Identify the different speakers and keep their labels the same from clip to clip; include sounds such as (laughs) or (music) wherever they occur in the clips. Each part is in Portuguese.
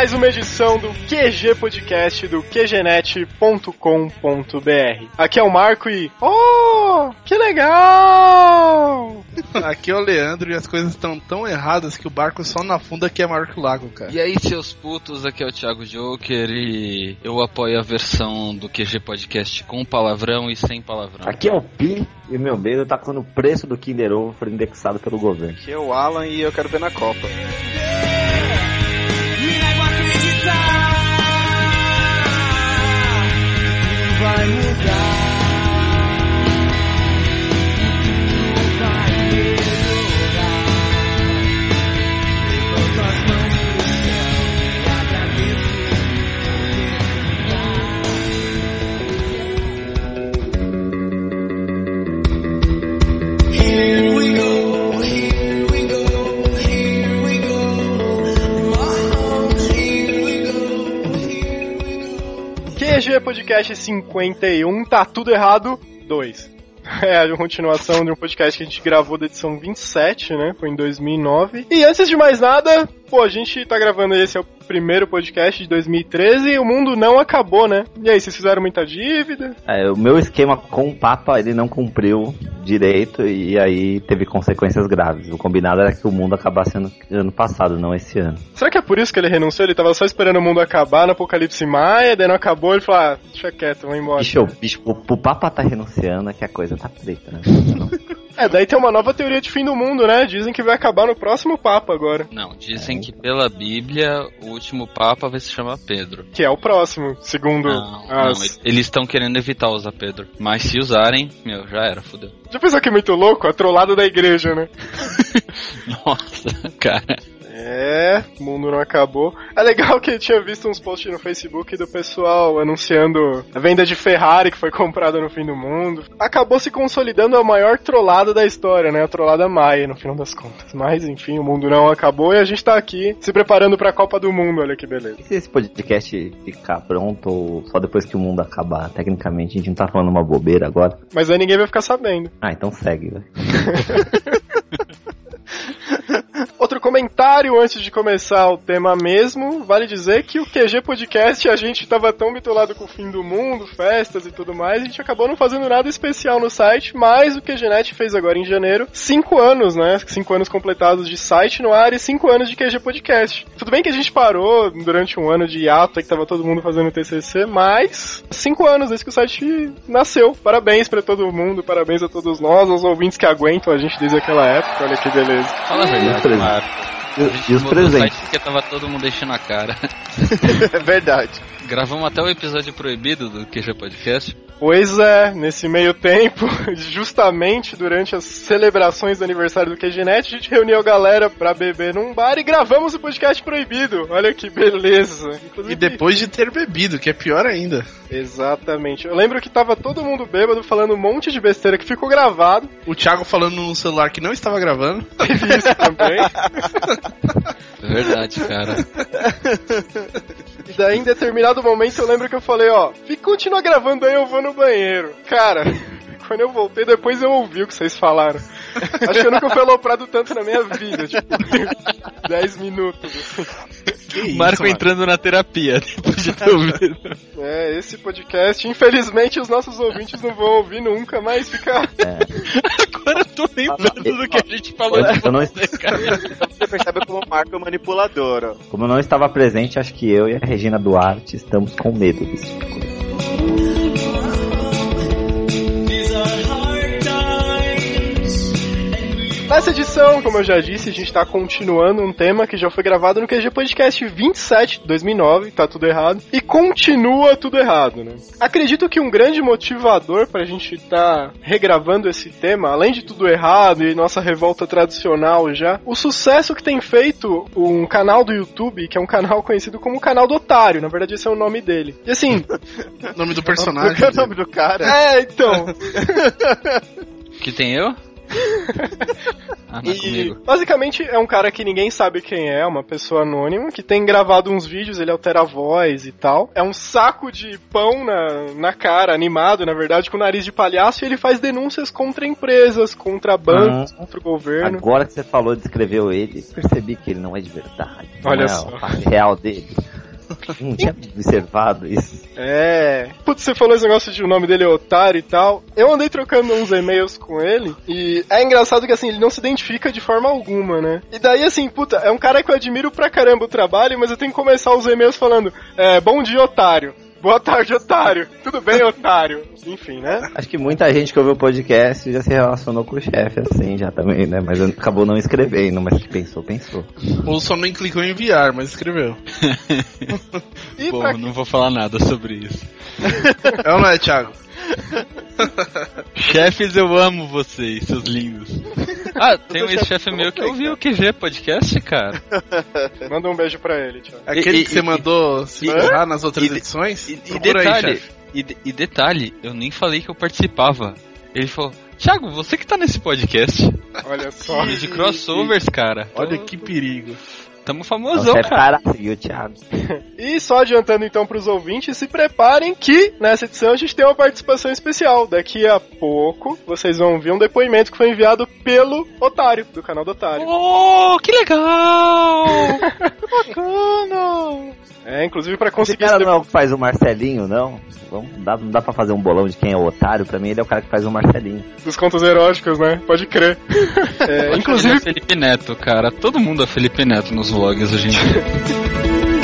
Speaker 1: Mais uma edição do QG Podcast do QGNet.com.br. Aqui é o Marco e. Oh, que legal!
Speaker 2: Aqui é o Leandro e as coisas estão tão erradas que o barco só na funda que é maior que o lago, cara.
Speaker 3: E aí, seus putos, aqui é o Thiago Joker e eu apoio a versão do QG Podcast com palavrão e sem palavrão.
Speaker 4: Aqui é o Pi e o meu medo tá quando o preço do Kinder Ovo for indexado pelo governo.
Speaker 5: Aqui é o Alan e eu quero ver na Copa.
Speaker 6: Tudo vai mudar.
Speaker 1: QG Podcast 51, tá tudo errado, 2. (laughs) É a continuação de um podcast que a gente gravou da edição 27, né? Foi em 2009. E antes de mais nada, pô, a gente tá gravando esse é o primeiro podcast de 2013 e o mundo não acabou, né? E aí, vocês fizeram muita dívida?
Speaker 4: É, o meu esquema com o Papa ele não cumpriu direito e aí teve consequências graves. O combinado era que o mundo acabasse ano, ano passado, não esse ano.
Speaker 1: Será que é por isso que ele renunciou? Ele tava só esperando o mundo acabar no Apocalipse Maia, daí não acabou, ele falou, ah, deixa quieto, vou embora.
Speaker 4: Bicho, bicho, o, o Papa tá renunciando é que a coisa tá preta, né? (laughs)
Speaker 1: É, daí tem uma nova teoria de fim do mundo, né? Dizem que vai acabar no próximo Papa agora.
Speaker 3: Não, dizem que pela Bíblia o último Papa vai se chamar Pedro.
Speaker 1: Que é o próximo, segundo
Speaker 3: Não,
Speaker 1: as...
Speaker 3: não, eles estão querendo evitar usar Pedro. Mas se usarem, meu, já era, fodeu.
Speaker 1: Já pensou que é muito louco? A trollada da igreja, né? (laughs)
Speaker 3: Nossa, cara.
Speaker 1: É, o mundo não acabou. É legal que eu tinha visto uns posts no Facebook do pessoal anunciando a venda de Ferrari que foi comprada no fim do mundo. Acabou se consolidando a maior trollada da história, né? A trollada Maia, no final das contas. Mas, enfim, o mundo não acabou e a gente tá aqui se preparando pra Copa do Mundo, olha que beleza.
Speaker 4: E se esse podcast ficar pronto ou só depois que o mundo acabar? Tecnicamente, a gente não tá falando uma bobeira agora.
Speaker 1: Mas aí ninguém vai ficar sabendo.
Speaker 4: Ah, então segue, velho. (laughs)
Speaker 1: Outro comentário antes de começar o tema mesmo, vale dizer que o QG Podcast a gente tava tão bitolado com o fim do mundo, festas e tudo mais, a gente acabou não fazendo nada especial no site, mas o QGNet fez agora em janeiro cinco anos, né? Cinco anos completados de site no ar e cinco anos de QG Podcast. Tudo bem que a gente parou durante um ano de hiato, que tava todo mundo fazendo TCC, mas cinco anos desde que o site nasceu. Parabéns pra todo mundo, parabéns a todos nós, aos ouvintes que aguentam a gente desde aquela época, olha que beleza.
Speaker 3: Fala verdade,
Speaker 4: presentes.
Speaker 3: Marco.
Speaker 4: E, e os presentes?
Speaker 3: porque tava todo mundo deixando a cara. (laughs) (laughs)
Speaker 5: É verdade.
Speaker 3: Gravamos até o episódio proibido do QG Podcast.
Speaker 1: Pois é, nesse meio tempo, (laughs) justamente durante as celebrações do aniversário do QGNet, a gente reuniu a galera pra beber num bar e gravamos o podcast proibido. Olha que beleza. Inclusive,
Speaker 2: E depois de ter bebido, que é pior ainda.
Speaker 1: Exatamente. Eu lembro que tava todo mundo bêbado falando um monte de besteira que ficou gravado.
Speaker 2: O Thiago falando num celular que não estava gravando. (laughs)
Speaker 1: Teve isso também.
Speaker 3: É (laughs) verdade, cara.
Speaker 1: E daí, em determinado momento, eu lembro que eu falei, ó, fica, continua gravando aí, eu vou no banheiro. Cara, (laughs) quando eu voltei, depois eu ouvi o que vocês falaram. Acho que eu nunca fui aloprado tanto na minha vida, tipo, (laughs) 10 minutos.
Speaker 2: Que isso,
Speaker 3: Marco entrando na terapia (laughs) depois de ter ouvido.
Speaker 1: É, esse podcast, infelizmente, os nossos ouvintes não vão ouvir nunca, mas fica.
Speaker 3: Agora eu tô lembrando do que a gente falou
Speaker 4: Eu,
Speaker 3: de
Speaker 4: eu não,
Speaker 3: você, (laughs)
Speaker 5: você percebe como o Marco é manipulador, ó.
Speaker 4: como eu não estava presente, acho que eu e a Regina Duarte estamos com medo desse tipo de coisa.
Speaker 1: Nessa edição, como eu já disse, a gente tá continuando um tema que já foi gravado no QG Podcast 27 de 2009, tá tudo errado, e continua tudo errado, né? Acredito que um grande motivador pra gente tá regravando esse tema, além de tudo errado e nossa revolta tradicional já, o sucesso que tem feito um canal do YouTube, que é um canal (laughs) conhecido como o canal do Otário, na verdade esse é o nome dele. E assim, (laughs)
Speaker 2: Nome do personagem.
Speaker 5: É (laughs) o nome do cara?
Speaker 1: é, então,
Speaker 3: Que tem eu? (laughs) Ah, não
Speaker 1: E
Speaker 3: comigo.
Speaker 1: basicamente é um cara que ninguém sabe quem é, uma pessoa anônima, que tem gravado uns vídeos, ele altera a voz e tal. É um saco de pão na, na cara, animado, na verdade, com nariz de palhaço, e ele faz denúncias contra empresas, contra bancos, contra o governo.
Speaker 4: Agora que você falou, descreveu ele, percebi que ele não é de verdade. Não
Speaker 1: Olha
Speaker 4: é
Speaker 1: só.
Speaker 4: a real dele. (laughs) Não tinha observado isso.
Speaker 1: É. Putz, você falou esse negócio de o nome dele é otário e tal. Eu andei trocando uns e-mails com ele e é engraçado que assim, ele não se identifica de forma alguma, né? E daí assim, puta, é um cara que eu admiro pra caramba o trabalho, mas eu tenho que começar os e-mails falando: é, bom dia, otário. Boa tarde, otário. Tudo bem, otário? Enfim, né?
Speaker 4: Acho que muita gente que ouviu o podcast já se relacionou com o chefe assim, já também, né? Mas acabou não escrevendo, mas que pensou, pensou.
Speaker 2: Ou só não clicou em enviar, mas escreveu. (laughs)
Speaker 1: E
Speaker 3: Bom,
Speaker 1: pra
Speaker 3: não vou falar nada sobre isso.
Speaker 2: É ou não é, Thiago?
Speaker 3: Chefes, eu amo vocês, seus lindos. Ah, tem um ex-chefe meu que ouviu o QG podcast, cara. (laughs)
Speaker 1: Manda um beijo pra ele, tchau.
Speaker 2: Aquele
Speaker 3: E- e-
Speaker 2: que você
Speaker 3: e-
Speaker 2: mandou se
Speaker 3: e-
Speaker 2: ferrar nas outras
Speaker 3: e
Speaker 2: edições?
Speaker 3: E, e
Speaker 2: aí,
Speaker 3: detalhe,
Speaker 2: chefe.
Speaker 3: e, de- e detalhe, eu nem falei que eu participava. Ele falou, Thiago, você que tá nesse podcast.
Speaker 1: Olha só.
Speaker 3: E de crossovers, cara.
Speaker 2: Olha que perigo.
Speaker 3: Tamo famosão,
Speaker 4: chefe
Speaker 3: cara.
Speaker 4: para seguir o Thiago. (laughs)
Speaker 1: E só adiantando então pros ouvintes, se preparem que nessa edição a gente tem uma participação especial. Daqui a pouco vocês vão ver um depoimento que foi enviado pelo Otário, do canal do Otário.
Speaker 3: Oh, que legal! (laughs) Bacana!
Speaker 1: É, inclusive pra
Speaker 4: Esse
Speaker 1: conseguir
Speaker 4: cara
Speaker 1: esse
Speaker 4: não é o que faz o Marcelinho, não? Vamos, dá, não dá pra fazer um bolão de quem é o otário? Pra mim ele é o cara que faz o Marcelinho.
Speaker 1: dos contos eróticos, né? Pode crer. (laughs) É,
Speaker 3: Ele é
Speaker 1: inclusive,
Speaker 3: Felipe Neto, cara. Todo mundo é Felipe Neto nos vlogs hoje em dia. (laughs)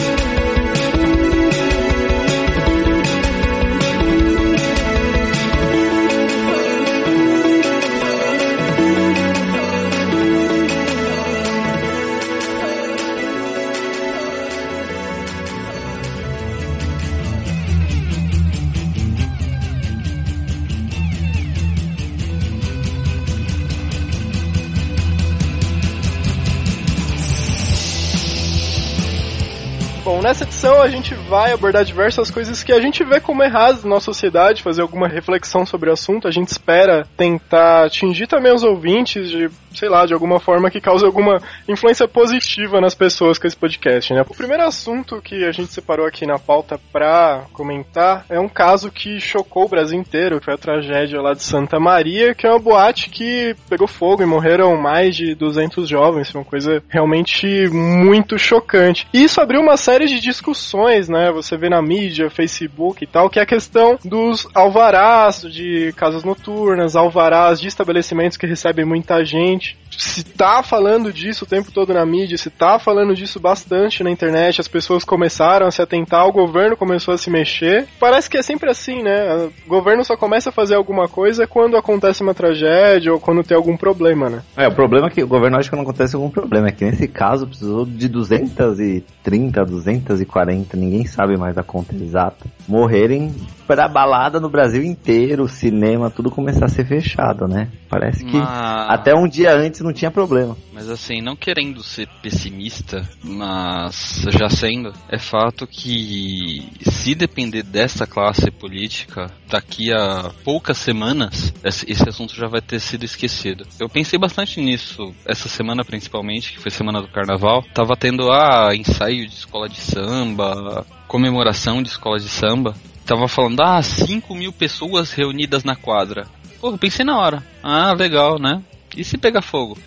Speaker 1: a gente vai abordar diversas coisas que a gente vê como erradas na nossa sociedade, fazer alguma reflexão sobre o assunto. A gente espera tentar atingir também os ouvintes de, sei lá, de alguma forma que cause alguma influência positiva nas pessoas com esse podcast, né? O primeiro assunto que a gente separou aqui na pauta pra comentar é um caso que chocou o Brasil inteiro, que foi a tragédia lá de Santa Maria, que é uma boate que pegou fogo e morreram mais de 200 jovens. Foi uma coisa realmente muito chocante. E isso abriu uma série de discussões, né? Você vê na mídia, Facebook e tal, que é a questão dos alvarás de casas noturnas, alvarás de estabelecimentos que recebem muita gente. Se tá falando disso o tempo todo na mídia, se tá falando disso bastante na internet, as pessoas começaram a se atentar, o governo começou a se mexer. Parece que é sempre assim, né? O governo só começa a fazer alguma coisa quando acontece uma tragédia ou quando tem algum problema, né?
Speaker 4: É, o problema é que o governo acha que não acontece algum problema. É que nesse caso precisou de 230, 240, ninguém sabe mais a conta exata, morrerem pra balada no Brasil inteiro, cinema, tudo começar a ser fechado, né? Parece que
Speaker 3: Mas-
Speaker 4: até um dia antes não tinha problema.
Speaker 3: Mas assim, não querendo ser pessimista, mas já sendo, é fato que se depender dessa classe política, daqui a poucas semanas, esse esse assunto já vai ter sido esquecido. Eu pensei bastante nisso essa semana principalmente, que foi semana do carnaval. Tava tendo ah, ensaio de escola de samba, comemoração de escola de samba. Tava falando, ah, 5 mil pessoas reunidas na quadra. Pô, eu pensei na hora. Ah, legal, né? E se pegar fogo?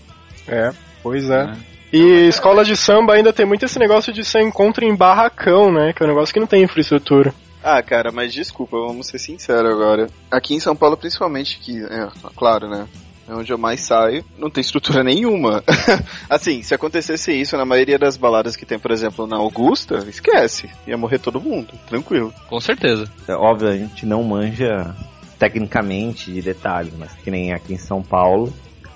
Speaker 1: É, pois é.
Speaker 3: né?
Speaker 1: E escola de samba ainda tem muito esse negócio de ser encontro em barracão, né? Que é um negócio que não tem infraestrutura.
Speaker 5: Ah, cara, mas desculpa, vamos ser sinceros agora. Aqui em São Paulo, principalmente, que, é, claro, né? É onde eu mais saio, não tem estrutura (laughs) nenhuma. (laughs) assim, se acontecesse isso na maioria das baladas que tem, por exemplo, na Augusta, esquece. Ia morrer todo mundo, tranquilo.
Speaker 3: Com certeza.
Speaker 4: É óbvio, a gente não manja tecnicamente de detalhes, mas que nem aqui em São Paulo,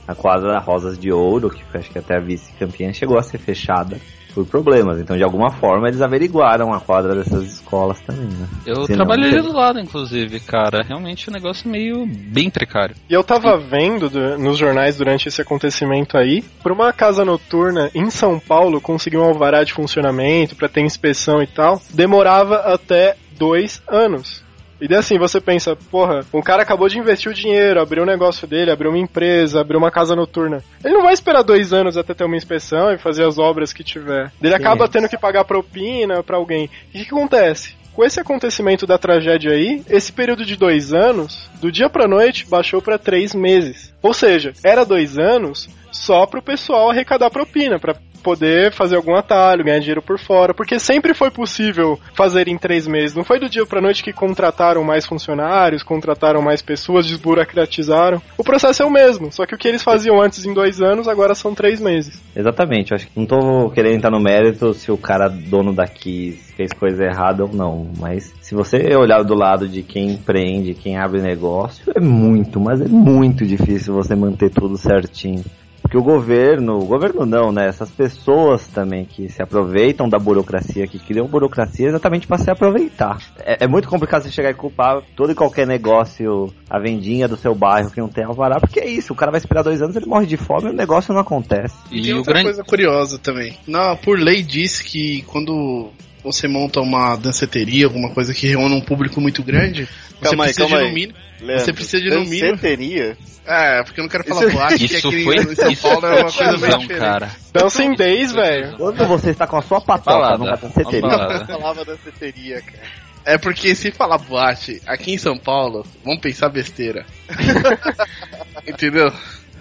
Speaker 4: A quadra Rosas de Ouro, que foi, acho que até a vice-campeã, chegou a ser fechada por problemas. Então, de alguma forma, eles averiguaram a quadra dessas escolas também, né?
Speaker 3: Eu
Speaker 4: Senão,
Speaker 3: trabalhei
Speaker 4: não
Speaker 3: do lado, inclusive, cara. Realmente um negócio meio bem precário.
Speaker 1: E eu tava vendo du- nos jornais durante esse acontecimento aí, pra uma casa noturna em São Paulo conseguir um alvará de funcionamento, pra ter inspeção e tal, demorava até dois anos. E daí assim, você pensa, porra, um cara acabou de investir o dinheiro, abriu um negócio dele, abriu uma empresa, abriu uma casa noturna. Ele não vai esperar dois anos até ter uma inspeção e fazer as obras que tiver. Ele acaba tendo que pagar propina pra alguém. E o que, que acontece? Com esse acontecimento da tragédia aí, esse período de dois anos, do dia pra noite, baixou pra três meses. Ou seja, era dois anos só pro pessoal arrecadar propina, pra poder fazer algum atalho, ganhar dinheiro por fora, porque sempre foi possível fazer em três meses. Não foi do dia pra noite que contrataram mais funcionários, contrataram mais pessoas, desburocratizaram. O processo é o mesmo, só que o que eles faziam antes em dois anos, agora são três meses.
Speaker 4: Exatamente, eu acho que não tô querendo entrar no mérito se o cara dono daqui fez coisa errada ou não, mas se você olhar do lado de quem empreende, quem abre negócio, é muito, mas é muito difícil você manter tudo certinho. Porque o governo, o governo não, né? Essas pessoas também que se aproveitam da burocracia, que criam burocracia exatamente para se aproveitar. É, é muito complicado você chegar e culpar todo e qualquer negócio, a vendinha do seu bairro que não tem alvará, porque é isso, o cara vai esperar dois anos, ele morre de fome e o negócio não acontece.
Speaker 2: E,
Speaker 3: E
Speaker 2: outra
Speaker 3: grande.
Speaker 2: coisa curiosa também. Na, por lei diz que quando você monta uma danceteria, alguma coisa que reúne um público muito grande, você
Speaker 5: Calma aí,
Speaker 2: precisa
Speaker 5: calma
Speaker 2: de no mínimo.
Speaker 5: Leandro,
Speaker 2: Você precisa de, no mínimo-
Speaker 5: danceteria?
Speaker 2: É, porque eu não quero falar
Speaker 5: Isso-
Speaker 2: boate, que
Speaker 3: Isso
Speaker 2: aqui
Speaker 3: foi,
Speaker 2: em São
Speaker 3: isso
Speaker 2: Paulo é
Speaker 3: foi
Speaker 2: uma coisa
Speaker 3: tiozão,
Speaker 2: diferente.
Speaker 3: cara.
Speaker 1: Dancing Days, velho.
Speaker 4: Quando você está com a sua patota numa danceteria,
Speaker 3: Uma balada.
Speaker 5: falava danceteria, cara.
Speaker 2: É porque se falar boate aqui em São Paulo, vamos pensar besteira. (laughs) Entendeu?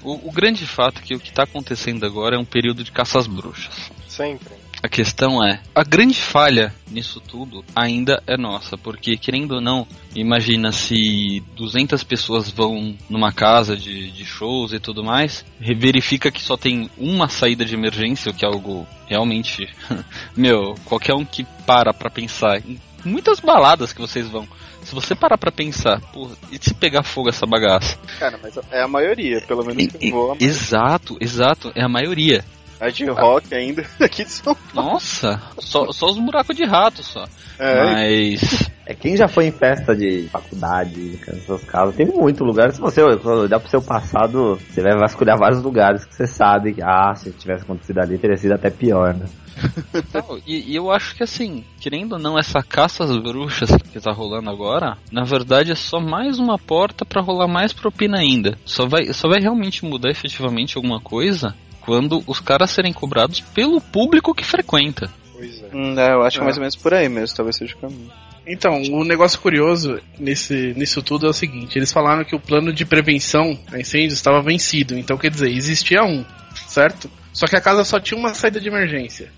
Speaker 3: O, o grande fato é que o que tá acontecendo agora é um período de caça às bruxas.
Speaker 1: Sempre.
Speaker 3: A questão é, a grande falha nisso tudo ainda é nossa, porque querendo ou não, imagina se 200 pessoas vão numa casa de, de shows e tudo mais, verifica que só tem uma saída de emergência, o que é algo realmente, (laughs) meu, qualquer um que para pra pensar, em muitas baladas que vocês vão, se você parar pra pensar, porra, e se pegar fogo essa bagaça?
Speaker 5: Cara, mas é a maioria, pelo menos que eu vou.
Speaker 3: Exato, exato, é a maioria.
Speaker 5: A de rock ainda, (laughs) aqui de São
Speaker 3: Nossa, só, só os buracos de rato só.
Speaker 5: É,
Speaker 3: Mas
Speaker 4: É, quem já foi em festa de faculdade, essas casas, tem muito lugar. Se você olhar pro seu passado, você vai vasculhar vários lugares que você sabe que, ah, se tivesse acontecido ali, teria sido até pior, né? (laughs)
Speaker 3: Não, e, e eu acho que assim, querendo ou não, essa caça às bruxas que tá rolando agora, na verdade é só mais uma porta pra rolar mais propina ainda. Só vai, só vai realmente mudar efetivamente alguma coisa quando os caras serem cobrados pelo público que frequenta.
Speaker 1: Pois é.
Speaker 5: Hum, é, eu acho que é
Speaker 2: É.
Speaker 5: mais ou menos por aí mesmo, talvez seja o caminho.
Speaker 2: Então, o negócio curioso nesse, nisso tudo é o seguinte: eles falaram que o plano de prevenção a incêndios estava vencido. Então, quer dizer, existia um, certo? Só que a casa só tinha uma saída de emergência.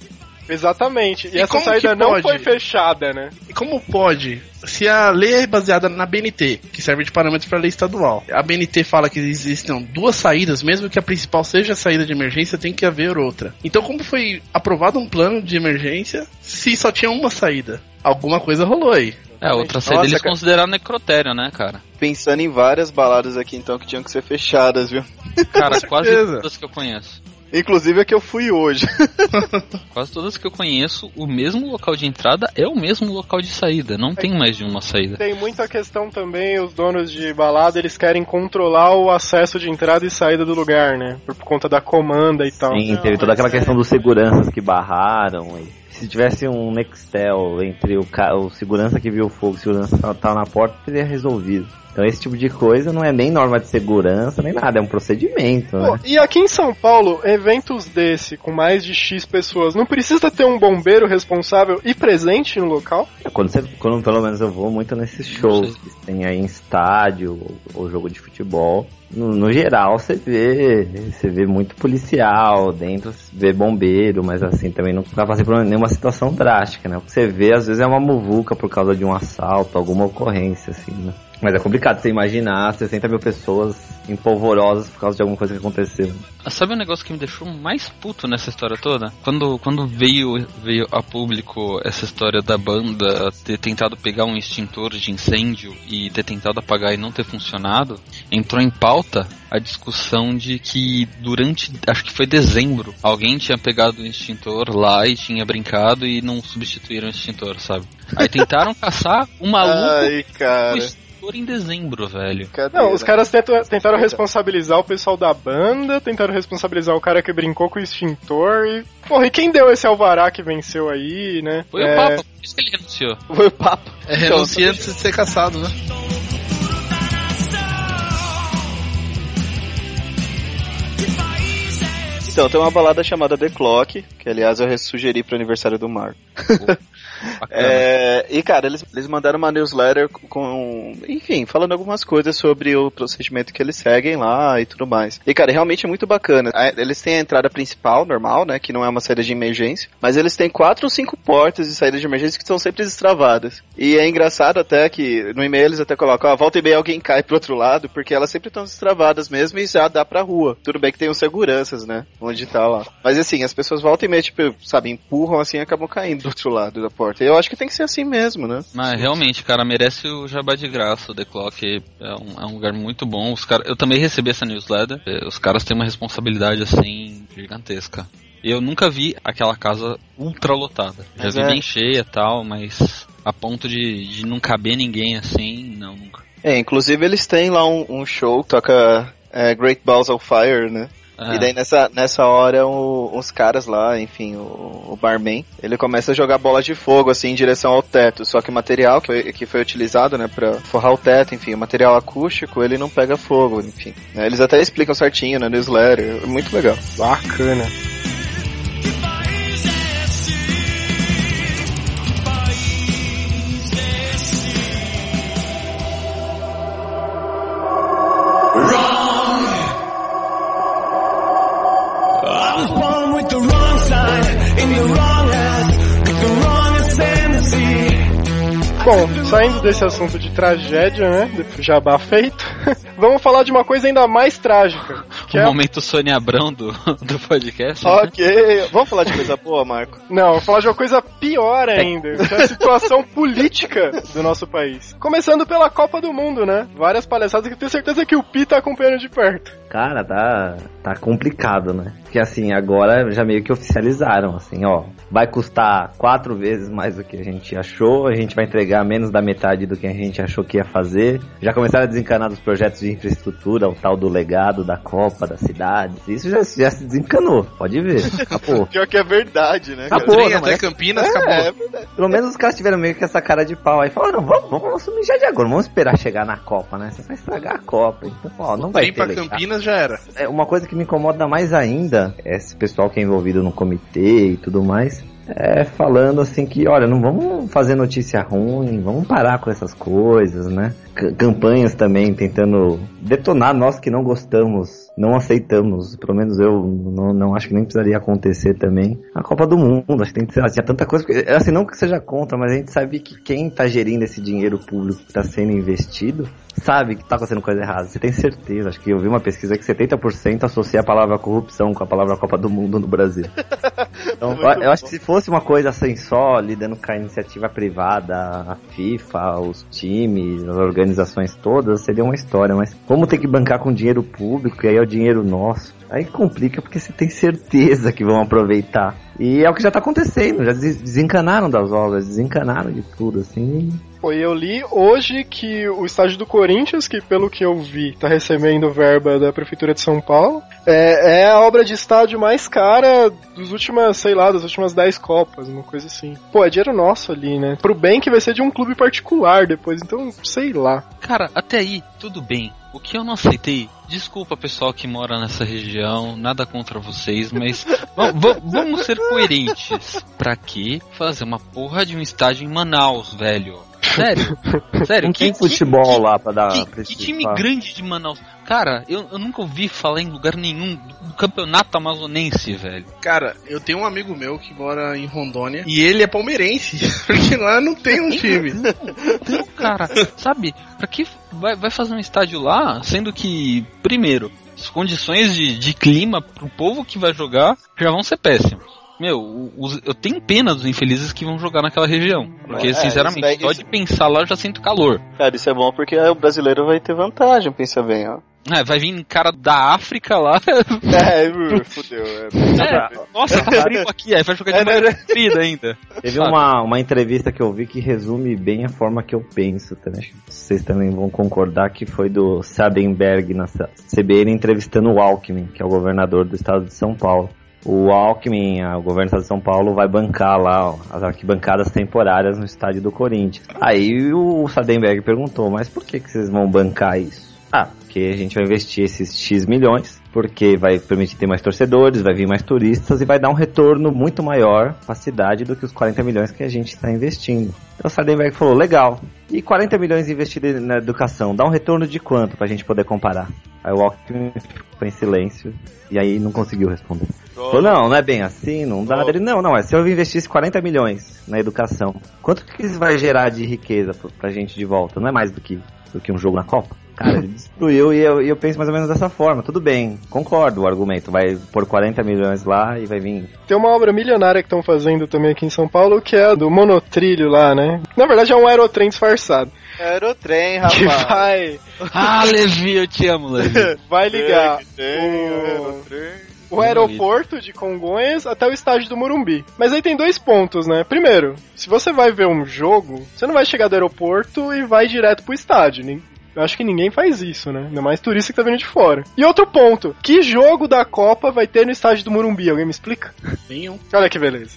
Speaker 1: Exatamente. E,
Speaker 2: E
Speaker 1: essa saída não foi fechada, né?
Speaker 2: E como pode, se a lei é baseada na BNT, que serve de parâmetro para a lei estadual, a BNT fala que existam duas saídas, mesmo que a principal seja a saída de emergência, tem que haver outra. Então, como foi aprovado um plano de emergência se só tinha uma saída? Alguma coisa rolou aí.
Speaker 3: É, outra saída
Speaker 5: Nossa,
Speaker 3: eles
Speaker 5: cara.
Speaker 3: consideraram necrotério, né, cara?
Speaker 5: Pensando em várias baladas aqui então que tinham que ser fechadas, viu?
Speaker 3: Cara, quase todas que eu conheço.
Speaker 5: Inclusive a que eu fui hoje. (laughs)
Speaker 3: Quase todas que eu conheço, o mesmo local de entrada é o mesmo local de saída. Não tem mais de uma saída.
Speaker 1: Tem muita questão também, os donos de balada, eles querem controlar o acesso de entrada e saída do lugar, né? Por conta da comanda e tal.
Speaker 4: Sim, teve toda aquela questão dos seguranças que barraram. E se tivesse um Nextel entre o, ca- o segurança que viu o fogo e o segurança que tava na porta, teria resolvido. Então esse tipo de coisa não é nem norma de segurança, nem nada, é um procedimento, né?
Speaker 1: Pô, e aqui em São Paulo, eventos desse, com mais de X pessoas, não precisa ter um bombeiro responsável e presente no local?
Speaker 4: Quando, você, quando pelo menos eu vou muito nesses shows que tem aí em estádio ou, ou jogo de futebol. No, no geral você vê, você vê muito policial dentro, você vê bombeiro, mas assim também não vai passar por nenhuma situação drástica, né? O que você vê às vezes é uma muvuca por causa de um assalto, alguma ocorrência assim, né? Mas é complicado você imaginar 60 mil pessoas empolvorosas por causa de alguma coisa que aconteceu.
Speaker 3: Ah, Sabe o negócio que me deixou mais puto nessa história toda? Quando, quando veio, veio a público essa história da banda ter tentado pegar um extintor de incêndio e ter tentado apagar e não ter funcionado, entrou em pauta a discussão de que durante, acho que foi dezembro, alguém tinha pegado o extintor lá e tinha brincado e não substituíram o extintor, sabe? Aí tentaram (laughs) caçar o maluco
Speaker 5: Ai, cara.
Speaker 3: Extintor em dezembro, velho.
Speaker 5: Cadê,
Speaker 1: Não, os caras tentam- tentaram responsabilizar o pessoal da banda, tentaram responsabilizar o cara que brincou com o extintor e. Porra, e quem deu esse alvará que venceu aí, né?
Speaker 3: Foi
Speaker 1: É,
Speaker 3: o Papa, por isso que ele renunciou.
Speaker 5: Foi o papo.
Speaker 2: É renunciar antes de ser caçado, né?
Speaker 5: Então, tem uma balada chamada The Clock, que aliás eu sugeri pro aniversário do Marco. (laughs) É, e cara, eles, eles mandaram uma newsletter com, enfim, falando algumas coisas sobre o procedimento que eles seguem lá e tudo mais. E cara, realmente é muito bacana. A- Eles têm a entrada principal, normal, né, que não é uma saída de emergência, mas eles têm quatro ou cinco portas de saída de emergência que são sempre destravadas. E é engraçado até que no e-mail eles até colocam, ó, volta e meia alguém cai pro outro lado, porque elas sempre estão destravadas mesmo e já dá pra rua. Tudo bem que tem os seguranças, né, onde tá lá. Mas assim, as pessoas voltam e meia, tipo, sabe, empurram assim e acabam caindo do outro lado da porta. E eu acho que tem que ser assim mesmo, né?
Speaker 3: Mas realmente, cara, merece o jabá de graça. O The Clock é um, é um lugar muito bom. Os cara, eu também recebi essa newsletter. Eh, Os caras têm uma responsabilidade assim gigantesca. Eu nunca vi aquela casa ultra lotada. Já
Speaker 5: Mas
Speaker 3: vi
Speaker 5: é.
Speaker 3: bem cheia e tal, mas a ponto de, de não caber ninguém assim, não, nunca.
Speaker 5: É, inclusive eles têm lá um, um show que toca é, Great Balls of Fire, né?
Speaker 3: Ah,
Speaker 5: E daí nessa, nessa hora o- os caras lá, enfim, o, o barman, ele começa a jogar bola de fogo assim em direção ao teto. Só que o material que foi, que foi utilizado, né, pra forrar o teto, enfim, o material acústico, ele não pega fogo, enfim. né, Eles até explicam certinho na newsletter, é muito legal.
Speaker 1: Bacana. Bom, saindo desse assunto de tragédia, né? Jabá feito, (laughs) vamos falar de uma coisa ainda mais trágica. Que
Speaker 3: o
Speaker 1: é...
Speaker 3: momento Sônia Abrão do, do podcast. né?
Speaker 5: Ok, vamos falar de coisa boa, Marco?
Speaker 1: Não, vou falar de uma coisa pior ainda, que é a situação política do nosso país. Começando pela Copa do Mundo, né? Várias palhaçadas que eu tenho certeza que o Pi tá acompanhando de perto.
Speaker 4: Cara, tá, tá complicado, né? Porque assim, agora já meio que oficializaram, assim, ó. Vai custar quatro vezes mais do que a gente achou, a gente vai entregar menos da metade do que a gente achou que ia fazer. Já começaram a desencanar dos projetos de infraestrutura, o tal do legado da Copa, das cidades. Isso já, já se desencanou, pode ver. (laughs) Acabou.
Speaker 5: Pior que é verdade, né?
Speaker 4: Acabou,
Speaker 2: Trem
Speaker 4: não,
Speaker 2: até
Speaker 4: mas-
Speaker 2: Campinas,
Speaker 5: É,
Speaker 2: acabou.
Speaker 5: é verdade.
Speaker 4: Pelo menos os caras tiveram meio que essa cara de pau aí. Falaram, não, vamos, vamos assumir já de agora, não vamos esperar chegar na Copa, né? Você vai estragar a Copa. Então, ó, não vai
Speaker 2: Trem
Speaker 4: ter
Speaker 2: pra
Speaker 4: legado.
Speaker 2: Campinas já era.
Speaker 4: É, uma coisa que me incomoda mais ainda, esse pessoal que é envolvido no comitê e tudo mais, é falando assim que, olha, não vamos fazer notícia ruim, vamos parar com essas coisas, né? Campanhas também tentando detonar nós que não gostamos, não aceitamos, pelo menos eu não, não acho que nem precisaria acontecer também. A Copa do Mundo, acho que tem que ser, tinha tanta coisa, assim, não que seja contra, mas a gente sabe que quem tá gerindo esse dinheiro público que tá sendo investido, sabe que tá acontecendo coisa errada. Você tem certeza, acho que eu vi uma pesquisa que 70% associa a palavra corrupção com a palavra Copa do Mundo no Brasil. (laughs) Então, eu, eu acho que se fosse uma coisa assim só, lidando com a iniciativa privada, a FIFA, os times, as organizações todas, seria uma história, mas como tem que bancar com dinheiro público, e aí é o dinheiro nosso, aí complica porque você tem certeza que vão aproveitar. E é o que já tá acontecendo, já des- desencanaram das obras, desencanaram de tudo, assim.
Speaker 1: Pô, e eu li hoje que o estádio do Corinthians, que pelo que eu vi, tá recebendo verba da Prefeitura de São Paulo, é, é a obra de estádio mais cara dos últimas, sei lá, das últimas 10 Copas, uma coisa assim. Pô, é dinheiro nosso ali, né? Pro bem que vai ser de um clube particular depois, então sei lá.
Speaker 3: Cara, até aí, tudo bem. O que eu não aceitei, desculpa pessoal que mora nessa região, nada contra vocês, mas (laughs) va- va- vamos ser coerentes. Pra que fazer uma porra de um estádio em Manaus, velho? Sério? (laughs) Sério?
Speaker 4: Não tem futebol lá pra dar
Speaker 3: que,
Speaker 4: pra
Speaker 3: que time grande de Manaus? Cara, eu, eu nunca ouvi falar em lugar nenhum do campeonato amazonense, velho.
Speaker 2: Cara, eu tenho um amigo meu que mora em Rondônia e ele é palmeirense, (laughs) (laughs) porque lá não tem um time.
Speaker 3: Não, cara, sabe? Pra que vai, vai fazer um estádio lá, sendo que, primeiro, as condições de, de clima pro povo que vai jogar já vão ser péssimas. Meu, os- eu tenho pena dos infelizes que vão jogar naquela região. Porque,
Speaker 5: É,
Speaker 3: sinceramente,
Speaker 5: isso daí-
Speaker 3: só
Speaker 5: isso-
Speaker 3: de pensar lá eu já sinto calor.
Speaker 5: Cara, isso é bom porque o brasileiro vai ter vantagem, pensa bem, ó.
Speaker 3: É, vai vir cara da África lá. (laughs)
Speaker 5: É, (laughs) fudeu. É.
Speaker 3: É, nossa, tá frio aqui, aí vai jogar de
Speaker 5: É, né,
Speaker 3: maneira comprida ainda.
Speaker 4: Teve
Speaker 3: Sabe?
Speaker 4: uma, uma entrevista que eu vi que resume bem a forma que eu penso, também. Acho que vocês também vão concordar que foi do Sadenberg na CBN entrevistando o Alckmin, que é o governador do estado de São Paulo. O Alckmin, o governo do estado de São Paulo, vai bancar lá ó, as arquibancadas temporárias no estádio do Corinthians. Aí o Sadenberg perguntou, mas por que, que vocês vão bancar isso? Ah, porque a gente vai investir esses X milhões, porque vai permitir ter mais torcedores, vai vir mais turistas e vai dar um retorno muito maior para a cidade do que os 40 milhões que a gente está investindo. Então o Sardenberg falou, legal. E 40 milhões investidos na educação, dá um retorno de quanto para a gente poder comparar? Aí o Alckmin ficou em silêncio e aí não conseguiu responder. Falou, não, não é bem assim, não dá.
Speaker 5: Oh.
Speaker 4: Ele, não, não, é se eu investisse 40 milhões na educação, quanto que isso vai gerar de riqueza pra- pra gente de volta? Não é mais do que, do que um jogo na Copa? Cara, ele (laughs) destruiu e eu, e eu penso mais ou menos dessa forma. Tudo bem, concordo o argumento. Vai pôr 40 milhões lá e vai vir.
Speaker 1: Tem uma obra milionária que estão fazendo também aqui em São Paulo, que é a do monotrilho lá, né? Na verdade é um aerotrem disfarçado.
Speaker 5: Aerotrem,
Speaker 1: Que
Speaker 5: rapaz.
Speaker 1: vai, (laughs)
Speaker 3: Ah, Levi, eu te amo, Levi. (laughs)
Speaker 1: vai ligar
Speaker 5: Tem,
Speaker 1: o,
Speaker 5: aerotrem.
Speaker 1: o aeroporto de Congonhas até o estádio do Morumbi. Mas aí tem dois pontos, né? Primeiro, se você vai ver um jogo, você não vai chegar do aeroporto e vai direto pro estádio. Eu acho que ninguém faz isso, né? Ainda mais turista que tá vindo de fora. E outro ponto, que jogo da Copa vai ter no estádio do Morumbi? Alguém me explica?
Speaker 2: Nenhum.
Speaker 1: Olha que beleza.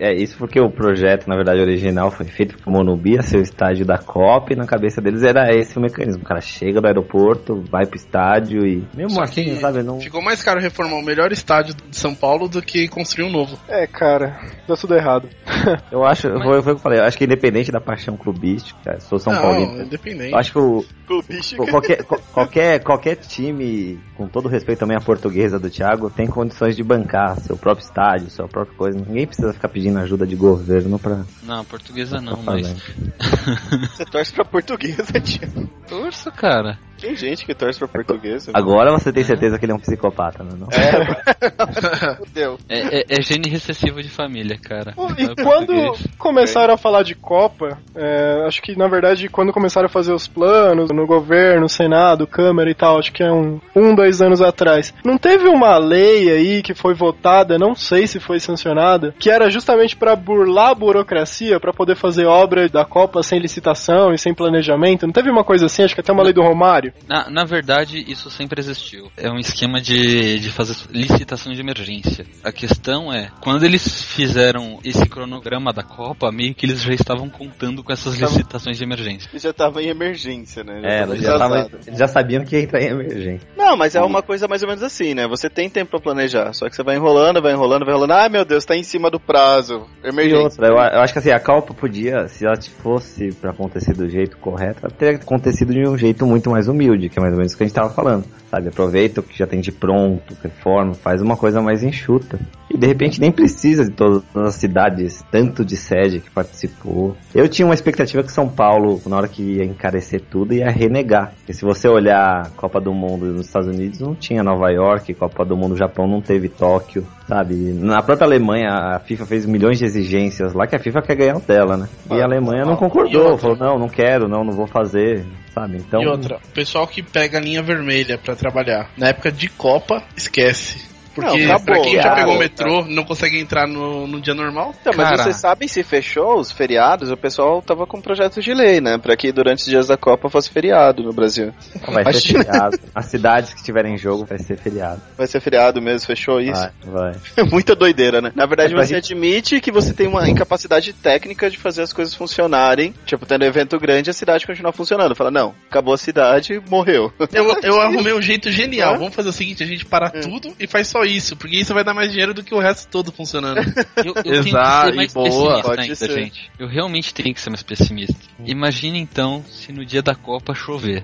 Speaker 4: É isso porque o projeto, na verdade, original foi feito pro Monubi, a ser o estádio da Copa, e na cabeça deles era esse o mecanismo. O cara chega do aeroporto, vai pro estádio e. Assim,
Speaker 2: que
Speaker 4: sabe? Não...
Speaker 2: Ficou mais caro reformar o melhor estádio de São Paulo do que construir um novo.
Speaker 1: É, cara, dá tudo errado. (laughs)
Speaker 4: Eu acho, foi, foi o que eu falei, eu acho que independente da paixão clubística, sou São
Speaker 2: não,
Speaker 4: Paulino.
Speaker 2: independente.
Speaker 4: Eu acho que o,
Speaker 5: Clubística.
Speaker 4: qualquer, qual- qualquer, qualquer time, com todo respeito também à portuguesa do Thiago, tem condições de bancar seu próprio estádio, sua própria coisa. Ninguém precisa ficar pedindo ajuda de governo pra.
Speaker 3: Não, portuguesa não,
Speaker 4: pra
Speaker 3: mas.
Speaker 4: fazer. (laughs)
Speaker 5: Você torce pra portuguesa, tio.
Speaker 3: Torço, cara.
Speaker 5: Tem gente que torce pra portuguesa.
Speaker 4: Agora você tem certeza que ele é um psicopata, né? Não?
Speaker 5: É, (laughs) fudeu.
Speaker 3: É, é- é gene recessivo de família, cara.
Speaker 1: Pô, E
Speaker 3: é
Speaker 1: quando
Speaker 3: português.
Speaker 1: começaram a falar de Copa, é, acho que na verdade quando começaram a fazer os planos no governo, Senado, Câmara e tal, acho que é um, um, dois anos atrás, não teve uma lei aí que foi votada, não sei se foi sancionada, que era justamente pra burlar a burocracia, pra poder fazer obra da Copa sem licitação e sem planejamento? Não teve uma coisa assim? Acho que até uma lei do Romário.
Speaker 3: Na, na verdade, isso sempre existiu. É um esquema de, de fazer licitação de emergência. A questão é, quando eles fizeram esse cronograma da Copa, meio que eles já estavam contando com essas licitações de emergência.
Speaker 5: E já tava em emergência, né?
Speaker 4: É,
Speaker 5: tava
Speaker 4: eles já, tava- já sabiam que ia entrar em emergência.
Speaker 5: Não, mas é uma coisa mais ou menos assim, né? Você tem tempo pra planejar, só que você vai enrolando, vai enrolando, vai enrolando. Ai meu Deus, tá em cima do prazo.
Speaker 4: E
Speaker 5: Emergência.
Speaker 4: outra, eu, eu acho que assim, a Copa podia, se ela fosse pra acontecer do jeito correto, ela teria acontecido de um jeito muito mais humilde, que é mais ou menos o que a gente tava falando. Sabe, aproveita o que já tem de pronto, reforma, faz uma coisa mais enxuta. E de repente nem precisa de todas as cidades, tanto de sede que participou. Eu tinha uma expectativa que São Paulo, na hora que ia encarecer tudo, ia renegar. Porque se você olhar Copa do Mundo nos Estados Unidos, não tinha Nova York, Copa do Mundo no Japão não teve Tóquio, sabe? Na própria Alemanha, a FIFA fez milhões de exigências lá que a FIFA quer ganhar o dela, né? E a Alemanha não
Speaker 2: E
Speaker 4: concordou, falou, não, não quero, não, não vou fazer, sabe? Então,
Speaker 2: E outra, o pessoal que pega a linha vermelha pra trabalhar, na época de Copa, esquece. Porque
Speaker 5: Não, acabou,
Speaker 2: pra quem já pegou o metrô, não consegue entrar no, no dia normal.
Speaker 5: Então, mas vocês sabem se fechou os feriados? O pessoal tava com projetos de lei, né? Pra que durante os dias da Copa fosse feriado no Brasil.
Speaker 4: vai ser feriado. As cidades que tiverem jogo vai ser feriado.
Speaker 5: Vai ser feriado mesmo, fechou isso?
Speaker 4: Vai, vai. (laughs)
Speaker 5: Muita doideira, né? Na verdade,
Speaker 4: É
Speaker 5: você
Speaker 4: gente-
Speaker 5: admite que você tem uma incapacidade técnica de fazer as coisas funcionarem. Tipo, tendo evento grande, a cidade continua funcionando. Fala, não, acabou a cidade, morreu.
Speaker 2: Eu, eu (laughs) arrumei um jeito genial.
Speaker 5: Hã?
Speaker 2: Vamos fazer o seguinte: a gente para
Speaker 5: Hum.
Speaker 2: tudo e faz só isso. Porque isso vai dar mais dinheiro do que o resto todo funcionando. (laughs)
Speaker 3: Eu, eu tenho que
Speaker 2: Exato,
Speaker 3: ser mais
Speaker 2: e boa.
Speaker 3: pessimista
Speaker 5: Pode
Speaker 3: ainda,
Speaker 5: ser.
Speaker 3: gente. Eu realmente tenho que ser mais pessimista. Imagina então se no dia da Copa chover.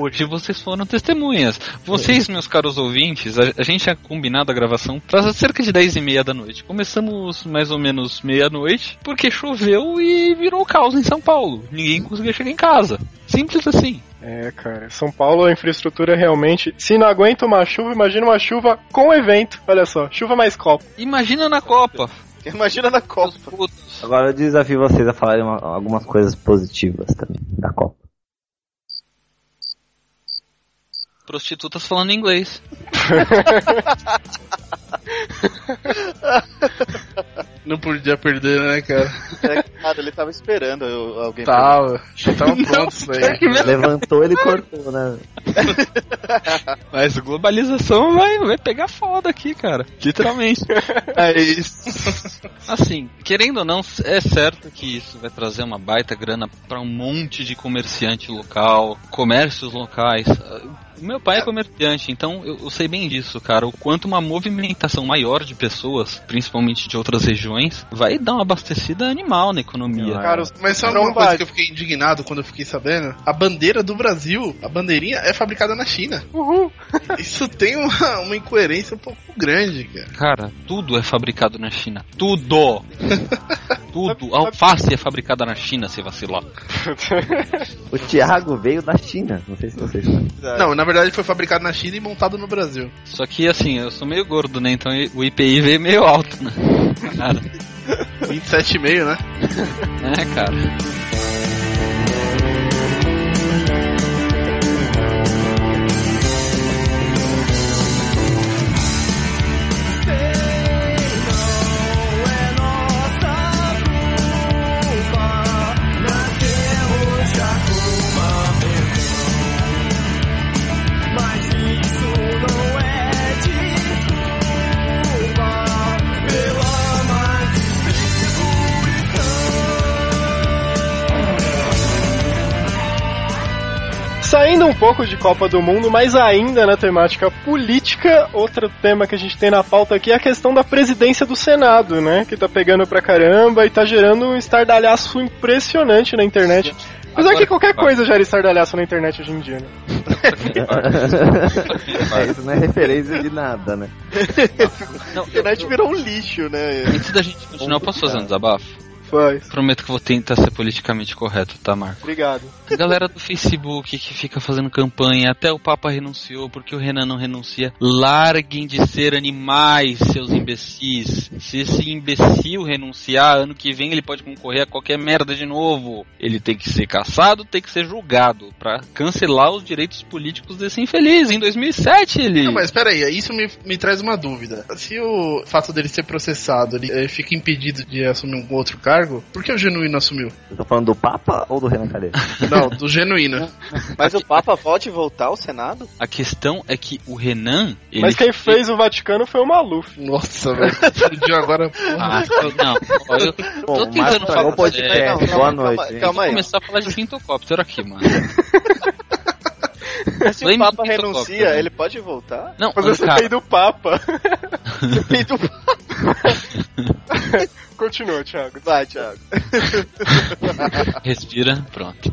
Speaker 3: Hoje vocês foram testemunhas. Vocês, meus caros ouvintes, a, a gente tinha combinado a gravação para cerca de 10 e meia da noite. Começamos mais ou menos meia-noite, porque choveu e virou caos em São Paulo. Ninguém conseguia chegar em casa. Simples assim.
Speaker 1: É, cara. São Paulo, a infraestrutura realmente. Se não aguenta uma chuva, imagina uma chuva com evento. Olha só, chuva mais copo.
Speaker 3: Imagina na Copa. (laughs)
Speaker 5: Imagina na Copa.
Speaker 3: Putz.
Speaker 4: Agora eu desafio vocês a falarem uma- algumas coisas positivas também da Copa.
Speaker 3: Prostitutas falando inglês. (laughs)
Speaker 2: Não podia perder, né, cara?
Speaker 5: É, cara, ele tava esperando alguém.
Speaker 2: Tava. Tava pronto isso aí.
Speaker 4: Levantou, ele cortou, né? (laughs)
Speaker 3: Mas globalização vai, vai pegar foda aqui, cara. Literalmente.
Speaker 2: É isso.
Speaker 3: Assim, querendo ou não, é certo que isso vai trazer uma baita grana pra um monte de comerciante local, comércios locais. Meu pai é comerciante, então eu, eu sei bem disso, cara. O quanto uma movimentação maior de pessoas, principalmente de outras regiões, vai dar uma abastecida animal na economia.
Speaker 1: Cara,
Speaker 2: Mas sabe uma coisa que eu fiquei indignado quando eu fiquei sabendo? A bandeira do Brasil, a bandeirinha, é fabricada na China.
Speaker 1: Uhul. (laughs)
Speaker 2: Isso tem uma, uma incoerência um pouco grande, cara.
Speaker 3: Cara, tudo é fabricado na China. Tudo! (laughs) tudo. A alface é fabricada na China, se vacilar. (laughs)
Speaker 4: O Thiago veio da China, não sei se vocês sabem.
Speaker 2: Não, na verdade foi fabricado na China e montado no Brasil.
Speaker 3: Só que assim, eu sou meio gordo, né? Então o IPI veio meio alto, né? Cara,
Speaker 2: 27,5, (laughs) né? (laughs)
Speaker 3: é, cara.
Speaker 1: Saindo um pouco de Copa do Mundo, mas ainda na temática política, outro tema que a gente tem na pauta aqui é a questão da presidência do Senado, né? Que tá pegando pra caramba e tá gerando um estardalhaço impressionante na internet. Apesar
Speaker 3: Agora-
Speaker 1: que qualquer coisa gera estardalhaço na internet hoje em dia, né?
Speaker 4: É, (laughs) isso não é referência de nada, né?
Speaker 3: Não,
Speaker 5: A internet virou um lixo, né?
Speaker 3: Antes da gente continuar, eu posso fazer um desabafo?
Speaker 1: Faz.
Speaker 3: Prometo que vou tentar ser politicamente correto, tá, Marco?
Speaker 1: Obrigado.
Speaker 3: A galera do Facebook que fica fazendo campanha, até o Papa renunciou, porque o Renan não renuncia. Larguem de ser animais, seus imbecis. Se esse imbecil renunciar, ano que vem ele pode concorrer a qualquer merda de novo. Ele tem que ser caçado, tem que ser julgado, pra cancelar os direitos políticos desse infeliz. Em 2007 ele...
Speaker 2: Não, mas peraí, isso me, me traz uma dúvida. Se o fato dele ser processado, ele eh, fica impedido de assumir um outro cargo, por que o Genuíno assumiu?
Speaker 4: Eu tô falando do Papa ou do Renan Calheiros? (laughs)
Speaker 2: Não, do Genuíno. (laughs)
Speaker 5: Mas o Papa pode voltar ao Senado?
Speaker 3: A questão é que o Renan... Ele
Speaker 1: Mas quem fez o Vaticano foi o Maluf.
Speaker 2: Nossa, (laughs) velho. Explodiu agora.
Speaker 3: Ah, não, ó, eu
Speaker 4: Bom,
Speaker 3: tô tentando falar...
Speaker 4: podcast.
Speaker 3: É,
Speaker 5: Não,
Speaker 4: Boa
Speaker 5: calma,
Speaker 4: noite,
Speaker 5: calma, calma
Speaker 3: Vou
Speaker 5: aí.
Speaker 3: começar a falar de pintocóptero aqui, mano. (laughs)
Speaker 5: Mas se o Papa renuncia,
Speaker 3: tocando?
Speaker 5: ele pode voltar?
Speaker 3: Não,
Speaker 1: Fazer essa
Speaker 3: cara,
Speaker 1: CPI do Papa.
Speaker 5: CPI do
Speaker 1: Continua, Thiago.
Speaker 5: Vai, Thiago.
Speaker 3: respira, pronto.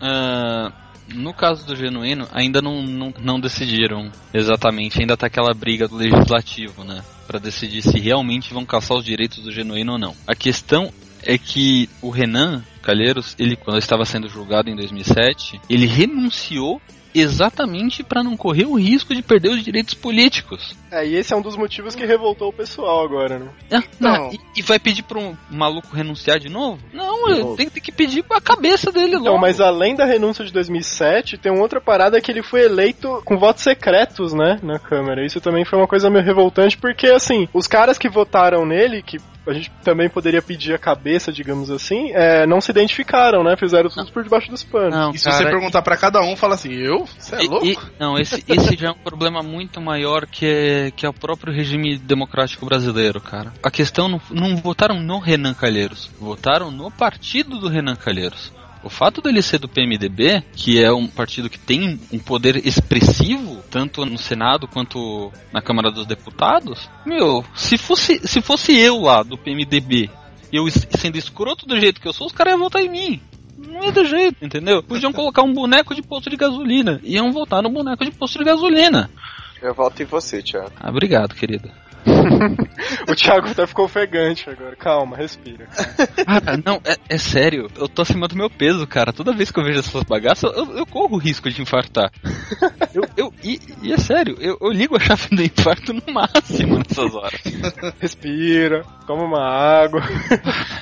Speaker 3: Ah, no caso do Genuíno, ainda não, não, não decidiram exatamente, ainda tá aquela briga do legislativo, né? Pra decidir se realmente vão caçar os direitos do Genuíno ou não. A questão é que o Renan Calheiros, ele quando estava sendo julgado em 2007, ele renunciou exatamente para não correr o risco de perder os direitos políticos.
Speaker 1: É, e esse é um dos motivos que revoltou o pessoal agora, né?
Speaker 3: Ah,
Speaker 2: Não.
Speaker 3: E, e vai pedir pra um maluco renunciar de novo? Não,
Speaker 4: De
Speaker 3: eu
Speaker 4: novo.
Speaker 3: tenho que ter que pedir a cabeça dele logo.
Speaker 1: Então, mas além da renúncia de 2007, tem uma outra parada que ele foi eleito com votos secretos, né, na Câmara. Isso também foi uma coisa meio revoltante, porque, assim, os caras que votaram nele, que a gente também poderia pedir a cabeça, digamos assim, é, não se identificaram, né, fizeram tudo por debaixo dos panos.
Speaker 3: Não,
Speaker 2: E se
Speaker 3: cara,
Speaker 2: você perguntar pra cada um, fala assim, eu? Você é
Speaker 3: E-
Speaker 2: louco?
Speaker 3: e- não, esse, esse já é um problema muito maior que é, que é o próprio regime democrático brasileiro, cara. A questão não, não votaram no Renan Calheiros, votaram no partido do Renan Calheiros. O fato dele ser do PMDB, que é um partido que tem um poder expressivo, tanto no Senado quanto na Câmara dos Deputados, meu, se fosse, se fosse eu lá do PMDB, eu sendo escroto do jeito que eu sou, os caras iam votar em mim. Não ia ter jeito, entendeu? Podiam colocar um boneco de posto de gasolina. Iam votar no boneco de posto de gasolina.
Speaker 5: Eu volto em você, Thiago.
Speaker 3: Ah, obrigado, querido. (laughs)
Speaker 1: O Thiago até ficou ofegante agora. Calma, respira.
Speaker 3: Cara, não, é, é sério. Eu tô acima do meu peso, cara. Toda vez que eu vejo essas bagaças, eu, eu corro o risco de infartar. Eu, eu, e, e é sério, eu, eu ligo a chave do infarto no máximo nessas horas.
Speaker 1: Respira, toma uma água.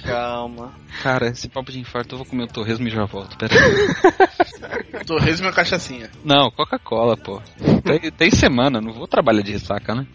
Speaker 5: Calma.
Speaker 3: Cara, esse papo de infarto, eu vou comer o torresmo e já volto. Pera aí.
Speaker 2: Torresmo e uma cachaçinha.
Speaker 3: Não, Coca-Cola, pô. Tem, tem semana, não vou trabalhar de ressaca, né?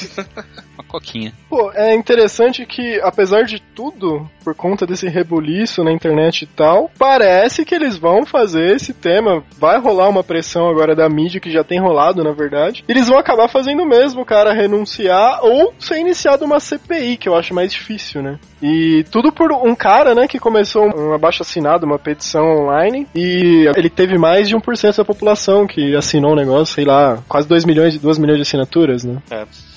Speaker 3: (laughs) Uma coquinha.
Speaker 1: Pô, é interessante que, apesar de tudo, por conta desse rebuliço na internet e tal, parece que eles vão fazer esse tema. Vai rolar uma pressão agora da mídia, que já tem rolado, na verdade. Eles vão acabar fazendo mesmo o cara renunciar ou ser iniciado uma CPI, que eu acho mais difícil, né? E tudo por um cara, né, que começou um abaixo assinado, uma petição online, e ele teve mais de 1% da população que assinou o negócio, sei lá, quase 2 milhões, 2 milhões de assinaturas, né?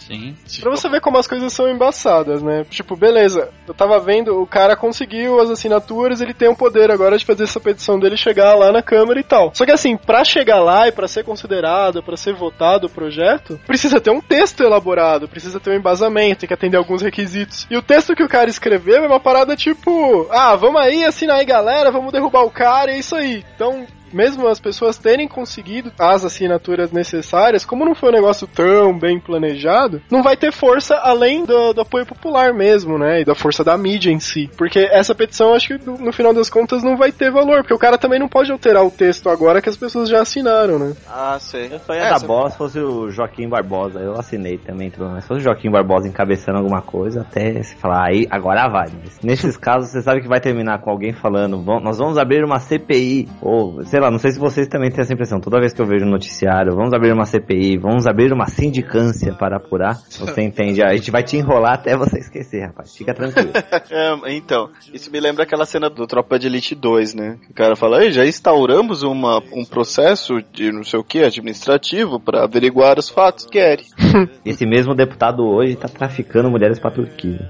Speaker 3: Sim.
Speaker 1: Pra você ver como as coisas são embaçadas, né? Tipo, beleza, eu tava vendo, o cara conseguiu as assinaturas, ele tem o poder agora de fazer essa petição dele chegar lá na Câmara e tal. Só que assim, pra chegar lá e pra ser considerado, pra ser votado o projeto, precisa ter um texto elaborado, precisa ter um embasamento, tem que atender alguns requisitos. E o texto que o cara escreveu é uma parada tipo, ah, vamos aí, assina aí galera, vamos derrubar o cara, é isso aí. Então, mesmo as pessoas terem conseguido as assinaturas necessárias, como não foi um negócio tão bem planejado, não vai ter força além do, do apoio popular mesmo, né? E da força da mídia em si. Porque essa petição, acho que no, final das contas, não vai ter valor, porque o cara também não pode alterar o texto agora que as pessoas já assinaram, né?
Speaker 5: Ah, sei.
Speaker 4: Eu só ia
Speaker 5: É,
Speaker 4: dar bola se fosse o Joaquim Barbosa. Eu assinei também, tudo, mas se fosse o Joaquim Barbosa encabeçando alguma coisa, até se falar, aí, agora vai. Mas nesses casos, você sabe que vai terminar com alguém falando, "Vam- nós vamos abrir uma CPI. Ou, sei lá, não sei se vocês também têm essa impressão. Toda vez que eu vejo um noticiário, vamos abrir uma CPI, vamos abrir uma sindicância para apurar. Você (laughs) entende? A gente vai te enrolar até você esquecer, rapaz. Fica tranquilo. (laughs)
Speaker 5: É, então, isso me lembra aquela cena do Tropa de Elite 2, né? O cara fala, Ei, já instauramos uma, um processo de não sei o que, administrativo, pra averiguar os fatos. Querem. (laughs)
Speaker 4: Esse mesmo deputado hoje tá traficando mulheres pra Turquia.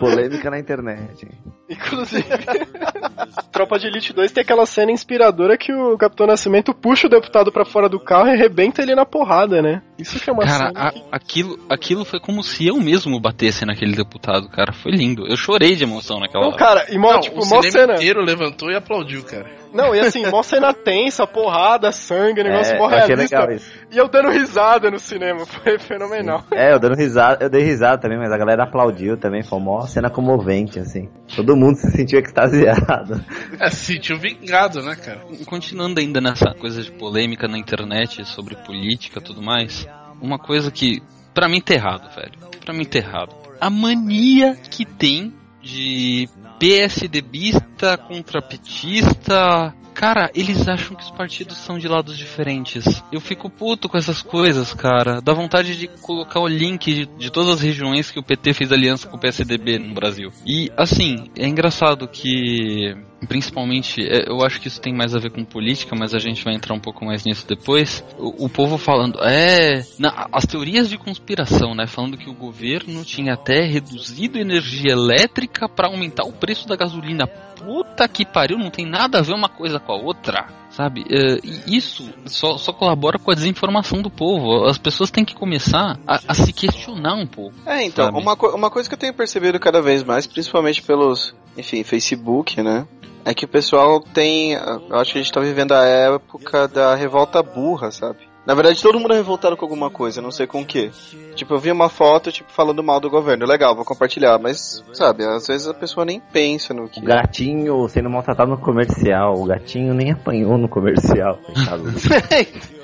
Speaker 4: Polêmica na internet.
Speaker 1: Inclusive, (laughs) Tropa de Elite 2 tem aquela cena inspiradora que o Capitão Nascimento puxa o deputado pra fora do carro e arrebenta ele na porrada, né? Isso que é uma
Speaker 3: Cara,
Speaker 1: cena
Speaker 3: a-
Speaker 1: que...
Speaker 3: aquilo, aquilo foi como se eu mesmo batesse naquele deputado, cara. Foi lindo. Eu chorei de emoção naquela
Speaker 1: Não,
Speaker 3: hora.
Speaker 1: cara, e mó,
Speaker 2: Não,
Speaker 1: tipo,
Speaker 2: o
Speaker 1: mó cena.
Speaker 2: inteiro levantou e aplaudiu, cara.
Speaker 1: Não, e assim, mó cena tensa, porrada, sangue, negócio
Speaker 4: É,
Speaker 1: mó realista.
Speaker 4: legal isso.
Speaker 1: E eu dando risada no cinema, (laughs) foi fenomenal.
Speaker 4: É, eu dando risada, eu dei risada também, mas a galera aplaudiu também, foi uma cena comovente, assim. Todo mundo se sentiu extasiado.
Speaker 2: É, se sentiu vingado, né, cara?
Speaker 3: Continuando ainda nessa coisa de polêmica na internet sobre política e tudo mais, uma coisa que pra mim tá errado, velho. Pra mim tá errado. A mania que tem de PSDBista contra petista. Cara, eles acham que os partidos são de lados diferentes. Eu fico puto com essas coisas, cara. Dá vontade de colocar o link de, de todas as regiões que o PT fez aliança com o PSDB no Brasil. E, assim, é engraçado que principalmente, é, eu acho que isso tem mais a ver com política, mas a gente vai entrar um pouco mais nisso depois. O, o povo falando, é, na- as teorias de conspiração, né, falando que o governo tinha até reduzido energia elétrica para aumentar o preço da gasolina. Puta que pariu, não tem nada a ver uma coisa com a outra. Sabe, É, e isso só, só colabora com a desinformação do povo. As pessoas têm que começar a, a se questionar um pouco.
Speaker 5: É, então,
Speaker 3: Sabe?
Speaker 5: uma, co- uma coisa que eu tenho percebido cada vez mais, principalmente pelos, enfim, Facebook, né? É que o pessoal tem. Eu acho que a gente tá vivendo a época da revolta burra, sabe? Na verdade, todo mundo é revoltado com alguma coisa, não sei com o que. Tipo, eu vi uma foto, tipo, falando mal do governo. Legal, vou compartilhar, mas, sabe, às vezes a pessoa nem pensa no que.
Speaker 4: O gatinho sendo maltratado no comercial, o gatinho nem apanhou no comercial, coitado. (laughs)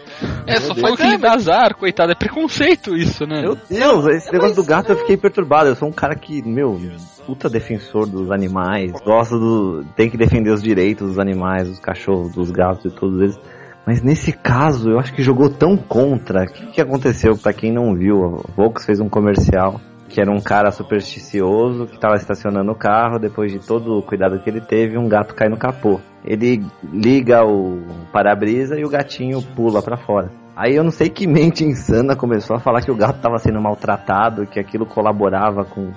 Speaker 3: É, só falou que ele dá azar, coitado. É preconceito isso, né?
Speaker 4: Meu Deus, esse negócio do gato eu fiquei perturbado. Eu sou um cara que, meu, puta defensor dos animais, gosto do. tem que defender os direitos dos animais, dos cachorros, dos gatos e todos eles. Mas nesse caso, eu acho que jogou tão contra. O que, que aconteceu? Pra quem não viu, a Volks fez um comercial que era um cara supersticioso que estava estacionando o carro. Depois de todo o cuidado que ele teve, um gato cai no capô. Ele liga o para-brisa e o gatinho pula pra fora. Aí eu não sei que mente insana começou a falar que o gato estava sendo maltratado, que aquilo colaborava com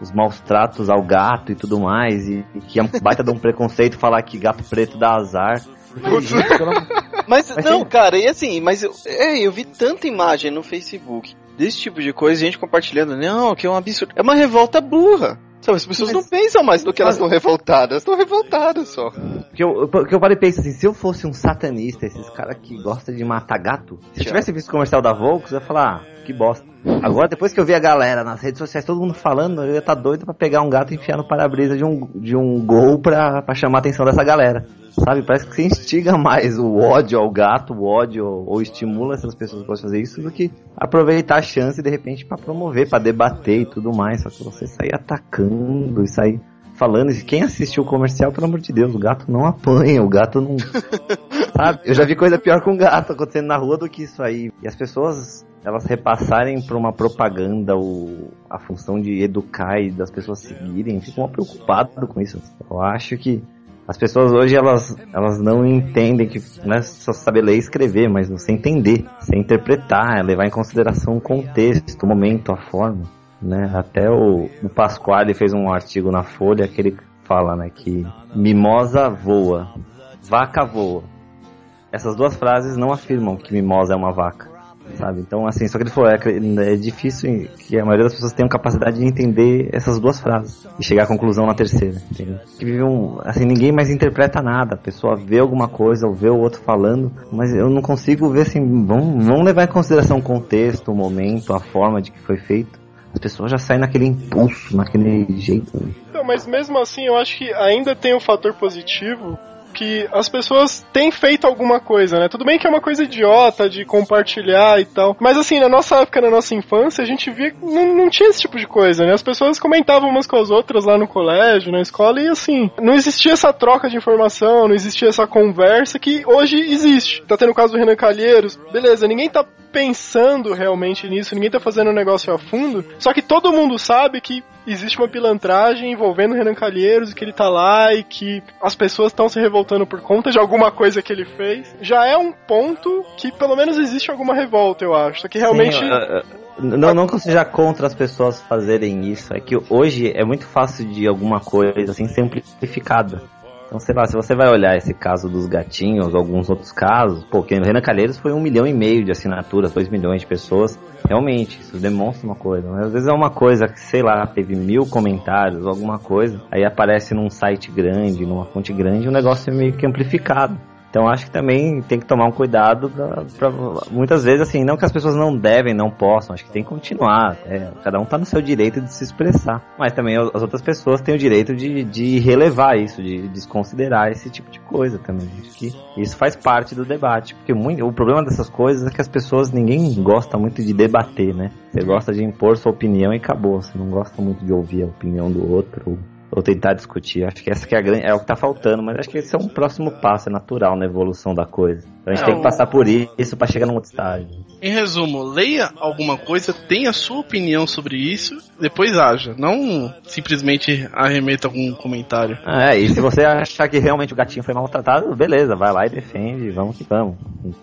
Speaker 4: os maus tratos ao gato e tudo mais, e, e que é um baita de um preconceito falar que gato preto dá azar.
Speaker 5: Mas,
Speaker 4: Mas
Speaker 5: não, cara, e assim, mas eu, é, eu vi tanta imagem no Facebook desse tipo de coisa, gente compartilhando, não, que é um absurdo. É uma revolta burra. Sabe, as pessoas
Speaker 4: Mas-
Speaker 5: não pensam mais no que elas estão revoltadas, elas estão revoltadas só.
Speaker 4: Porque eu, porque eu parei e penso assim, se eu fosse um satanista, esses caras que gostam de matar gato, se eu tivesse visto o comercial da Volks, eu ia falar, ah, que bosta. Agora, depois que eu vi a galera nas redes sociais, todo mundo falando, eu ia estar doido pra pegar um gato e enfiar no para-brisa de um, de um gol pra, pra chamar a atenção dessa galera. Sabe? Parece que você instiga (laughs) mais o ódio ao gato, o ódio, ou estimula essas pessoas de fazer isso, do que aproveitar a chance, de repente, pra promover, pra debater e tudo mais. Só que você sair atacando e sair falando. E quem assistiu o comercial, pelo amor de Deus, o gato não apanha, o gato não. (laughs) Sabe? Eu já vi coisa pior com gato acontecendo na rua do que isso aí. E as pessoas, elas repassarem por uma propaganda o, a função de educar e das pessoas seguirem, ficam preocupadas com isso. Eu acho que as pessoas hoje elas, elas não entendem que não é só saber ler e escrever, mas você entender, você interpretar, é levar em consideração o contexto, o momento, a forma. Né? Até o, o Pasquale fez um artigo na Folha que ele fala né, que mimosa voa, vaca voa. Essas duas frases não afirmam que mimosa é uma vaca. Sabe? Então, assim, só que ele falou, é, é difícil que a maioria das pessoas tenham capacidade de entender essas duas frases e chegar à conclusão na terceira, entendeu? Que vive um, assim, ninguém mais interpreta nada, a pessoa vê alguma coisa ou vê o outro falando, mas eu não consigo ver assim, vamos, vamos levar em consideração o contexto, o momento, a forma de que foi feito. As pessoas já saem naquele impulso, naquele jeito. né?
Speaker 1: Então, mas mesmo assim, eu acho que ainda tem um fator positivo que as pessoas têm feito alguma coisa, né? Tudo bem que é uma coisa idiota de compartilhar e tal, mas assim, na nossa época, na nossa infância, a gente via não, não tinha esse tipo de coisa, né? As pessoas comentavam umas com as outras lá no colégio, na escola, e assim, não existia essa troca de informação, não existia essa conversa que hoje existe. Tá tendo o caso do Renan Calheiros, beleza, ninguém tá pensando realmente nisso, ninguém tá fazendo um negócio a fundo, só que todo mundo sabe que existe uma pilantragem envolvendo o Renan Calheiros e que ele tá lá e que as pessoas estão se revoltando por conta de alguma coisa que ele fez. Já é um ponto que pelo menos existe alguma revolta, eu acho. Só que realmente.
Speaker 4: Sim, não, não que eu seja contra as pessoas fazerem isso, é que hoje é muito fácil de alguma coisa assim simplificada. Então, sei lá, se você vai olhar esse caso dos gatinhos, alguns outros casos, pô, que Renan Calheiros foi um milhão e meio de assinaturas, dois milhões de pessoas. Realmente, isso demonstra uma coisa. Mas às vezes é uma coisa que, sei lá, teve mil comentários, alguma coisa, aí aparece num site grande, numa fonte grande, o negócio é meio que amplificado. Então acho que também tem que tomar um cuidado pra, pra, muitas vezes assim, não que as pessoas não devem, não possam, acho que tem que continuar. É, cada um tá no seu direito de se expressar. Mas também as outras pessoas têm o direito de, de relevar isso, de desconsiderar esse tipo de coisa também. Acho que isso faz parte do debate. Porque muito, o problema dessas coisas é que as pessoas, ninguém gosta muito de debater, né? Você gosta de impor sua opinião e acabou. Você não gosta muito de ouvir a opinião do outro ou tentar discutir. Acho que essa que é, grande, é o que tá faltando, mas acho que esse é um próximo passo, é natural na evolução da coisa. Então a gente
Speaker 2: É,
Speaker 4: tem que passar por isso para chegar num outro estágio.
Speaker 2: Em resumo, leia alguma coisa, tenha sua opinião sobre isso, depois haja. Não simplesmente arremeta algum comentário.
Speaker 4: Ah, É, e se você achar que realmente o gatinho foi maltratado, beleza, vai lá e defende, vamos que vamos.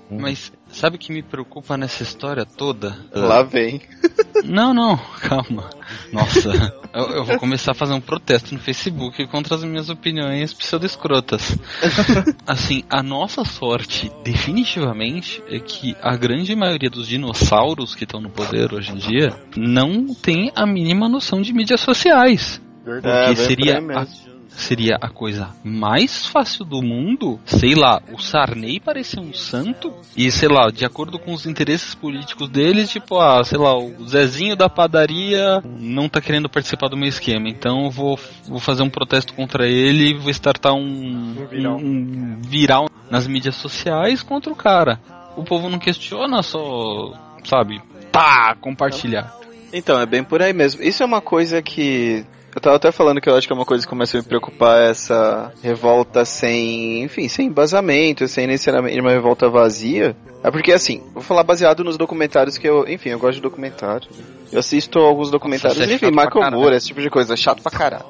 Speaker 3: Mas sabe o que me preocupa nessa história toda?
Speaker 5: Lá vem. (laughs)
Speaker 3: Não, não, calma. Nossa, eu, eu vou começar a fazer um protesto no Facebook contra as minhas opiniões pseudo-escrotas. (laughs) Assim, a nossa sorte, definitivamente, é que a grande maioria dos dinossauros que estão no poder hoje em dia não tem a mínima noção de mídias sociais.
Speaker 5: É,
Speaker 3: Porque
Speaker 5: vem
Speaker 3: seria a. seria a coisa mais fácil do mundo, sei lá, o Sarney parecer um santo e, sei lá, de acordo com os interesses políticos deles, tipo, ah, sei lá, o Zezinho da padaria não tá querendo participar do meu esquema, então eu vou, vou fazer um protesto contra ele e vou startar um,
Speaker 1: Um viral.
Speaker 3: um viral nas mídias sociais contra o cara. O povo não questiona, só, sabe, pá, compartilhar.
Speaker 5: Então, é bem por aí mesmo. Isso é uma coisa que. Eu tava até falando que eu acho que é uma coisa que começa a me preocupar essa revolta sem, enfim, sem embasamento, sem necessariamente uma revolta vazia. É porque assim, vou falar baseado nos documentários que eu, enfim, eu gosto de documentário. Eu assisto alguns documentários,
Speaker 3: Nossa, é
Speaker 5: enfim, Michael. Moore, esse tipo de coisa, chato pra caralho.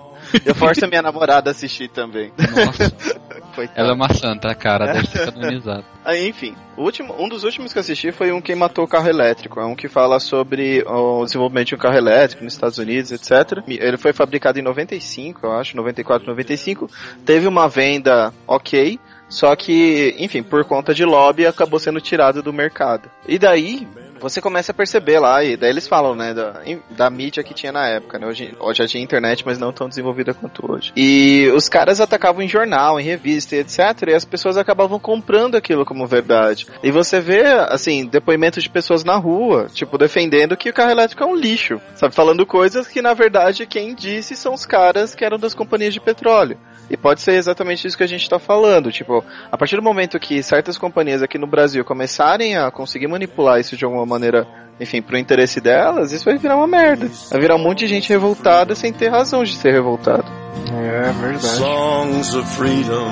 Speaker 5: Eu forço a minha namorada a assistir também.
Speaker 3: Nossa. (laughs)
Speaker 5: Coitado.
Speaker 3: Ela é uma santa, cara, deve ser (laughs) canonizada.
Speaker 5: Aí, enfim, o último, um dos últimos que eu assisti foi um Quem Matou o Carro Elétrico. É um que fala sobre o desenvolvimento de um carro elétrico nos Estados Unidos, etc. Ele foi fabricado em 95, eu acho, 94, 95. Teve uma venda ok, só que, enfim, por conta de lobby, acabou sendo tirado do mercado. E daí, você começa a perceber lá, e daí eles falam, né, da, da mídia que tinha na época, né? Hoje, hoje já tinha internet, mas não tão desenvolvida quanto hoje. E os caras atacavam em jornal, em revista e etc. E as pessoas acabavam comprando aquilo como verdade. E você vê, assim, depoimentos de pessoas na rua, tipo, defendendo que o carro elétrico é um lixo. Sabe, falando coisas que na verdade quem disse são os caras que eram das companhias de petróleo. E pode ser exatamente isso que a gente está falando. Tipo, a partir do momento que certas companhias aqui no Brasil começarem a conseguir manipular isso de alguma maneira, enfim, pro interesse delas, isso vai virar uma merda. Vai virar um monte de gente revoltada sem ter razão de ser revoltado.
Speaker 1: É verdade.
Speaker 6: Songs of freedom.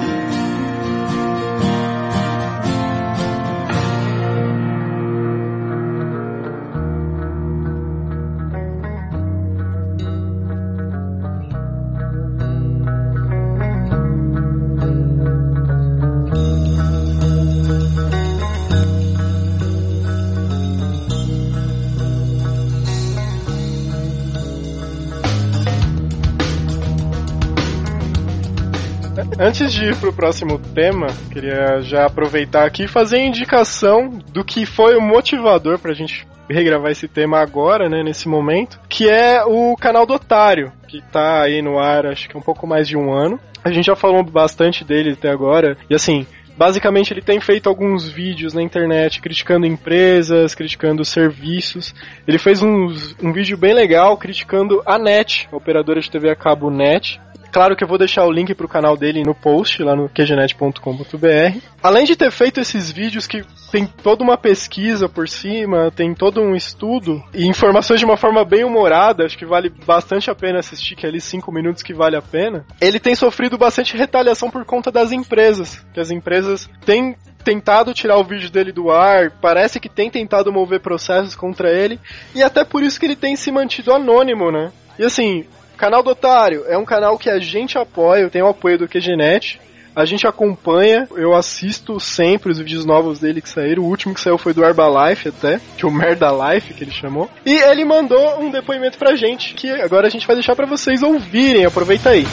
Speaker 1: De ir pro próximo tema, queria já aproveitar aqui e fazer a indicação do que foi o motivador pra gente regravar esse tema agora, né, nesse momento, que é o canal do Otário, que tá aí no ar acho que um pouco mais de um ano. A gente já falou bastante dele até agora, e assim, Basicamente, ele tem feito alguns vídeos na internet criticando empresas, criticando serviços. Ele fez uns, um vídeo bem legal criticando a NET, a operadora de TV a cabo NET. Claro que eu vou deixar o link pro canal dele no post, lá no qgenet.com.br. Além de ter feito esses vídeos que tem toda uma pesquisa por cima, tem todo um estudo e informações de uma forma bem humorada, acho que vale bastante a pena assistir, que é ali 5 minutos que vale a pena. Ele tem sofrido bastante retaliação por conta das empresas, que as empresas têm tentado tirar o vídeo dele do ar, parece que tem tentado mover processos contra ele, e até por isso que ele tem se mantido anônimo, né? E assim, Canal do Otário é um canal que a gente apoia, eu tenho o apoio do QGNet. A gente acompanha, eu assisto sempre os vídeos novos dele que saíram. O último que saiu foi do Herbalife até, que é o Merda Life que ele chamou. E ele mandou um depoimento pra gente, que agora a gente vai deixar pra vocês ouvirem. Aproveita aí.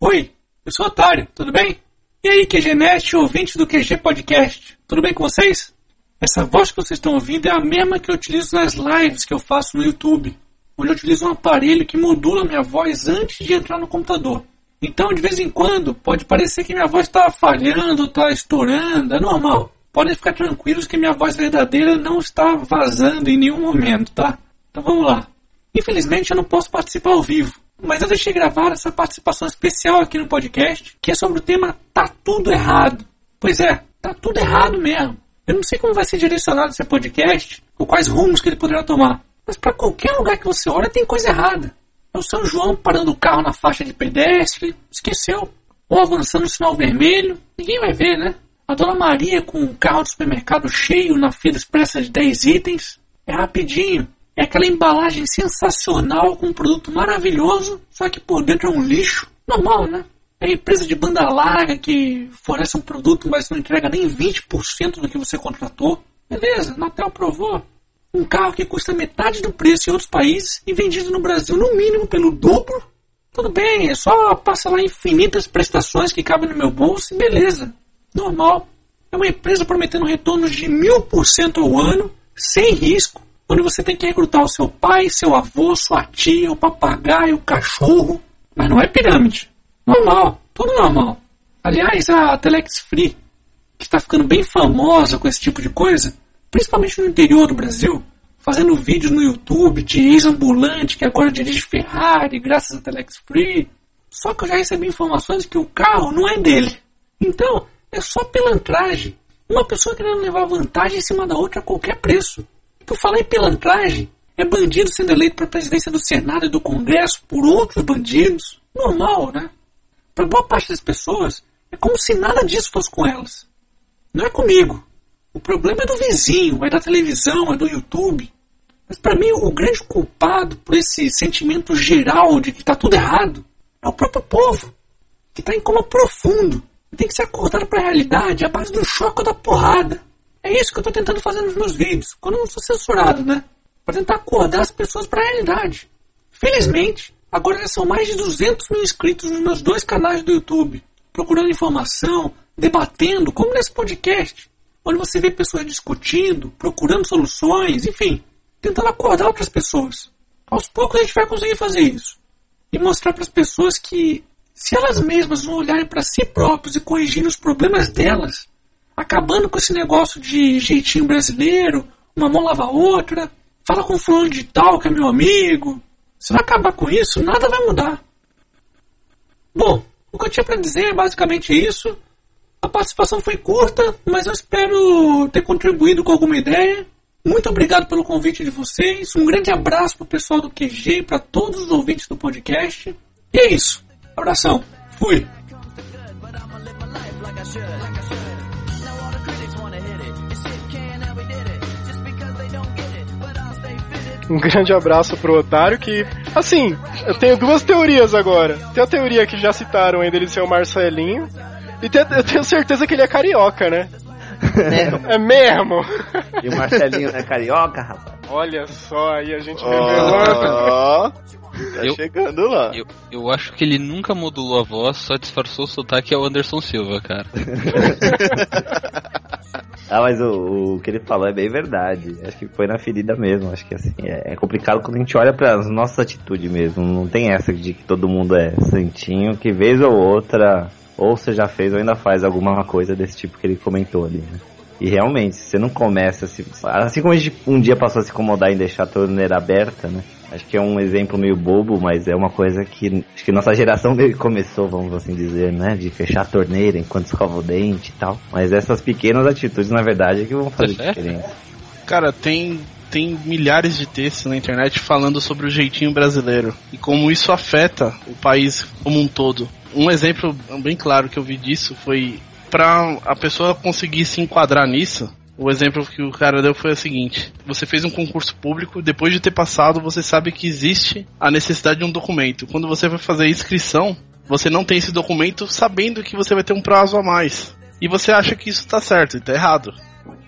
Speaker 7: Oi, eu sou o Otário, tudo bem? E aí, QGNet, ouvintes do QG Podcast, tudo bem com vocês? Essa voz que vocês estão ouvindo é a mesma que eu utilizo nas lives que eu faço no YouTube, onde eu utilizo um aparelho que modula minha voz antes de entrar no computador. Então, de vez em quando, pode parecer que minha voz está falhando, está estourando, é normal. Podem ficar tranquilos que minha voz verdadeira não está vazando em nenhum momento, tá? Então vamos lá. Infelizmente eu não posso participar ao vivo, mas eu deixei gravar essa participação especial aqui no podcast, que é sobre o tema Tá Tudo Errado. Pois é, tá tudo errado mesmo. Eu não sei como vai ser direcionado esse podcast, ou quais rumos que ele poderá tomar. Mas para qualquer lugar que você olha tem coisa errada. É o São João parando o carro na faixa de pedestre, esqueceu. Ou avançando no sinal vermelho, ninguém vai ver, né? A Dona Maria com um carro de supermercado cheio na fila expressa de 10 itens. É rapidinho. É aquela embalagem sensacional com um produto maravilhoso, só que por dentro é um lixo. Normal, né? É empresa de banda larga que fornece um produto, mas não entrega nem 20% do que você contratou. Beleza, Natal provou. Um carro que custa metade do preço em outros países e vendido no Brasil no mínimo pelo dobro. Tudo bem, é só passar lá infinitas prestações que cabem no meu bolso e beleza. Normal. É uma empresa prometendo retornos de mil por cento ao ano, sem risco, onde você tem que recrutar o seu pai, seu avô, sua tia, o papagaio, o cachorro. Mas não é pirâmide. Normal, tudo normal. Aliás, a Telex Free, que está ficando bem famosa com esse tipo de coisa, principalmente no interior do Brasil, fazendo vídeos no YouTube de ex-ambulante que agora dirige Ferrari graças a Telex Free. Só que eu já recebi informações que o carro não é dele. Então, é só pilantragem. Uma pessoa querendo levar vantagem em cima da outra a qualquer preço. Por falar em pilantragem, é bandido sendo eleito para a presidência do Senado e do Congresso por outros bandidos. Normal, né? Para boa parte das pessoas, é como se nada disso fosse com elas. Não é comigo. O problema é do vizinho, é da televisão, é do YouTube. Mas para mim o grande culpado por esse sentimento geral de que tá tudo errado é o próprio povo, que tá em coma profundo. E tem que ser acordado para a realidade, a base do choque da porrada. É isso que eu tô tentando fazer nos meus vídeos, quando eu não sou censurado, né? Pra tentar acordar as pessoas para a realidade. Felizmente, agora já são mais de 200 mil inscritos nos meus dois canais do YouTube, procurando informação, debatendo, como nesse podcast, onde você vê pessoas discutindo, procurando soluções, enfim, tentando acordar outras pessoas. Aos poucos a gente vai conseguir fazer isso. E mostrar para as pessoas que, se elas mesmas não olharem para si próprios e corrigirem os problemas delas, acabando com esse negócio de jeitinho brasileiro, uma mão lava a outra, fala com fulano de tal que é meu amigo. Se não acabar com isso, nada vai mudar. Bom, o que eu tinha para dizer é basicamente isso. A participação foi curta, mas eu espero ter contribuído com alguma ideia. Muito obrigado pelo convite de vocês. Um grande abraço pro pessoal do QG e para todos os ouvintes do podcast. E é isso. Abração. Fui.
Speaker 1: Um grande abraço pro Otário que, assim, eu tenho duas teorias agora. Tem a teoria que já citaram aí dele ser o Marcelinho. E tem- eu tenho certeza que ele é carioca, né? É mesmo?
Speaker 4: E o Marcelinho é carioca, rapaz?
Speaker 1: Olha só, aí a gente revelando. (laughs)
Speaker 5: Tá
Speaker 3: Eu-
Speaker 5: chegando lá.
Speaker 3: Eu, eu acho que ele nunca modulou a voz, só disfarçou o sotaque ao Anderson Silva, cara. (laughs)
Speaker 4: Ah, mas o, o que ele falou é bem verdade. Acho que foi na ferida mesmo. Acho que assim, é, é complicado quando a gente olha para as nossas atitudes mesmo. Não tem essa de que todo mundo é santinho, que vez ou outra, ou você já fez ou ainda faz alguma coisa desse tipo que ele comentou ali, né? E realmente, se você não começa, se, assim como a gente um dia passou a se incomodar em deixar a torneira aberta, né? Acho que é um exemplo meio bobo, mas é uma coisa que acho que nossa geração meio que começou, vamos assim dizer, né? De fechar a torneira enquanto escova o dente e tal. Mas essas pequenas atitudes, na verdade, é que vão fazer diferença.
Speaker 2: Cara, tem, tem milhares de textos na internet falando sobre o jeitinho brasileiro e como isso afeta o país como um todo. Um exemplo bem claro que eu vi disso foi para a pessoa conseguir se enquadrar nisso. O exemplo que o cara deu foi o seguinte: você fez um concurso público, depois de ter passado, você sabe que existe a necessidade de um documento. Quando você vai fazer a inscrição, você não tem esse documento sabendo que você vai ter um prazo a mais. E você acha que isso tá certo e tá errado.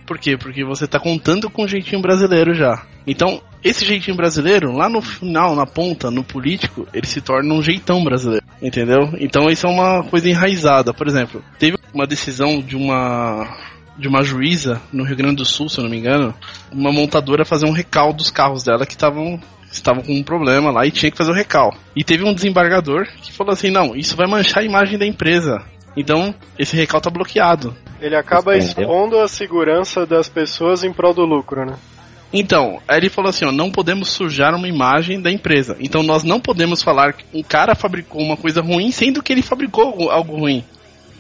Speaker 2: Por quê? Porque você tá contando com o jeitinho brasileiro já. Então, esse jeitinho brasileiro, lá no final, na ponta, no político, ele se torna um jeitão brasileiro. Entendeu? Então isso é uma coisa enraizada. Por exemplo, teve uma decisão de uma de uma juíza no Rio Grande do Sul, se eu não me engano, uma montadora fazer um recal dos carros dela que estavam estavam com um problema lá e tinha que fazer o recal. E teve um desembargador que falou assim: "Não, isso vai manchar a imagem da empresa. Então, esse recal tá bloqueado".
Speaker 1: Ele acaba
Speaker 4: Entendeu?
Speaker 1: expondo a segurança das pessoas em prol do lucro, né?
Speaker 2: Então, aí ele falou assim, ó, não podemos sujar uma imagem da empresa. Então nós não podemos falar que um cara fabricou uma coisa ruim, sendo que ele fabricou algo- algo ruim.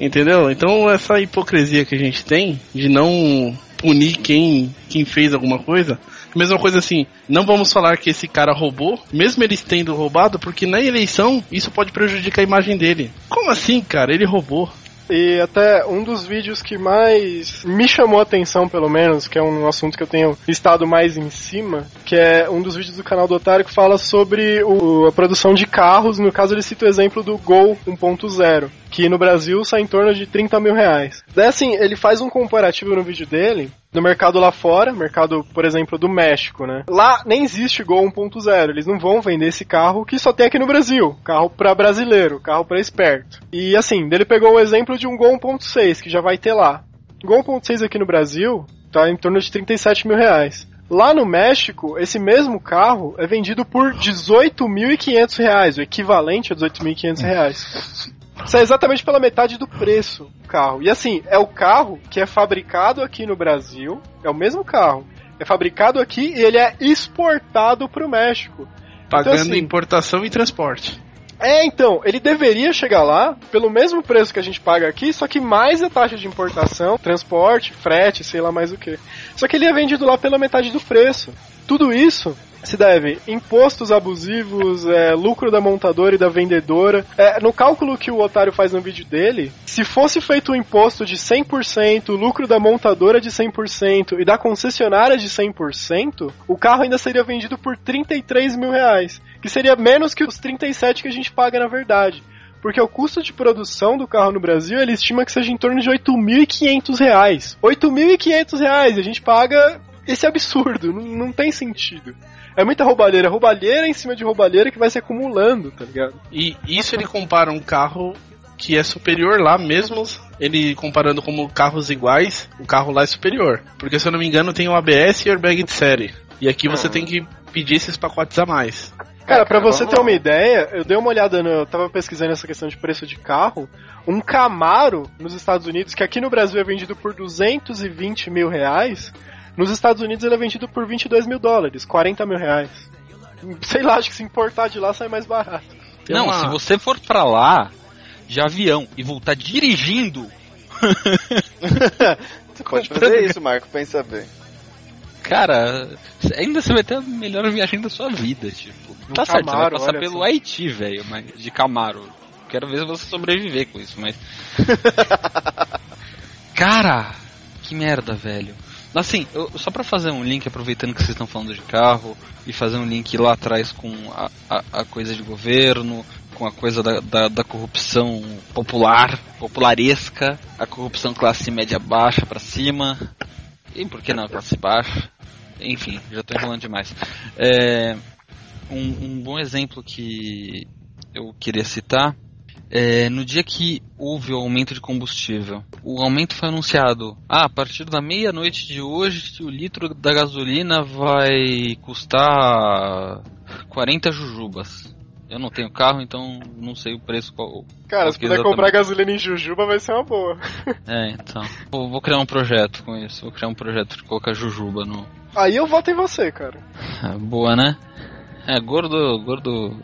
Speaker 2: Entendeu? Então essa hipocrisia que a gente tem de não punir quem, quem fez alguma coisa. Mesma coisa assim, não vamos falar que esse cara roubou, mesmo ele tendo roubado, porque na eleição isso pode prejudicar a imagem dele. Como assim, cara? Ele roubou.
Speaker 1: E até um dos vídeos que mais me chamou a atenção, pelo menos, que é um assunto que eu tenho estado mais em cima, que é um dos vídeos do canal do Otário que fala sobre o- a produção de carros. No caso, ele cita o exemplo do Gol 1.0, que no Brasil sai em torno de 30 mil reais. Daí, assim, ele faz um comparativo no vídeo dele do mercado lá fora, mercado, por exemplo, do México, né? Lá nem existe Gol 1.0, eles não vão vender esse carro que só tem aqui no Brasil, carro pra brasileiro, carro pra esperto. E assim, ele pegou o exemplo de um Gol 1.6 que já vai ter lá. Gol 1.6 aqui no Brasil tá em torno de 37 mil reais. Lá no México, esse mesmo carro é vendido por 18.500 reais, o equivalente a 18.500 reais. Isso é exatamente pela metade do preço do carro. E assim, é o carro que é fabricado aqui no Brasil, é o mesmo carro. É fabricado aqui e ele é exportado para o México.
Speaker 2: Pagando
Speaker 1: assim-
Speaker 2: importação e transporte.
Speaker 1: É, então, ele deveria chegar lá pelo mesmo preço que a gente paga aqui, só que mais a taxa de importação, transporte, frete, sei lá mais o que. Só que ele é vendido lá pela metade do preço. Tudo isso se deve impostos abusivos, é, lucro da montadora e da vendedora. É, no cálculo que o Otário faz no vídeo dele, se fosse feito um imposto de 100%, o lucro da montadora de 100% e da concessionária de 100%, o carro ainda seria vendido por 33 mil reais, que seria menos que os 37 que a gente paga na verdade. Porque o custo de produção do carro no Brasil, ele estima que seja em torno de 8.500 reais. 8.500 reais, a gente paga esse absurdo, não, não tem sentido. É muita roubalheira, roubalheira em cima de roubalheira que vai se acumulando, tá ligado?
Speaker 2: E isso ele compara um carro que é superior lá, mesmo ele comparando como carros iguais, o carro lá é superior. Porque se eu não me engano tem o ABS e airbag de série. E aqui você tem que pedir esses pacotes a mais.
Speaker 1: Cara, pra
Speaker 5: vamos
Speaker 1: você ter uma ideia, eu dei uma olhada, no, eu tava pesquisando essa questão de preço de carro. Um Camaro nos Estados Unidos, que aqui no Brasil é vendido por 220 mil reais, nos Estados Unidos ele é vendido por 22 mil dólares, 40 mil reais. Sei lá, acho que se importar de lá sai mais barato.
Speaker 2: Tem
Speaker 3: não,
Speaker 2: uma-
Speaker 3: se você for pra lá de avião e voltar dirigindo, (laughs)
Speaker 5: Você pode fazer isso, Marco, pensa bem.
Speaker 3: cara, ainda você vai ter a melhor viagem da sua vida, tipo. Tá certo, você vai
Speaker 1: Camaro,
Speaker 3: passar pelo
Speaker 1: só.
Speaker 3: Haiti, velho, mas de Camaro. Quero ver se você sobreviver com isso, mas. (laughs) cara, que merda, velho. Assim, eu- só pra fazer um link, aproveitando que vocês estão falando de carro, e fazer um link lá atrás com a, a, a coisa de governo, com a coisa da, da, da corrupção popular, popularesca, a corrupção classe média baixa pra cima, e por que não classe baixa? Enfim, já tô enrolando demais. É, um, um bom exemplo que eu queria citar é, no dia que houve o aumento de combustível, o aumento foi anunciado. Ah, a partir da meia-noite de hoje, o litro da gasolina vai custar 40 jujubas. Eu não tenho carro, então não sei o preço qual.
Speaker 1: Cara,
Speaker 3: qual
Speaker 1: se puder comprar gasolina em Jujuba vai ser uma boa. (laughs)
Speaker 3: É, então. Vou, vou criar um projeto com isso. Vou criar um projeto de colocar jujuba no.
Speaker 1: Aí eu voto em você, cara.
Speaker 3: Ah, (laughs) Boa, né? É, gordo, gordo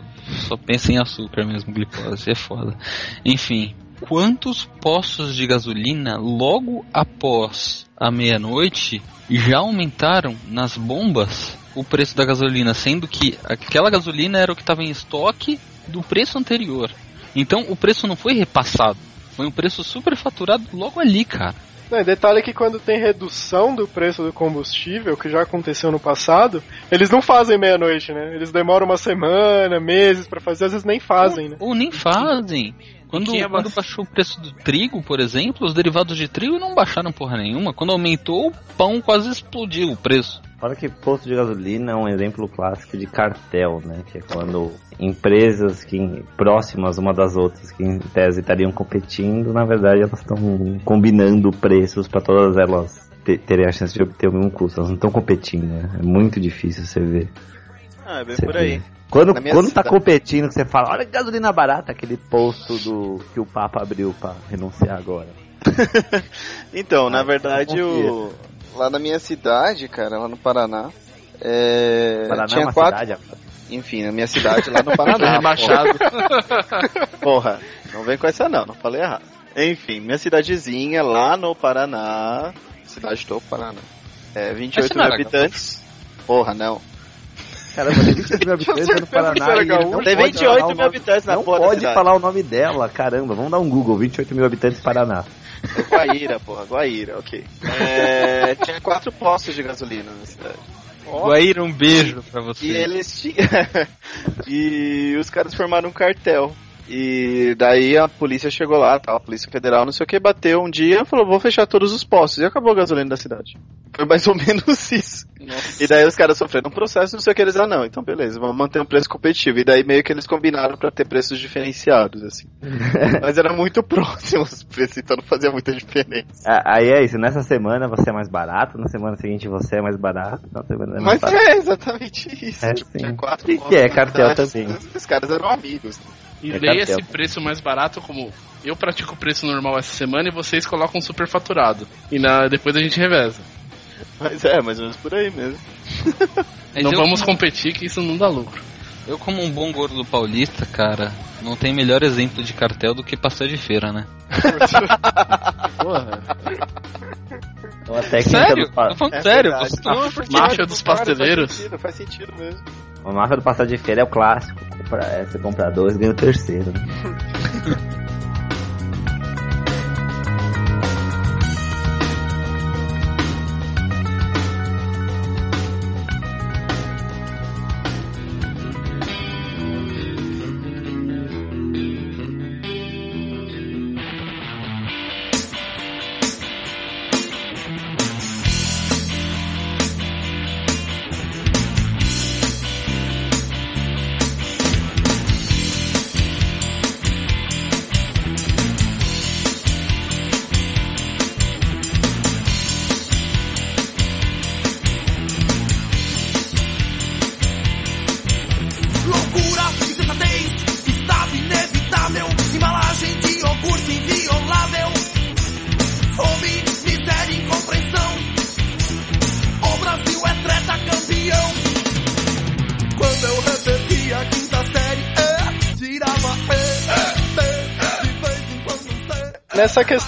Speaker 3: só pensa em açúcar mesmo, glicose, é foda. Enfim, quantos postos de gasolina logo após a meia-noite já aumentaram nas bombas o preço da gasolina, sendo que aquela gasolina era o que estava em estoque do preço anterior. Então o preço não foi repassado, foi um preço superfaturado logo ali, cara.
Speaker 1: Não, detalhe que quando tem redução do preço do combustível, que já aconteceu no passado, eles não fazem meia-noite, né? Eles demoram uma semana, meses pra fazer, às vezes nem fazem, né?
Speaker 3: Ou nem fazem. Quando,
Speaker 2: é
Speaker 3: quando baixou o preço do trigo, por exemplo, os derivados de trigo não baixaram porra nenhuma. Quando aumentou, o pão quase explodiu o preço.
Speaker 4: Fora que posto de gasolina é um exemplo clássico de cartel, né? Que é quando empresas que próximas uma das outras, que em tese estariam competindo, na verdade elas estão combinando preços para todas elas te- terem a chance de obter o mesmo custo. Elas não estão competindo, né? É muito difícil você ver.
Speaker 5: Ah, é bem
Speaker 4: Você
Speaker 5: por aí.
Speaker 4: vê. Quando, quando tá competindo, você fala, olha que gasolina barata, aquele posto do que o Papa abriu pra renunciar agora. (laughs)
Speaker 5: Então, na
Speaker 4: Ah,
Speaker 5: verdade, o... lá na minha cidade, cara, lá no Paraná, é...
Speaker 4: Paraná é
Speaker 5: tinha
Speaker 4: uma
Speaker 5: quatro.
Speaker 4: cidade.
Speaker 5: Enfim, na minha cidade, lá no Paraná.
Speaker 2: Rebaixado. (laughs)
Speaker 5: Porra, não vem com essa não, não falei errado. Enfim, minha cidadezinha lá no Paraná. Cidade do Paraná. É, 28
Speaker 3: Essa não
Speaker 5: mil habitantes. Porra, não.
Speaker 4: Caramba, tem 28 (laughs) mil habitantes no Paraná. não.
Speaker 5: Tem
Speaker 4: pode
Speaker 5: 28
Speaker 4: falar o
Speaker 5: mil
Speaker 4: nome-
Speaker 5: habitantes na
Speaker 4: Não pode falar o nome dela, caramba. Vamos dar um Google, 28 mil habitantes Paraná.
Speaker 5: Guaíra, porra, Guaíra, ok. É, tinha quatro postos de gasolina na cidade.
Speaker 3: Guaíra, um beijo pra você.
Speaker 5: E eles tinham. (laughs) e os caras formaram um cartel. E daí a polícia chegou lá, a Polícia Federal, não sei o que, bateu um dia e falou: vou fechar todos os postos. E acabou a gasolina da cidade. Foi mais ou (laughs) menos isso. E daí os caras sofreram um processo, não sei o que eles ah não, então beleza, vamos manter um preço competitivo. E daí meio que eles combinaram pra ter preços diferenciados, assim. (laughs) Mas era muito próximo os preços, então não fazia muita diferença.
Speaker 4: Ah, Aí é isso, nessa semana você é mais barato, na semana seguinte você é mais barato, na semana é mais
Speaker 5: Mas
Speaker 4: barato.
Speaker 5: é exatamente isso.
Speaker 4: É,
Speaker 5: tipo,
Speaker 4: sim.
Speaker 5: tinha quatro
Speaker 4: E que é cartel também.
Speaker 5: Os caras eram amigos.
Speaker 2: E
Speaker 4: É
Speaker 2: leia esse preço mais barato como eu pratico o preço normal essa semana e vocês colocam super faturado. E na, depois a gente reveza.
Speaker 5: Mas é, mais ou menos por aí mesmo. (laughs)
Speaker 3: Mas
Speaker 2: não
Speaker 3: eu,
Speaker 2: vamos
Speaker 3: como,
Speaker 2: competir que isso não dá lucro.
Speaker 3: eu, como um bom gordo paulista, cara, não tem melhor exemplo de cartel do que pastel de feira, né? (laughs)
Speaker 2: Porra.
Speaker 3: Sério?
Speaker 4: do
Speaker 3: Tô falando
Speaker 5: É
Speaker 3: sério,
Speaker 5: verdade.
Speaker 3: você tá
Speaker 1: é,
Speaker 2: dos pasteleiros.
Speaker 1: Faz sentido, faz sentido mesmo.
Speaker 4: A máfia do passar de feira é o clássico. Compra, é, você compra dois, ganha o terceiro. né? (laughs)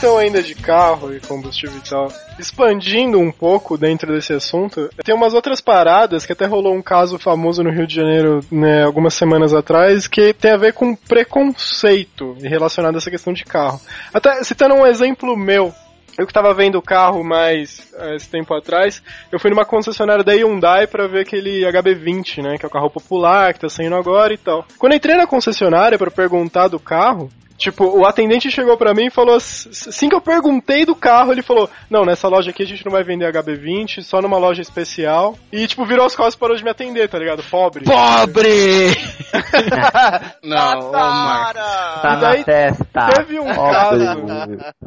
Speaker 1: questão ainda de carro e combustível e tal, expandindo um pouco dentro desse assunto, tem umas outras paradas que até rolou um caso famoso no Rio de Janeiro, né, algumas semanas atrás, que tem a ver com preconceito relacionado a essa questão de carro. Até citando um exemplo meu, eu que tava vendo o carro mais eh, esse tempo atrás, eu fui numa concessionária da Hyundai pra ver aquele HB20, né, que é o carro popular, que tá saindo agora e tal. Quando eu entrei na concessionária pra perguntar do carro, Tipo, o atendente chegou pra mim e falou assim assim que eu perguntei do carro, ele falou: "Não, nessa loja aqui a gente não vai vender HB20, só numa loja especial". E tipo, virou as costas e parou de me atender, tá ligado? Pobre.
Speaker 3: Pobre! (laughs)
Speaker 2: Não, ô Marco.
Speaker 4: Tá
Speaker 1: E daí
Speaker 4: na testa.
Speaker 1: teve um caso-.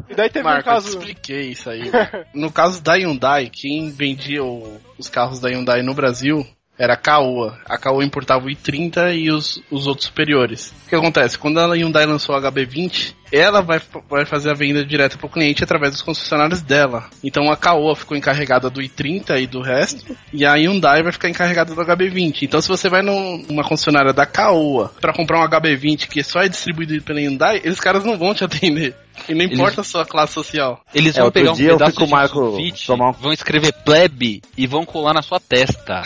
Speaker 1: E daí teve
Speaker 2: Marco,
Speaker 1: um caso
Speaker 2: eu te expliquei isso aí. no caso da Hyundai, quem vendia o- os carros da Hyundai no Brasil era a Caoa. A Caoa importava o i30 e os, os outros superiores. O que acontece? Quando a Hyundai lançou o HB20, ela vai, vai fazer a venda direta pro cliente através dos concessionários dela. Então a Caoa ficou encarregada do i30 e do resto, e a Hyundai vai ficar encarregada do HB20. Então se você vai num- numa concessionária da Caoa para comprar um HB20 que só é distribuído pela Hyundai, eles caras não vão te atender. E não
Speaker 3: Eles-
Speaker 2: importa a sua classe social.
Speaker 3: Eles
Speaker 4: É,
Speaker 3: vão
Speaker 4: outro
Speaker 3: pegar um
Speaker 4: dia
Speaker 3: pedaço
Speaker 4: fui com o
Speaker 3: de
Speaker 4: Marco
Speaker 3: sulfite,
Speaker 4: tomar um-
Speaker 3: vão escrever plebe e vão colar na sua testa.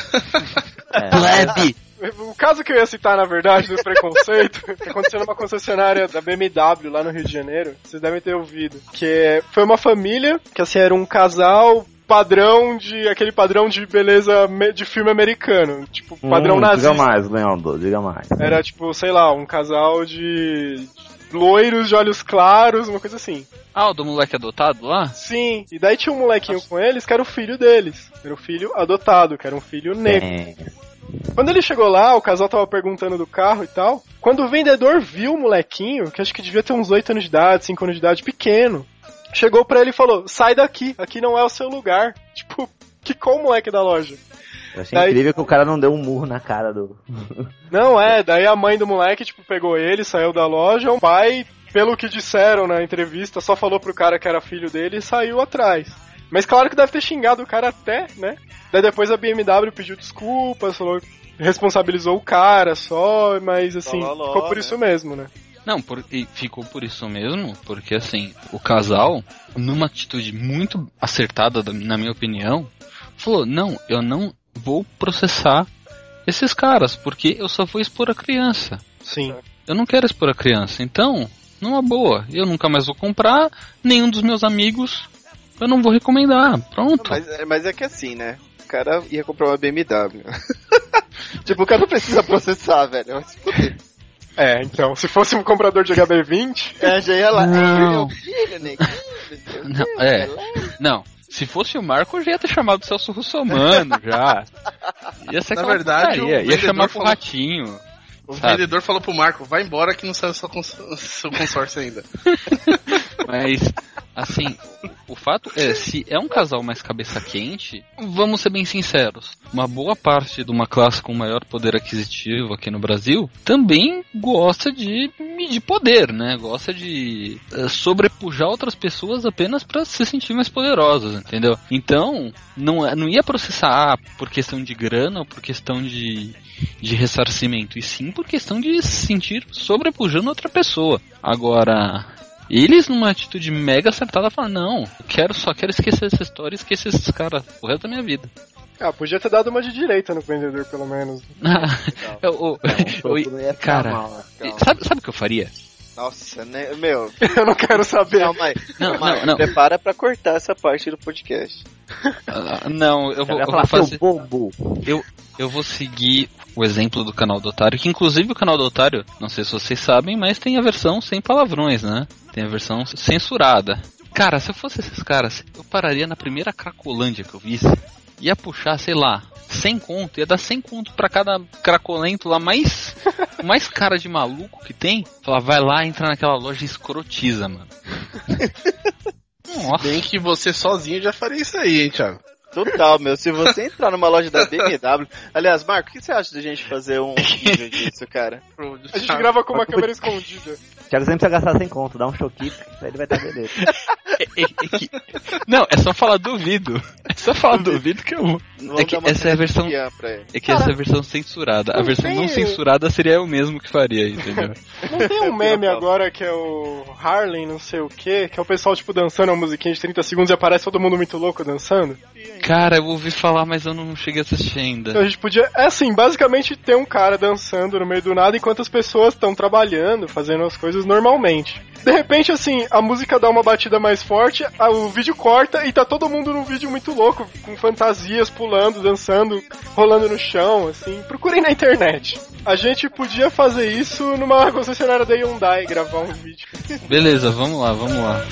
Speaker 4: É. (laughs)
Speaker 3: plebe!
Speaker 1: O caso que eu ia citar, na verdade, do preconceito, (laughs) aconteceu numa concessionária da BMW lá no Rio de Janeiro, vocês devem ter ouvido, que foi uma família, que assim, era um casal padrão de, aquele padrão de beleza de filme americano, tipo, padrão
Speaker 4: Hum,
Speaker 1: nazista.
Speaker 4: Diga mais, Leandro, diga mais.
Speaker 1: Era tipo, sei lá, um casal de loiros de olhos claros, uma coisa assim.
Speaker 3: Ah, o do moleque adotado lá?
Speaker 1: Sim, e daí tinha um molequinho com eles que era o filho deles. Era o filho adotado, que era um filho negro.
Speaker 4: É.
Speaker 1: Quando ele chegou lá, o casal tava perguntando do carro e tal. Quando o vendedor viu o molequinho, que acho que devia ter uns 8 anos de idade, 5 anos de idade, pequeno, chegou pra ele e falou: sai daqui, aqui não é o seu lugar. (laughs) Tipo, quicou o moleque da loja.
Speaker 4: Eu achei
Speaker 1: Daí-
Speaker 4: incrível que o cara não deu um murro na cara do. (laughs)
Speaker 1: Não é, daí a mãe do moleque, tipo, pegou ele, saiu da loja, o pai, pelo que disseram na entrevista, só falou pro cara que era filho dele e saiu atrás. Mas claro que deve ter xingado o cara até, né? Daí depois a BMW pediu desculpas, falou responsabilizou o cara só, mas assim,
Speaker 5: ló, ló,
Speaker 1: ficou por
Speaker 5: né?
Speaker 1: isso mesmo, né?
Speaker 3: Não, por- e ficou por isso mesmo, porque assim, o casal, numa atitude muito acertada, da- na minha opinião, falou: não, eu não vou processar esses caras, porque eu só vou expor a criança.
Speaker 1: Sim.
Speaker 3: Eu não quero expor a criança, então, numa boa, eu nunca mais vou comprar, nenhum dos meus amigos, eu não vou recomendar. Pronto.
Speaker 5: Mas, é- mas é que assim, né? O cara ia comprar uma BMW. (laughs) tipo, o cara não precisa processar, velho. Fuder.
Speaker 1: É, então, se fosse um comprador de HB20,
Speaker 5: É, já ia lá.
Speaker 3: Não.
Speaker 5: Filho, neguinho, não
Speaker 3: é.
Speaker 5: lá.
Speaker 3: Não, se fosse o Marco, eu já ia ter chamado o Celso Russomano (laughs) já. Ia ser
Speaker 2: Na verdade, o
Speaker 3: ia chamar pro
Speaker 2: falou-
Speaker 3: ratinho.
Speaker 2: O
Speaker 3: Sabe?
Speaker 2: vendedor falou pro Marco, vai embora que não saiu seu, cons (laughs) seu consórcio ainda. (laughs)
Speaker 3: Mas, assim, o fato é, se é um casal mais cabeça quente, vamos ser bem sinceros. Uma boa parte de uma classe com maior poder aquisitivo aqui no Brasil também gosta de medir poder, né? Gosta de eh, sobrepujar outras pessoas apenas para se sentir mais poderosas, entendeu? Então, não, é- não ia processar ah, por questão de grana ou por questão de, de ressarcimento, e sim por questão de se sentir sobrepujando outra pessoa. Agora, Eles, numa atitude mega acertada, falam: Não, eu quero, só quero esquecer essa história e esquecer esses caras o resto da minha vida.
Speaker 1: Ah, podia ter dado uma de direita no vendedor, pelo menos. (laughs)
Speaker 3: Eu-
Speaker 4: Não, (laughs)
Speaker 3: eu-
Speaker 4: não ia ficar
Speaker 3: cara,
Speaker 4: mal,
Speaker 3: sabe, sabe o que eu faria?
Speaker 5: Nossa, né? Meu, (laughs)
Speaker 1: Eu não quero saber.
Speaker 5: calma aí.
Speaker 3: Não,
Speaker 5: aí.
Speaker 3: não, não.
Speaker 5: Prepara pra cortar essa parte do podcast.
Speaker 3: Ah, não, eu
Speaker 4: Eu
Speaker 3: vou, eu vou fazer.
Speaker 4: bobo.
Speaker 3: Eu, eu vou seguir o exemplo do canal do Otário, que inclusive o canal do Otário, não sei se vocês sabem, mas tem a versão sem palavrões, né? Tem a versão censurada. Cara, se eu fosse esses caras, eu pararia na primeira Cracolândia que eu visse, ia puxar, sei lá, 100 conto, ia dar 100 conto pra cada cracolento lá, mais, (laughs) mais cara de maluco que tem. Falar, vai lá, entra naquela loja e escrotiza, mano. (laughs) Nossa.
Speaker 2: Bem que você sozinho já faria isso aí, hein, Thiago?
Speaker 5: Total, meu. Se você entrar numa loja da BMW. Aliás, Marco, o que você acha da gente fazer um vídeo disso, cara? (laughs)
Speaker 1: A gente grava com uma câmera escondida.
Speaker 4: Thiago sempre precisa gastar sem conto, dá um choquito, ele vai estar beleza. (laughs)
Speaker 3: É- é- é Não, é só falar duvido. É só falar duvido que eu.
Speaker 5: Vamos
Speaker 3: É que
Speaker 5: dar uma
Speaker 3: essa é a versão. É que essa é a versão censurada. A versão
Speaker 1: tem-
Speaker 3: não censurada seria eu mesmo que faria, entendeu? (laughs)
Speaker 1: Não tem um meme agora que é o Harlem, não sei o que, que é o pessoal, tipo, dançando uma musiquinha de 30 segundos e aparece todo mundo muito louco dançando?
Speaker 3: Cara, eu ouvi falar, mas eu não cheguei a assistir
Speaker 1: Então
Speaker 3: ainda.
Speaker 1: a gente podia, é assim, basicamente ter um cara dançando no meio do nada enquanto as pessoas estão trabalhando, fazendo as coisas normalmente. De repente, assim, a música dá uma batida mais forte, o vídeo corta e tá todo mundo num vídeo muito louco, com fantasias, pulando, dançando, rolando no chão, assim. Procurem na internet. A gente podia fazer isso numa concessionária da Hyundai, gravar um vídeo.
Speaker 3: Beleza, vamos lá, vamos lá.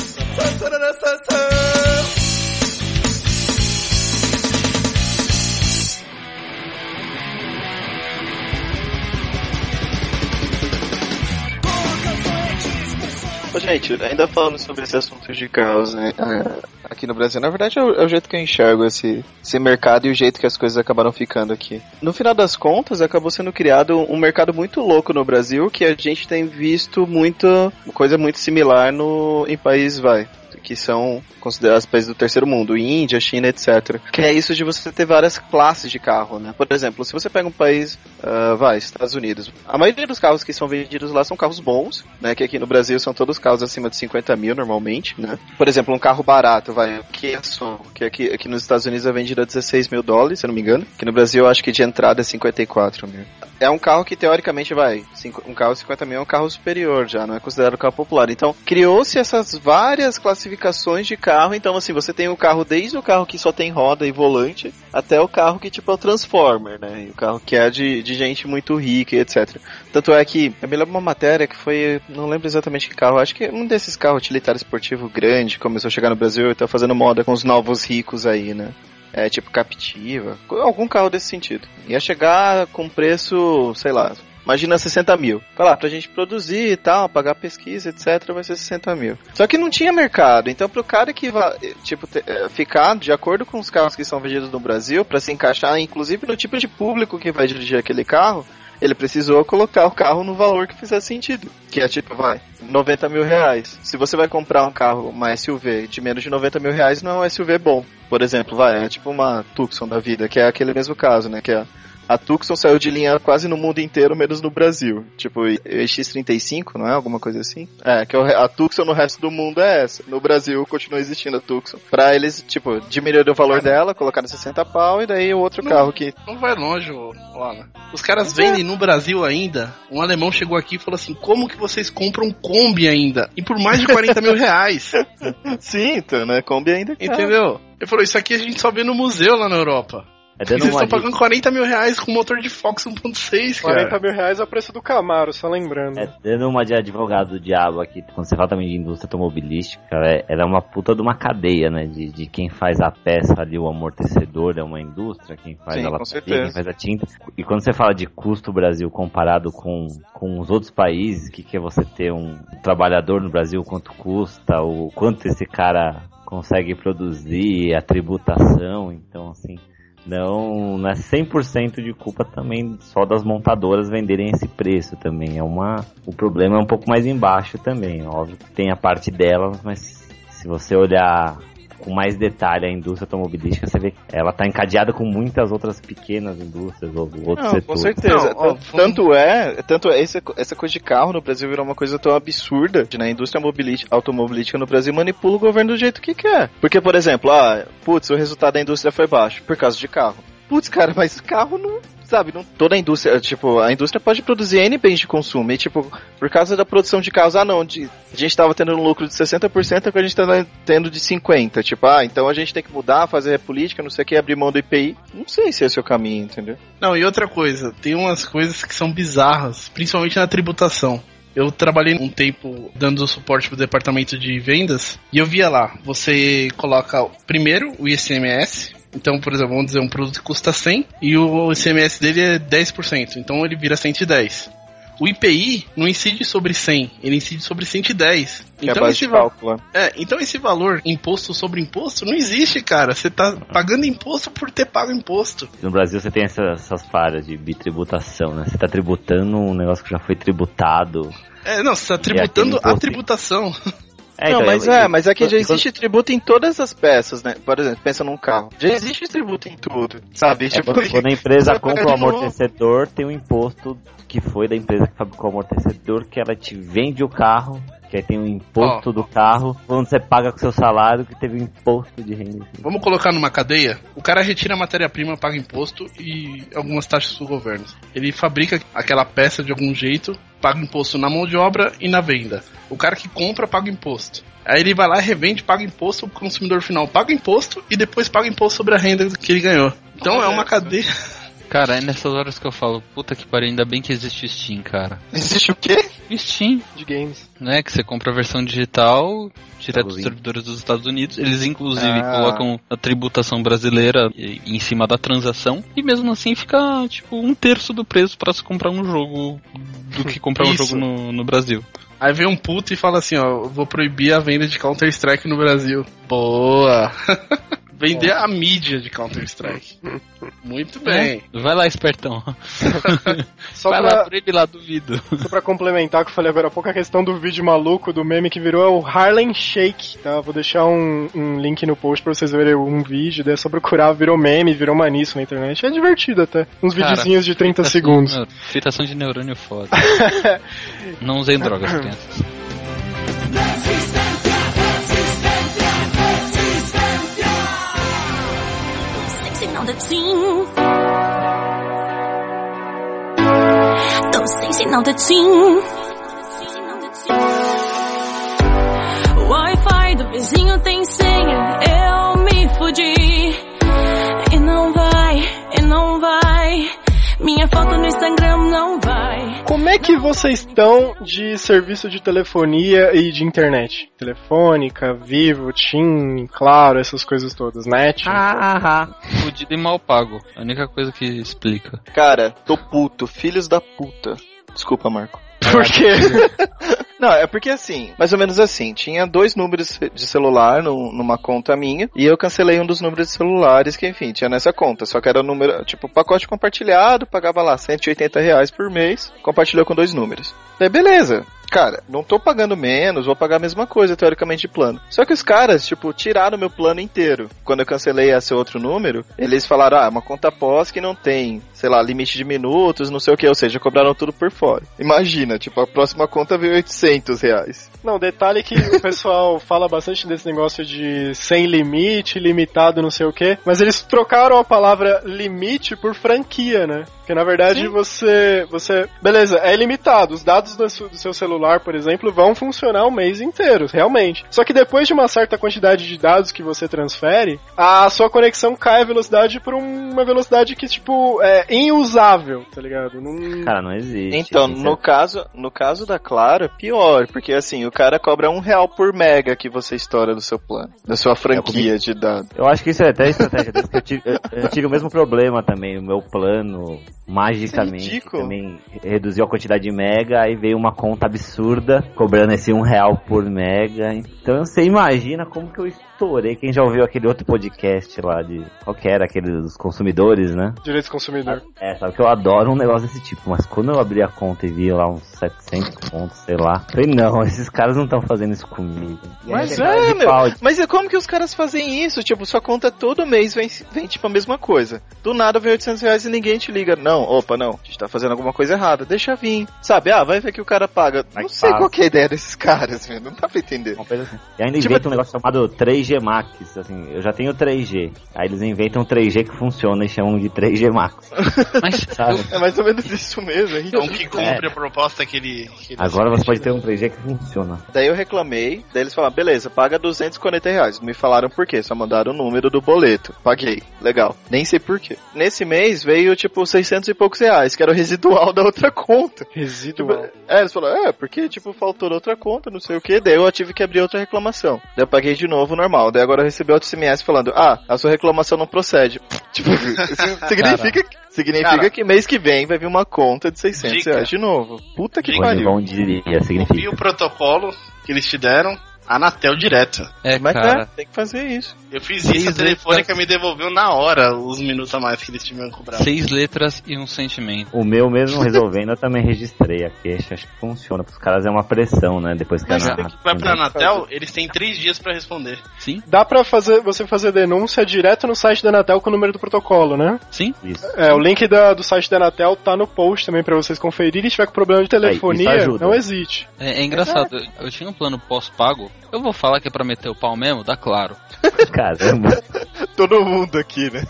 Speaker 5: Gente, ainda falando sobre esse assunto de carros, né? ah, Aqui no Brasil, na verdade, é o, é o jeito que eu enxergo esse, esse mercado e o jeito que as coisas acabaram ficando aqui. No final das contas, acabou sendo criado um mercado muito louco no Brasil que a gente tem visto muito coisa muito similar no em países vai que são considerados países do terceiro mundo, Índia, China, etc. Que é isso de você ter várias classes de carro, né? Por exemplo, se você pega um país, ah, vai, Estados Unidos, a maioria dos carros que são vendidos lá são carros bons, né? Que aqui no Brasil são todos carros acima de 50 mil normalmente, né? Por exemplo, um carro barato, vai, o Kia Soul, que aqui, aqui nos Estados Unidos é vendido a 16 mil dólares, se eu não me engano. Aqui no Brasil eu acho que de entrada é 54 mil. É um carro que teoricamente vai, um carro de 50 mil é um carro superior já, não é considerado carro popular. Então, criou-se essas várias classificações de carro. Então, assim, você tem o carro desde o carro que só tem roda e volante, até o carro que tipo é o Transformer, né? E o carro que é de, de gente muito rica e etc. Tanto é que, eu me lembro uma matéria que foi, não lembro exatamente que carro, acho que um desses carros utilitários esportivo grande começou a chegar no Brasil e tá fazendo moda com os novos ricos aí, né? É, tipo Captiva, algum carro desse sentido. Ia chegar com preço, sei lá, imagina 60 mil. Vai lá, pra gente produzir e tal, pagar pesquisa, etc, vai ser 60 mil. Só que não tinha mercado, então pro cara que vai, tipo, eh, ficar de acordo com os carros que são vendidos no Brasil, pra se encaixar, inclusive no tipo de público que vai dirigir aquele carro, ele precisou colocar o carro no valor que fizesse sentido. Que é tipo, vai, 90 mil reais. Se você vai comprar um carro, uma SUV de menos de 90 mil reais, não é um SUV bom. Por exemplo, vai, é tipo uma Tucson da vida, que é aquele mesmo caso, né? Que é a Tucson saiu de linha quase no mundo inteiro, menos no Brasil. Tipo, X35, não é? Alguma coisa assim? É, que a Tucson no resto do mundo é essa. No Brasil continua existindo a Tucson. Pra eles, tipo, diminuir o valor dela, colocaram 60 pau e daí o outro
Speaker 2: Não.
Speaker 5: carro que.
Speaker 2: Não vai longe, Alan. Os caras vendem no Brasil ainda. Um alemão chegou aqui e falou assim: como que vocês compram Kombi ainda? E por mais de 40 mil reais. (laughs)
Speaker 5: Sim, então, né? Kombi ainda é.
Speaker 2: Entendeu? Ele falou: isso aqui a gente só vê no museu lá na Europa.
Speaker 4: É dando
Speaker 2: vocês
Speaker 4: uma
Speaker 2: estão
Speaker 4: dica.
Speaker 2: pagando 40 mil reais com motor de Fox 1.6,
Speaker 1: 40
Speaker 2: cara.
Speaker 1: mil reais é o preço do Camaro, só lembrando.
Speaker 4: É, dando uma de advogado do diabo aqui, quando você fala também de indústria automobilística, é, ela é uma puta de uma cadeia, né? De, de quem faz a peça ali, o amortecedor é uma indústria, quem faz
Speaker 5: Sim,
Speaker 4: a
Speaker 5: com
Speaker 4: lataria,
Speaker 5: certeza.
Speaker 4: quem faz a tinta. E quando você fala de custo Brasil comparado com, com os outros países, o que, que é você ter um trabalhador no Brasil, quanto custa, o quanto esse cara consegue produzir, a tributação, então assim não, não é 100% de culpa também só das montadoras venderem esse preço também. É uma, o problema é um pouco mais embaixo também. Óbvio que tem a parte delas, mas se você olhar com mais detalhe a indústria automobilística, você vê que ela tá encadeada com muitas outras pequenas indústrias ou outros
Speaker 5: Não,
Speaker 4: setores.
Speaker 5: com certeza.
Speaker 2: Não, ó,
Speaker 5: Tan- tanto é, tanto é, essa, essa coisa de carro no Brasil virou uma coisa tão absurda, que na indústria mobilí- automobilística no Brasil manipula o governo do jeito que quer. Porque, por exemplo, ah, putz, o resultado da indústria foi baixo, por causa de carro. Putz, cara, mas carro não. Sabe, não, toda a indústria, tipo, a indústria pode produzir N bens de consumo. E, tipo, por causa da produção de carros, ah, não, de, a gente tava tendo um lucro de 60%, agora a gente tá tendo de 50%. Tipo, ah, então a gente tem que mudar, fazer política, não sei o que, abrir mão do IPI. Não sei se esse é o caminho, entendeu?
Speaker 2: Não, e outra coisa, tem umas coisas que são bizarras, principalmente na tributação. Eu trabalhei um tempo dando suporte pro departamento de vendas e eu via lá, você coloca primeiro o ICMS, então, por exemplo, vamos dizer, um produto que custa 100 e o ICMS dele é 10%, então ele vira 110. O IPI não incide sobre 100, ele incide sobre 110.
Speaker 5: Que é
Speaker 2: Então
Speaker 5: base
Speaker 2: esse,
Speaker 5: cálculo. né?
Speaker 2: é, então esse valor imposto sobre imposto não existe, cara. Você tá pagando imposto por ter pago imposto.
Speaker 4: No Brasil você tem essa- essas falhas de bitributação, né? Você tá tributando um negócio que já foi tributado.
Speaker 2: É, não, você tá tributando
Speaker 4: imposto?
Speaker 2: a tributação. (laughs)
Speaker 4: É,
Speaker 5: não,
Speaker 4: então,
Speaker 5: mas
Speaker 4: eu-
Speaker 5: é, mas é que já existe tributo em todas as peças, né? Por exemplo, pensa num carro. Já existe tributo em tudo, sabe?
Speaker 4: É,
Speaker 5: tipo,
Speaker 4: quando, a (laughs) empresa compra o amortecedor, tem um imposto que foi da empresa que fabricou o amortecedor, que ela te vende o carro, que aí tem um imposto do carro, quando você paga com seu salário, que teve um imposto de renda.
Speaker 2: Vamos colocar numa cadeia? O cara retira a matéria-prima, paga imposto e algumas taxas do governo. Ele fabrica aquela peça de algum jeito, paga imposto na mão de obra e na venda. O cara que compra paga imposto. Aí ele vai lá, revende, paga imposto, o consumidor final paga imposto e depois paga imposto sobre a renda que ele ganhou. Então é uma cadeia.
Speaker 3: Cara, é nessas horas que eu falo, puta que pariu, ainda bem que existe o Steam, cara.
Speaker 5: Existe o quê?
Speaker 3: O Steam,
Speaker 1: De games.
Speaker 3: né? Que você compra a versão digital direto dos servidores dos Estados Unidos. Eles inclusive
Speaker 5: Ah.
Speaker 3: colocam a tributação brasileira em cima da transação. E mesmo assim fica tipo um terço do preço pra se comprar um jogo do que comprar um jogo no, no Brasil.
Speaker 2: Aí vem um puto e fala assim, ó, vou proibir a venda de Counter-Strike no Brasil. Boa! (laughs) Vender a mídia de Counter-Strike. (laughs) Muito bem.
Speaker 3: Vai lá, espertão. (laughs)
Speaker 1: Só
Speaker 3: Vai lá,
Speaker 1: pra,
Speaker 3: proíbe lá, duvido.
Speaker 1: só pra complementar o que eu falei agora há pouco, a questão do vídeo maluco do meme que virou é o Harlem Shake, tá? Vou deixar um, um link no post pra vocês verem um vídeo, daí é só procurar, virou meme, virou maniço na internet. É divertido até. Uns
Speaker 3: Cara,
Speaker 1: videozinhos de 30 segundos.
Speaker 3: Fritação de neurônio foda. (laughs) Não usem drogas, crianças.
Speaker 8: Team. Tô sexy now the team. O Wi-Fi do vizinho tem senha, eu me fudi. Minha foto no Instagram não vai.
Speaker 1: Como é que vocês estão de serviço de telefonia e de internet? Telefônica, Vivo, TIM, claro, essas coisas todas, net?
Speaker 3: Fudido e mal pago. A única coisa que explica.
Speaker 5: Cara, tô puto, filhos da puta. Desculpa, Marco.
Speaker 1: Por quê? (laughs)
Speaker 5: Não, é porque assim, mais ou menos assim, tinha dois números de celular no- numa conta minha, e eu cancelei um dos números de celulares que, enfim, tinha nessa conta. Só que era o número, tipo, pacote compartilhado, pagava lá 180 reais por mês, compartilhou com dois números. Daí, beleza. Cara, não tô pagando menos, vou pagar a mesma coisa, teoricamente, de plano. Só que os caras, tipo, tiraram meu plano inteiro. Quando eu cancelei esse outro número, eles falaram, ah, é uma conta pós que não tem, sei lá, limite de minutos, não sei o que, ou seja, cobraram tudo por fora. Imagina, tipo, a próxima conta veio 800 reais.
Speaker 1: Não, detalhe que o pessoal (laughs) fala bastante desse negócio de sem limite, limitado, não sei o quê, mas eles trocaram a palavra limite por franquia, né? Porque na verdade
Speaker 5: Sim.
Speaker 1: você, você, beleza, é ilimitado. Os dados do seu, seu celular, por exemplo, vão funcionar o mês inteiro, realmente. Só que depois de uma certa quantidade de dados que você transfere, a sua conexão cai a velocidade por uma velocidade que tipo é inusável, tá ligado? Não,
Speaker 4: Cara, não existe.
Speaker 5: Então,
Speaker 4: Isso
Speaker 5: no
Speaker 4: é-
Speaker 5: caso, no caso da Claro, é pior, porque assim, o cara cobra um real por mega que você estoura do seu plano, da sua franquia de dados.
Speaker 4: Eu acho que isso é até estratégia eu tive, eu, eu tive o mesmo problema também. O meu plano, magicamente,
Speaker 5: ridículo.
Speaker 4: também reduziu a quantidade de mega, aí veio uma conta absurda, cobrando esse um real por mega. Então você imagina como que eu estourei. Quem já ouviu aquele outro podcast lá de. Qual que era? Aquele dos consumidores, né?
Speaker 1: Direitos do consumidor.
Speaker 4: É, sabe que eu adoro um negócio desse tipo, mas quando eu abri a conta e vi lá uns 700 pontos, sei lá, falei, não, esses caras não estão fazendo isso comigo. E
Speaker 5: Mas é, meu.
Speaker 4: pau,
Speaker 5: Mas é como que os caras fazem isso? Tipo, sua conta todo mês vem, vem tipo a mesma coisa. Do nada vem 800 reais e ninguém te liga. Não, opa, não. A gente tá fazendo alguma coisa errada. Deixa vir. Sabe? Ah, vai ver que o cara paga.
Speaker 4: Vai
Speaker 5: não sei
Speaker 4: paga.
Speaker 5: qual que é a ideia desses (laughs) caras, velho. Não dá pra entender.
Speaker 4: Assim. E ainda
Speaker 5: Tipo-
Speaker 4: inventam um negócio chamado 3G Max, assim, eu já tenho 3G. Aí eles inventam 3G que funciona e chamam de 3G Max. (laughs)
Speaker 3: Mas
Speaker 4: Sabe?
Speaker 5: É mais ou menos isso mesmo. É
Speaker 2: Então que cumpre a proposta que ele. que ele
Speaker 4: Agora você pode ter um 3G que funciona.
Speaker 5: Daí eu reclamei, daí eles falaram, beleza, paga 240 reais. Me falaram por quê, só mandaram o número do boleto. Paguei, legal. Nem sei por quê. Nesse mês veio, tipo, 600 e poucos reais, que era o residual (laughs) da outra conta.
Speaker 1: Residual.
Speaker 5: Tipo, é, eles falaram, é, porque, tipo, faltou outra conta, não sei o que. Daí eu tive que abrir outra reclamação. Daí eu paguei de novo, normal. Daí agora eu recebi outro SMS falando, ah, a sua reclamação não procede. (laughs) Tipo, significa, significa
Speaker 2: Cara.
Speaker 5: que mês que vem vai vir uma conta de 600
Speaker 2: Dica.
Speaker 5: reais de novo. Puta que pariu.
Speaker 4: bom
Speaker 2: Copia
Speaker 4: significa.
Speaker 2: o protocolo que eles te deram, Anatel direto.
Speaker 3: é,
Speaker 5: Mas
Speaker 3: cara,
Speaker 5: é, tem que fazer isso.
Speaker 2: Eu fiz
Speaker 3: Seis
Speaker 2: isso, a telefônica
Speaker 3: letras.
Speaker 2: me devolveu na hora os minutos a mais que eles tinham cobrado.
Speaker 3: seis letras e um sentimento.
Speaker 4: O meu mesmo resolvendo, eu também registrei a queixa, acho que funciona. Os caras é uma pressão, né? Depois que
Speaker 2: Mas
Speaker 4: a
Speaker 2: você que vai pra Anatel, eles têm três dias pra responder.
Speaker 3: Sim,
Speaker 1: Dá pra fazer, você fazer denúncia direto no site da Anatel com o número do protocolo, né?
Speaker 3: sim.
Speaker 4: Isso.
Speaker 1: É, o link da- do site da Anatel tá no post também pra vocês conferirem. Se tiver com problema de telefonia,
Speaker 4: ajuda.
Speaker 1: não hesite.
Speaker 3: É, é engraçado, eu tinha um plano pós-pago. Eu vou falar que é pra meter o pau mesmo, dá claro.
Speaker 4: Caramba. (laughs)
Speaker 5: Todo mundo aqui, né?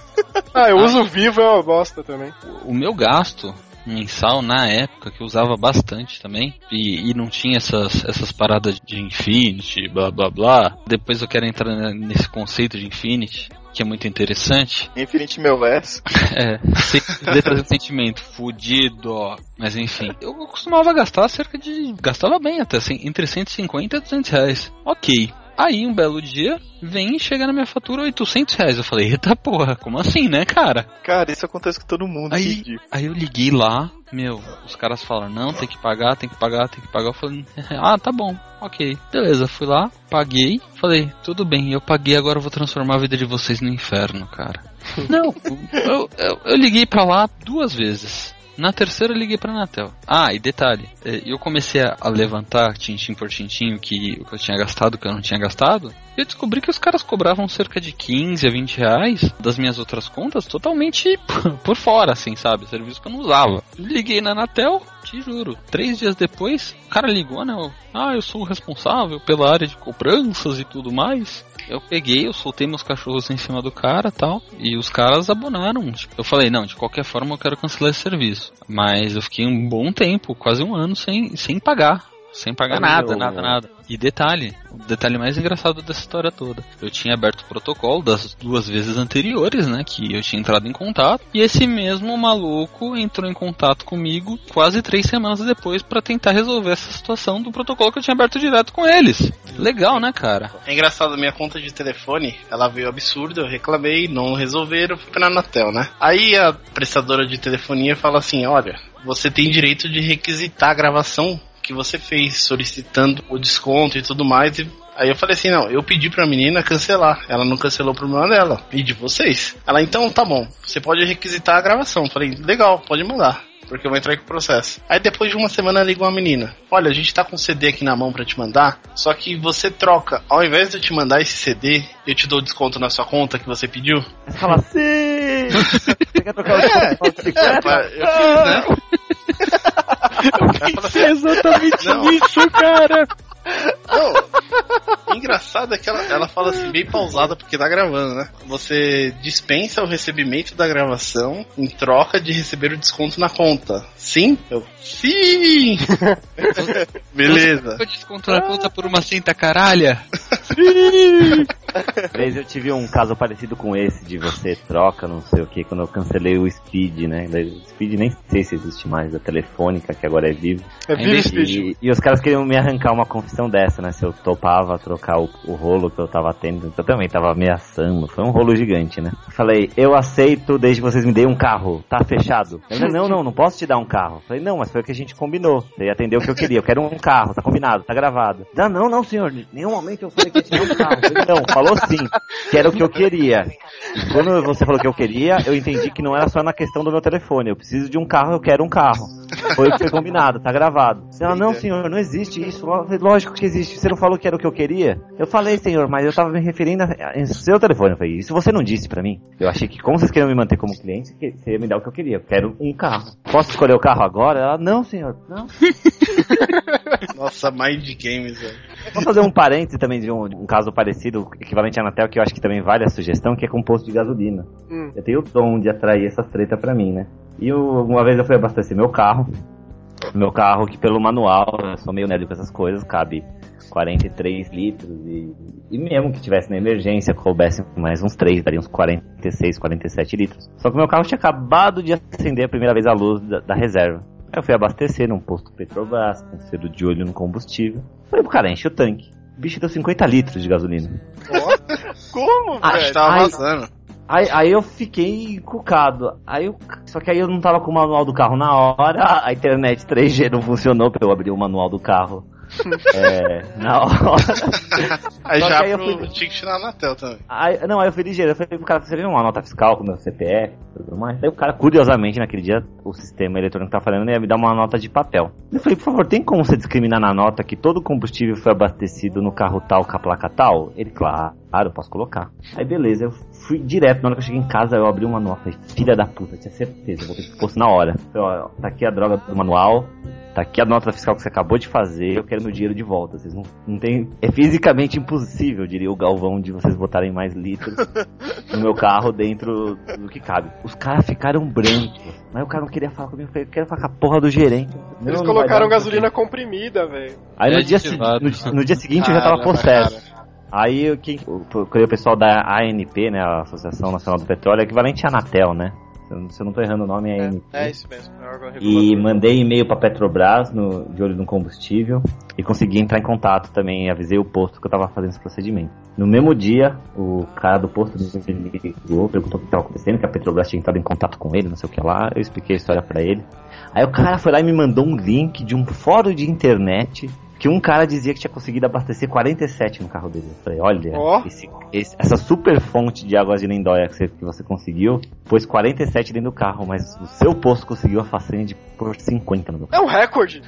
Speaker 1: Ah, eu uso o Vivo, é uma bosta também.
Speaker 3: O meu gasto mensal na época, que eu usava bastante também, e, e não tinha essas, essas paradas de Infinity, blá blá blá. Depois eu quero entrar ne- nesse conceito de Infinity, que é muito interessante. (laughs)
Speaker 5: Infinite meu verso.
Speaker 3: É, seis letras de sentimento, fudido. Mas enfim, eu costumava gastar cerca de. Gastava bem até, assim, entre 150 e 200 reais. Ok. Aí, um belo dia, vem e chega na minha fatura 800 reais. Eu falei, eita porra, como assim, né, cara?
Speaker 5: Cara, isso acontece com todo mundo.
Speaker 3: Aí, aí eu liguei lá, meu, os caras falaram, não, tem que pagar, tem que pagar, tem que pagar. Eu falei, (laughs) ah, tá bom, ok. Beleza, fui lá, paguei, falei, tudo bem, eu paguei, agora eu vou transformar a vida de vocês no inferno, cara. (laughs) não, eu, eu, eu liguei pra lá duas vezes. Na terceira eu liguei pra Anatel. Ah, e detalhe, eh, eu comecei a levantar tintim por tintim o que, o que eu tinha gastado, o que eu não tinha gastado. Eu descobri que os caras cobravam cerca de 15 a 20 reais das minhas outras contas totalmente (laughs) por fora, assim, sabe? Serviço que eu não usava. Liguei na Anatel, te juro. Três dias depois, o cara ligou, né? Ah, eu sou o responsável pela área de cobranças e tudo mais. Eu peguei, eu soltei meus cachorros em cima do cara tal. E os caras abonaram. Tipo, eu falei, não, de qualquer forma eu quero cancelar esse serviço. Mas eu fiquei um bom tempo, quase um ano, sem, sem pagar. Sem pagar nada, nada, nada. E detalhe, o detalhe mais engraçado dessa história toda. Eu tinha aberto o protocolo das duas vezes anteriores, né? Que eu tinha entrado em contato. E esse mesmo maluco entrou em contato comigo quase três semanas depois pra tentar resolver essa situação do protocolo que eu tinha aberto direto com eles. Legal, né, cara?
Speaker 2: É engraçado, minha conta de telefone, ela veio absurda, eu reclamei, não resolveram, fui pra Anatel, né? Aí a prestadora de telefonia fala assim, olha, você tem direito de requisitar a gravação que você fez, solicitando o desconto e tudo mais, e Aí eu falei assim, não, eu pedi pra menina cancelar. Ela não cancelou o problema dela. E de vocês. Ela, então tá bom, você pode requisitar a gravação. Falei, legal, pode mandar. Porque eu vou entrar com o processo. Aí depois de uma semana ligou a menina. Olha, a gente tá com um CD aqui na mão pra te mandar. Só que você troca. Ao invés de eu te mandar esse CD, eu te dou desconto na sua conta que você pediu.
Speaker 4: Você fala assim. (laughs) Você quer trocar o
Speaker 2: É,
Speaker 4: desconto bicicleta?
Speaker 2: eu fiz, né?
Speaker 1: É (laughs) exatamente
Speaker 2: Não.
Speaker 1: isso, cara.
Speaker 2: Não, o engraçado é que ela, ela fala assim, bem pausada, porque tá gravando, né? Você dispensa o recebimento da gravação em troca de receber o desconto na conta. Sim? Eu, sim! (laughs) Beleza.
Speaker 3: Eu desconto na conta por uma cinta caralha.
Speaker 4: Uma vez eu tive um caso parecido com esse, de você troca, não sei o que, quando eu cancelei o Speed, né? O Speed nem sei se existe mais, a telefônica, que agora é vivo.
Speaker 1: É Vivo. Speed.
Speaker 4: E, e os caras queriam me arrancar uma confissão dessa, né? Se eu topava trocar o, o rolo que eu tava tendo. Eu também tava ameaçando. Foi um rolo gigante, né? Falei, eu aceito desde que vocês me deem um carro. Tá fechado? Ele, não, não, não posso te dar um carro. Falei, não, mas foi o que a gente combinou. Você atendeu o que eu queria. Eu quero um carro, tá combinado, tá gravado. Não, não, não, senhor. Em nenhum momento eu falei que te dar um carro. Falei, não, falou sim. Que era o que eu queria. Quando você falou que eu queria, eu entendi que não era só na questão do meu telefone. Eu preciso de um carro, eu quero um carro. Foi o que foi combinado, tá gravado. Ela, não, senhor, não existe isso. Lógico que existe. Você não falou que era o que eu queria? Eu falei, senhor, mas eu tava me referindo a, a seu telefone. Eu falei, isso você não disse pra mim. Eu achei que, como vocês queriam me manter como cliente, que- você ia me dar o que eu queria. Eu quero um carro. Posso escolher o carro agora? Ela, não, senhor, não. (laughs)
Speaker 2: Nossa, Mind Games, velho.
Speaker 4: Vou fazer um parêntese também de um, de um caso parecido, equivalente à Anatel, que eu acho que também vale a sugestão, que é com posto de gasolina.
Speaker 1: Hum.
Speaker 4: Eu tenho o dom de atrair essas treta pra mim, né? E eu- uma vez eu fui abastecer meu carro. Meu carro, que pelo manual, eu sou meio nerd com essas coisas, cabe 43 litros. E, e mesmo que tivesse na emergência, coubesse mais uns 3, daria uns 46, 47 litros. Só que meu carro tinha acabado de acender a primeira vez a luz da, da reserva. Aí eu fui abastecer num posto Petrobras, com cedo de olho no combustível. Falei pro cara, enche o tanque. O bicho deu 50 litros de gasolina. (laughs)
Speaker 1: Como,
Speaker 4: Ah,
Speaker 1: velho?
Speaker 2: Tava vazando.
Speaker 4: Aí, aí eu fiquei encucado. Aí eu, só que aí eu não tava com o manual do carro na hora, a internet 3G não funcionou pra eu abrir o manual do carro. (laughs) é, na hora.
Speaker 2: Aí
Speaker 4: Só
Speaker 2: já
Speaker 4: que aí eu
Speaker 2: pro
Speaker 4: fui-
Speaker 2: tinha que tirar na Anatel também.
Speaker 4: Aí, não, aí eu fui ligeiro. Eu falei pro cara, você viu uma nota fiscal com meu CPF tudo mais? Aí o cara, curiosamente, naquele dia, o sistema eletrônico que tá falando ia me dar uma nota de papel. Eu falei, por favor, tem como você discriminar na nota que todo o combustível foi abastecido no carro tal com a placa tal? Ele, claro, eu posso colocar. Aí beleza, eu fui direto, na hora que eu cheguei em casa, eu abri uma nota. Falei, filha da puta, tinha certeza, eu vou ter que posto na hora. Falei, ó, tá aqui a droga do manual, Tá aqui a nota fiscal que você acabou de fazer, eu quero meu dinheiro de volta. Vocês não, não tem. É fisicamente impossível, diria o Galvão, de vocês botarem mais litros (laughs) no meu carro dentro do que cabe. Os caras ficaram brancos. Mas o cara não queria falar comigo. Eu falei, eu quero falar com a porra do gerente.
Speaker 1: Eles
Speaker 4: não
Speaker 1: colocaram gasolina comprimida, velho.
Speaker 4: Aí no
Speaker 3: É
Speaker 4: dia, no, no dia seguinte eu já tava
Speaker 2: Cara,
Speaker 4: possesso. Aí eu que- eu procurei o pessoal da ANP, né, a Associação Nacional do Petróleo, equivalente à Anatel, né? Se eu, não- tô errando o nome, é ANP.
Speaker 1: É, é isso mesmo. É
Speaker 4: E mandei e-mail pra Petrobras no, de olho no combustível e consegui entrar em contato também. Avisei o posto que eu tava fazendo esse procedimento. No mesmo dia, o cara do posto me ligou, perguntou o que estava acontecendo, que a Petrobras tinha entrado em contato com ele, não sei o que lá. Eu expliquei a história pra ele. Aí o cara foi lá e me mandou um link de um fórum de internet que um cara dizia que tinha conseguido abastecer 47 no carro dele. Eu falei, olha,
Speaker 1: Ó.
Speaker 4: esse- esse- essa super fonte de águas de Lindóia que você, que você conseguiu, pôs 47 dentro do carro, mas o seu posto conseguiu a façanha de pôr 50 no meu carro.
Speaker 1: É um recorde.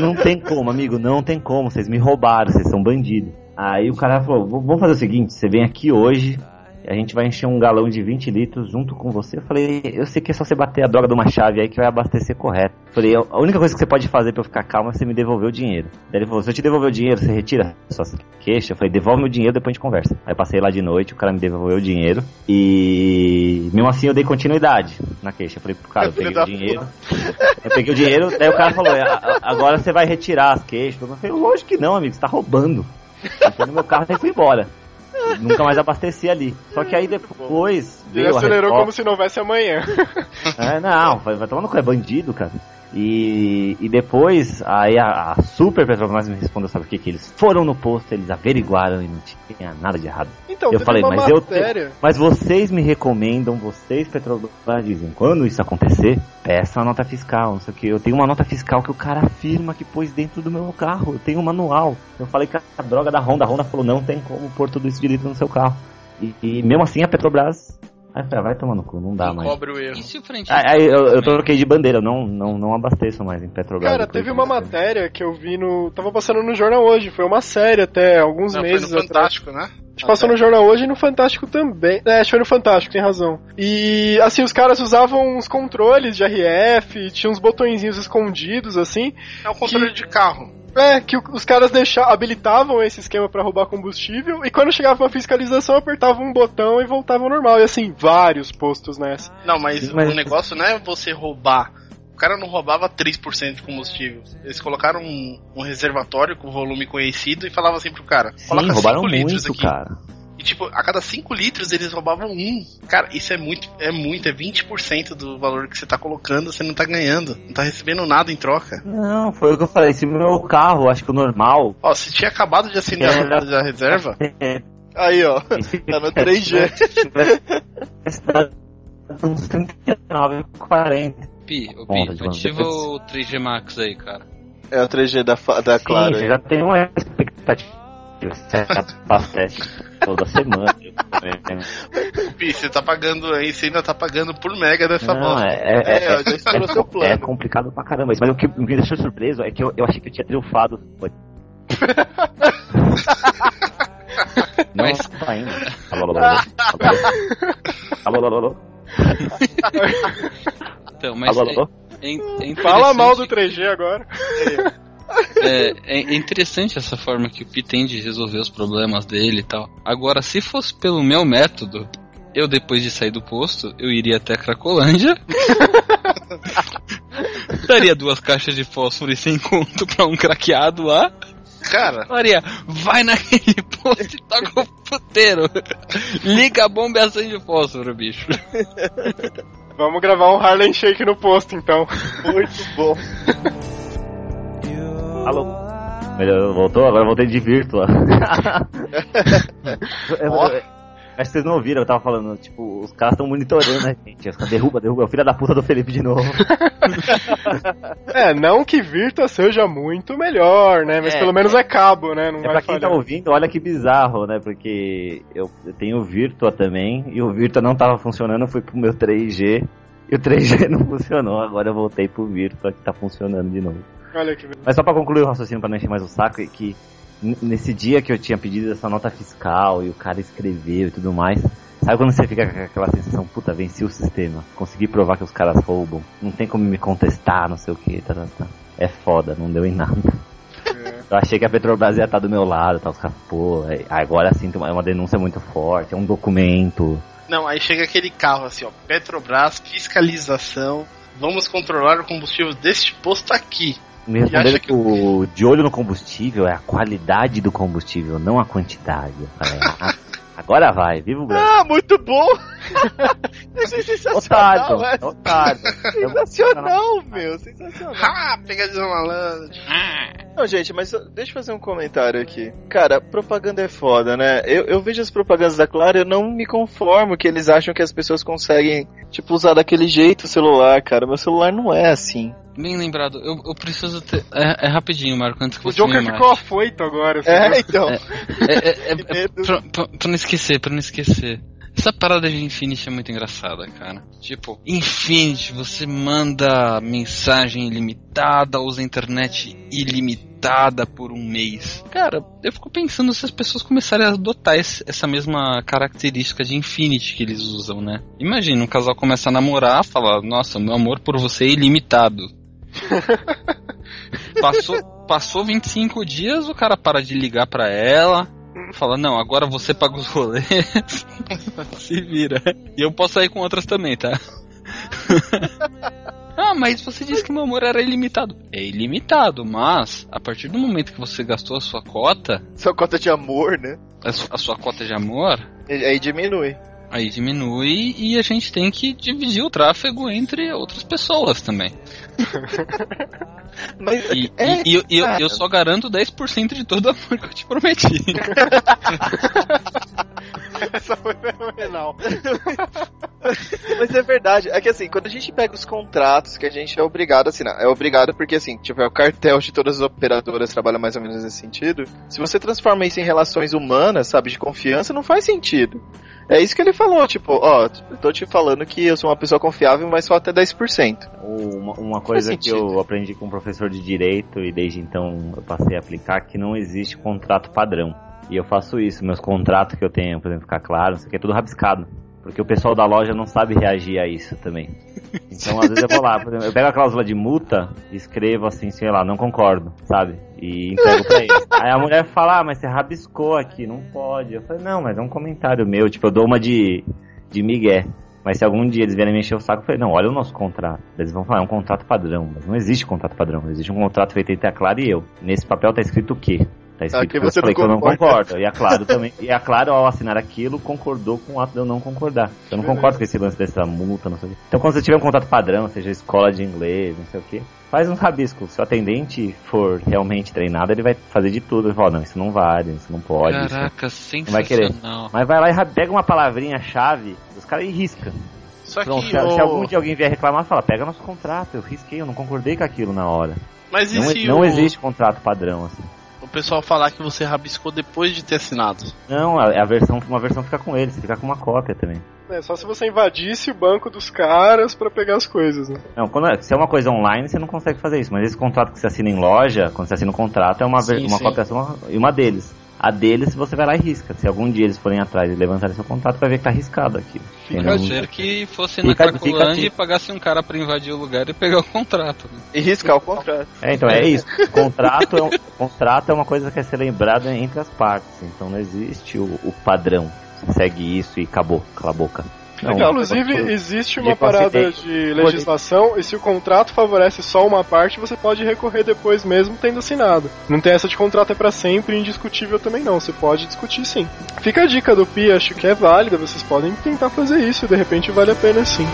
Speaker 4: Não tem como, amigo, não tem como, vocês me roubaram, vocês são bandidos. Aí o cara falou, "V- vamos fazer o seguinte, você vem aqui hoje, a gente vai encher um galão de 20 litros junto com você. Eu falei, eu sei que é só você bater a droga de uma chave aí que vai abastecer correto. Eu falei, a única coisa que você pode fazer pra eu ficar calmo é você me devolver o dinheiro. Daí ele falou, se eu te devolver o dinheiro, você retira sua queixa? Eu falei, devolve meu dinheiro, depois a gente conversa. Aí passei lá de noite, o cara me devolveu o dinheiro e mesmo assim eu dei continuidade na queixa. Eu falei, pro cara, eu peguei o dinheiro. Eu peguei o dinheiro, daí o cara falou, "É, agora você vai retirar as queixas. Eu falei, lógico que não, amigo, você tá roubando. Entrei no meu carro e fui embora. Nunca mais abasteci ali. Só que aí depois
Speaker 1: Ele acelerou como se não houvesse amanhã.
Speaker 4: é, não, vai, vai tomar no cu, é bandido, cara. E, e depois, aí a, a Super Petrobras me respondeu, sabe o que? Que eles foram no posto, eles averiguaram e não tinha nada de errado.
Speaker 1: Então,
Speaker 4: Eu falei, mas eu
Speaker 1: matéria.
Speaker 4: Mas vocês me recomendam, vocês Petrobras dizem, quando isso acontecer, peça a nota fiscal, não sei o que. Eu tenho uma nota fiscal que o cara afirma que pôs dentro do meu carro, eu tenho um manual. Eu falei que a droga da Honda, a Honda falou, não tem como pôr tudo isso de litro no seu carro. E, e mesmo assim a Petrobras, aí eu falei, ah, vai tomar no cu, não dá
Speaker 2: Não
Speaker 4: mais.
Speaker 2: cobre o erro.
Speaker 3: E se o frente
Speaker 4: Aí, aí eu, eu troquei de bandeira, eu não, não, não abasteço mais em Petrobras.
Speaker 1: Cara, teve uma matéria que eu vi no. Tava passando no jornal hoje, foi uma série até, alguns
Speaker 2: Não, foi
Speaker 1: meses
Speaker 2: no
Speaker 1: atrás.
Speaker 2: Fantástico, né?
Speaker 1: A gente passou no jornal hoje e no Fantástico também. É, acho que foi no Fantástico, tem razão. E, assim, os caras usavam uns controles de RF, tinha uns botõezinhos escondidos, assim.
Speaker 2: É o controle de carro.
Speaker 1: É, que os caras deixa, habilitavam esse esquema pra roubar combustível e quando chegava uma fiscalização apertavam um botão e voltavam ao normal. E assim, vários postos nessa.
Speaker 2: Não, mas,
Speaker 4: Sim, mas-
Speaker 2: o negócio não é você roubar. O cara não roubava 3% de combustível. Eles colocaram um, um reservatório com volume conhecido e falavam assim pro cara:
Speaker 4: Sim,
Speaker 2: coloca
Speaker 4: roubaram
Speaker 2: 5 litros
Speaker 4: muito,
Speaker 2: aqui.
Speaker 4: cara.
Speaker 2: E tipo, a cada 5 litros eles roubavam um. Cara, isso é muito, é muito, é 20% do valor que você tá colocando, você não tá ganhando. Não tá recebendo nada em troca.
Speaker 4: Não, foi o que eu falei. Se meu carro, acho que o normal.
Speaker 2: Ó, se tinha acabado de acender a
Speaker 4: É.
Speaker 2: da reserva,
Speaker 5: Aí, ó. (laughs) No 3G.
Speaker 4: Uns 39, 40.
Speaker 3: Pi, ô
Speaker 4: Conta
Speaker 3: Pi,
Speaker 4: de
Speaker 3: ativa o 3G Max aí, cara.
Speaker 5: É o 3G da, da Claro.
Speaker 4: Sim, já tem uma expectativa. Você toda semana.
Speaker 2: Pi, você tá pagando aí, você ainda tá pagando por mega dessa
Speaker 4: Não,
Speaker 2: bosta.
Speaker 4: é, é,
Speaker 5: É, seu
Speaker 4: é
Speaker 5: plano.
Speaker 4: complicado pra caramba. Mas o que me deixou surpreso é que eu, eu achei que eu tinha triunfado. Foi. (laughs) Não,
Speaker 3: Mas-
Speaker 4: tá indo. Alô, alô, alô. (laughs) Alô, alô, alô. (laughs)
Speaker 3: Então, mas
Speaker 4: Alô, alô.
Speaker 3: é, é, é
Speaker 1: Fala mal do
Speaker 3: interessante-
Speaker 1: 3G agora.
Speaker 3: É, é interessante essa forma que o Pi tem de resolver os problemas dele e tal. Agora, se fosse pelo meu método, eu depois de sair do posto, eu iria até a Cracolândia. (laughs) daria duas caixas de fósforo e sem conto pra um craqueado lá.
Speaker 2: Cara,
Speaker 3: Maria, vai naquele (laughs) posto e toca o puteiro. Liga a bomba e acende o fósforo, bicho. (laughs)
Speaker 1: Vamos gravar um Harlem Shake no posto, então.
Speaker 5: Muito bom.
Speaker 4: Alô. Melhor, voltou? Agora eu voltei de Virtua. (laughs) (laughs) Eu- eu- Acho que vocês não ouviram, eu tava falando, tipo, os caras estão monitorando a gente. Os caras derruba, derruba. É o filho da puta do Felipe de novo. (laughs)
Speaker 1: É, não que Virtua seja muito melhor, né? Mas
Speaker 4: É,
Speaker 1: pelo menos é cabo, né? Não
Speaker 4: É
Speaker 1: vai
Speaker 4: pra quem tá
Speaker 1: falhar.
Speaker 4: ouvindo, olha que bizarro, né? Porque eu, eu tenho o Virtua também, e o Virtua não tava funcionando, eu fui pro meu 3G, e o 3G (laughs) não funcionou, agora eu voltei pro Virtua que tá funcionando de novo.
Speaker 1: Olha que
Speaker 4: Mas só pra concluir o raciocínio, pra não encher mais o saco, é que nesse dia que eu tinha pedido essa nota fiscal, e o cara escreveu e tudo mais, sabe quando você fica com aquela sensação, puta, venci o sistema, consegui provar que os caras roubam, não tem como me contestar, não sei o que, tá, tá, tá. É foda, não deu em nada. Eu achei que a Petrobras ia estar do meu lado, tá? Os caras, pô, é- agora sim é uma denúncia muito forte, é um documento.
Speaker 2: não, aí chega aquele carro assim, ó, Petrobras, fiscalização, vamos controlar o combustível deste posto aqui.
Speaker 4: Me
Speaker 2: E
Speaker 4: responderam
Speaker 2: acha
Speaker 4: que o de olho no combustível é a qualidade do combustível, não a quantidade. Eu falei, ah, agora vai, viva o Brasil.
Speaker 5: Ah, muito bom! (laughs) Achei sensacional,
Speaker 4: Otário, otário.
Speaker 5: Sensacional, meu, sensacional.
Speaker 2: Ah, pegadinha malandro.
Speaker 5: Não, gente, mas eu- deixa eu fazer um comentário aqui. Cara, propaganda é foda, né? Eu, eu vejo as propagandas da Claro e eu não me conformo que eles acham que as pessoas conseguem, tipo, usar daquele jeito o celular, cara. Meu celular não é assim.
Speaker 3: Bem lembrado, eu, eu preciso ter. É, é rapidinho, Marco, antes que
Speaker 1: O
Speaker 3: você me
Speaker 1: Joker ficou afoito agora.
Speaker 5: É, então.
Speaker 3: É, é, é, (laughs)
Speaker 5: Que
Speaker 3: é,
Speaker 5: medo.
Speaker 3: pra, pra- pra não esquecer, pra não esquecer. Essa parada de Infinity é muito engraçada, cara. Tipo, Infinity, você manda mensagem ilimitada, usa internet ilimitada por um mês. Cara, eu fico pensando se as pessoas começarem a adotar esse- essa mesma característica de Infinity que eles usam, né? Imagina, um casal começa a namorar, fala, nossa, meu amor por você é ilimitado. (laughs) Passou, passou 25 dias, o cara para de ligar pra ela. Fala, não, agora você paga os rolês. (laughs) Se vira. E eu posso sair com outras também, tá? (laughs) ah, mas você disse que meu amor era ilimitado. É ilimitado, mas a partir do momento que você gastou a sua cota,
Speaker 5: Sua cota de amor, né?
Speaker 3: a su- a sua cota de amor,
Speaker 5: Aí diminui.
Speaker 3: Aí diminui e a gente tem que dividir o tráfego entre outras pessoas também. (laughs)
Speaker 5: Mas
Speaker 3: E,
Speaker 5: é,
Speaker 3: e- e eu- eu, só garanto 10% de todo o amor que eu te prometi. (laughs)
Speaker 1: Essa foi fenomenal. (laughs)
Speaker 5: Mas é verdade. É que assim, quando a gente pega os contratos que a gente é obrigado a assinar, é obrigado porque assim, tipo, é o cartel de todas as operadoras trabalha mais ou menos nesse sentido. Se você transforma isso em relações humanas, sabe, de confiança, não faz sentido. É isso que ele falou, tipo, ó, tô te falando que eu sou uma pessoa confiável, mas só até 10%.
Speaker 4: Uma, uma coisa que eu aprendi com um professor de direito e desde então eu passei a aplicar que não existe contrato padrão. E eu faço isso, meus contratos que eu tenho, por exemplo, ficar claro, isso aqui é tudo rabiscado. Porque o pessoal da loja não sabe reagir a isso também. Então, às vezes eu vou lá, por exemplo, eu pego a cláusula de multa e escrevo assim, sei lá, não concordo, sabe? E entrego pra ele. (laughs) Aí a mulher fala, ah, mas você rabiscou aqui, não pode. Eu falei, não, mas é um comentário meu, tipo, eu dou uma de, de migué. Mas se algum dia eles vierem me encher o saco, eu falei, não, olha o nosso contrato. Eles vão falar, é um contrato padrão. Mas não existe contrato padrão. Existe um contrato feito entre a Clara e eu. Nesse papel tá escrito o quê? Tá escrito
Speaker 1: Aqui
Speaker 4: que eu
Speaker 1: você
Speaker 4: falei
Speaker 1: não
Speaker 4: que eu não
Speaker 1: concorda.
Speaker 4: concordo. E a Claro também. E a Claro, ao assinar aquilo, concordou com o ato de eu não concordar. Eu não concordo com esse lance dessa multa, não sei o quê. Então quando você tiver um contrato padrão, seja escola de inglês, não sei o quê, faz um rabisco. Se o atendente for realmente treinado, ele vai fazer de tudo. Ele fala, não, isso não vale, isso não pode. isso
Speaker 3: Caraca,
Speaker 4: não vai querer.
Speaker 3: sensacional.
Speaker 4: Mas vai lá e pega uma palavrinha-chave dos caras e risca.
Speaker 2: Só
Speaker 4: Então,
Speaker 2: que
Speaker 4: se,
Speaker 2: o-
Speaker 4: se algum dia alguém vier reclamar, fala, pega nosso contrato, eu risquei, eu não concordei com aquilo na hora.
Speaker 2: Mas e
Speaker 4: Não,
Speaker 2: se
Speaker 4: não
Speaker 2: o,
Speaker 4: existe contrato padrão, assim.
Speaker 2: O pessoal falar que você rabiscou depois de ter assinado?
Speaker 4: Não, a, a versão, uma versão fica com ele, você fica com uma cópia também.
Speaker 1: É só se você invadisse o banco dos caras pra pegar as coisas, né?
Speaker 4: Não, quando é- se é uma coisa online, você não consegue fazer isso, mas esse contrato que você assina em loja, quando você assina um contrato, é uma,
Speaker 2: Sim,
Speaker 4: uma
Speaker 2: sim.
Speaker 4: cópia e uma deles. A deles você vai lá e risca. Se algum dia eles forem atrás e levantarem seu contrato, vai ver que tá riscado aqui.
Speaker 3: Fica a dizer que fosse na
Speaker 4: Fica- fica
Speaker 3: Cracolândia e pagasse um cara pra invadir o lugar e pegar o contrato. né?
Speaker 5: E riscar o contrato.
Speaker 4: É, então é isso. Contrato é, um, contrato é uma coisa que é ser lembrada entre as partes. Então não existe o, o padrão. Segue isso e acabou, cala a boca. Não,
Speaker 1: Inclusive,
Speaker 4: pode-
Speaker 1: existe
Speaker 4: de
Speaker 1: uma parada de legislação e se o contrato favorece só uma parte, você pode recorrer depois mesmo tendo assinado. Não tem essa de contrato é pra sempre e indiscutível também não, você pode discutir sim. Fica a dica do Pi, acho que é válida, vocês podem tentar fazer isso, de repente vale a pena sim.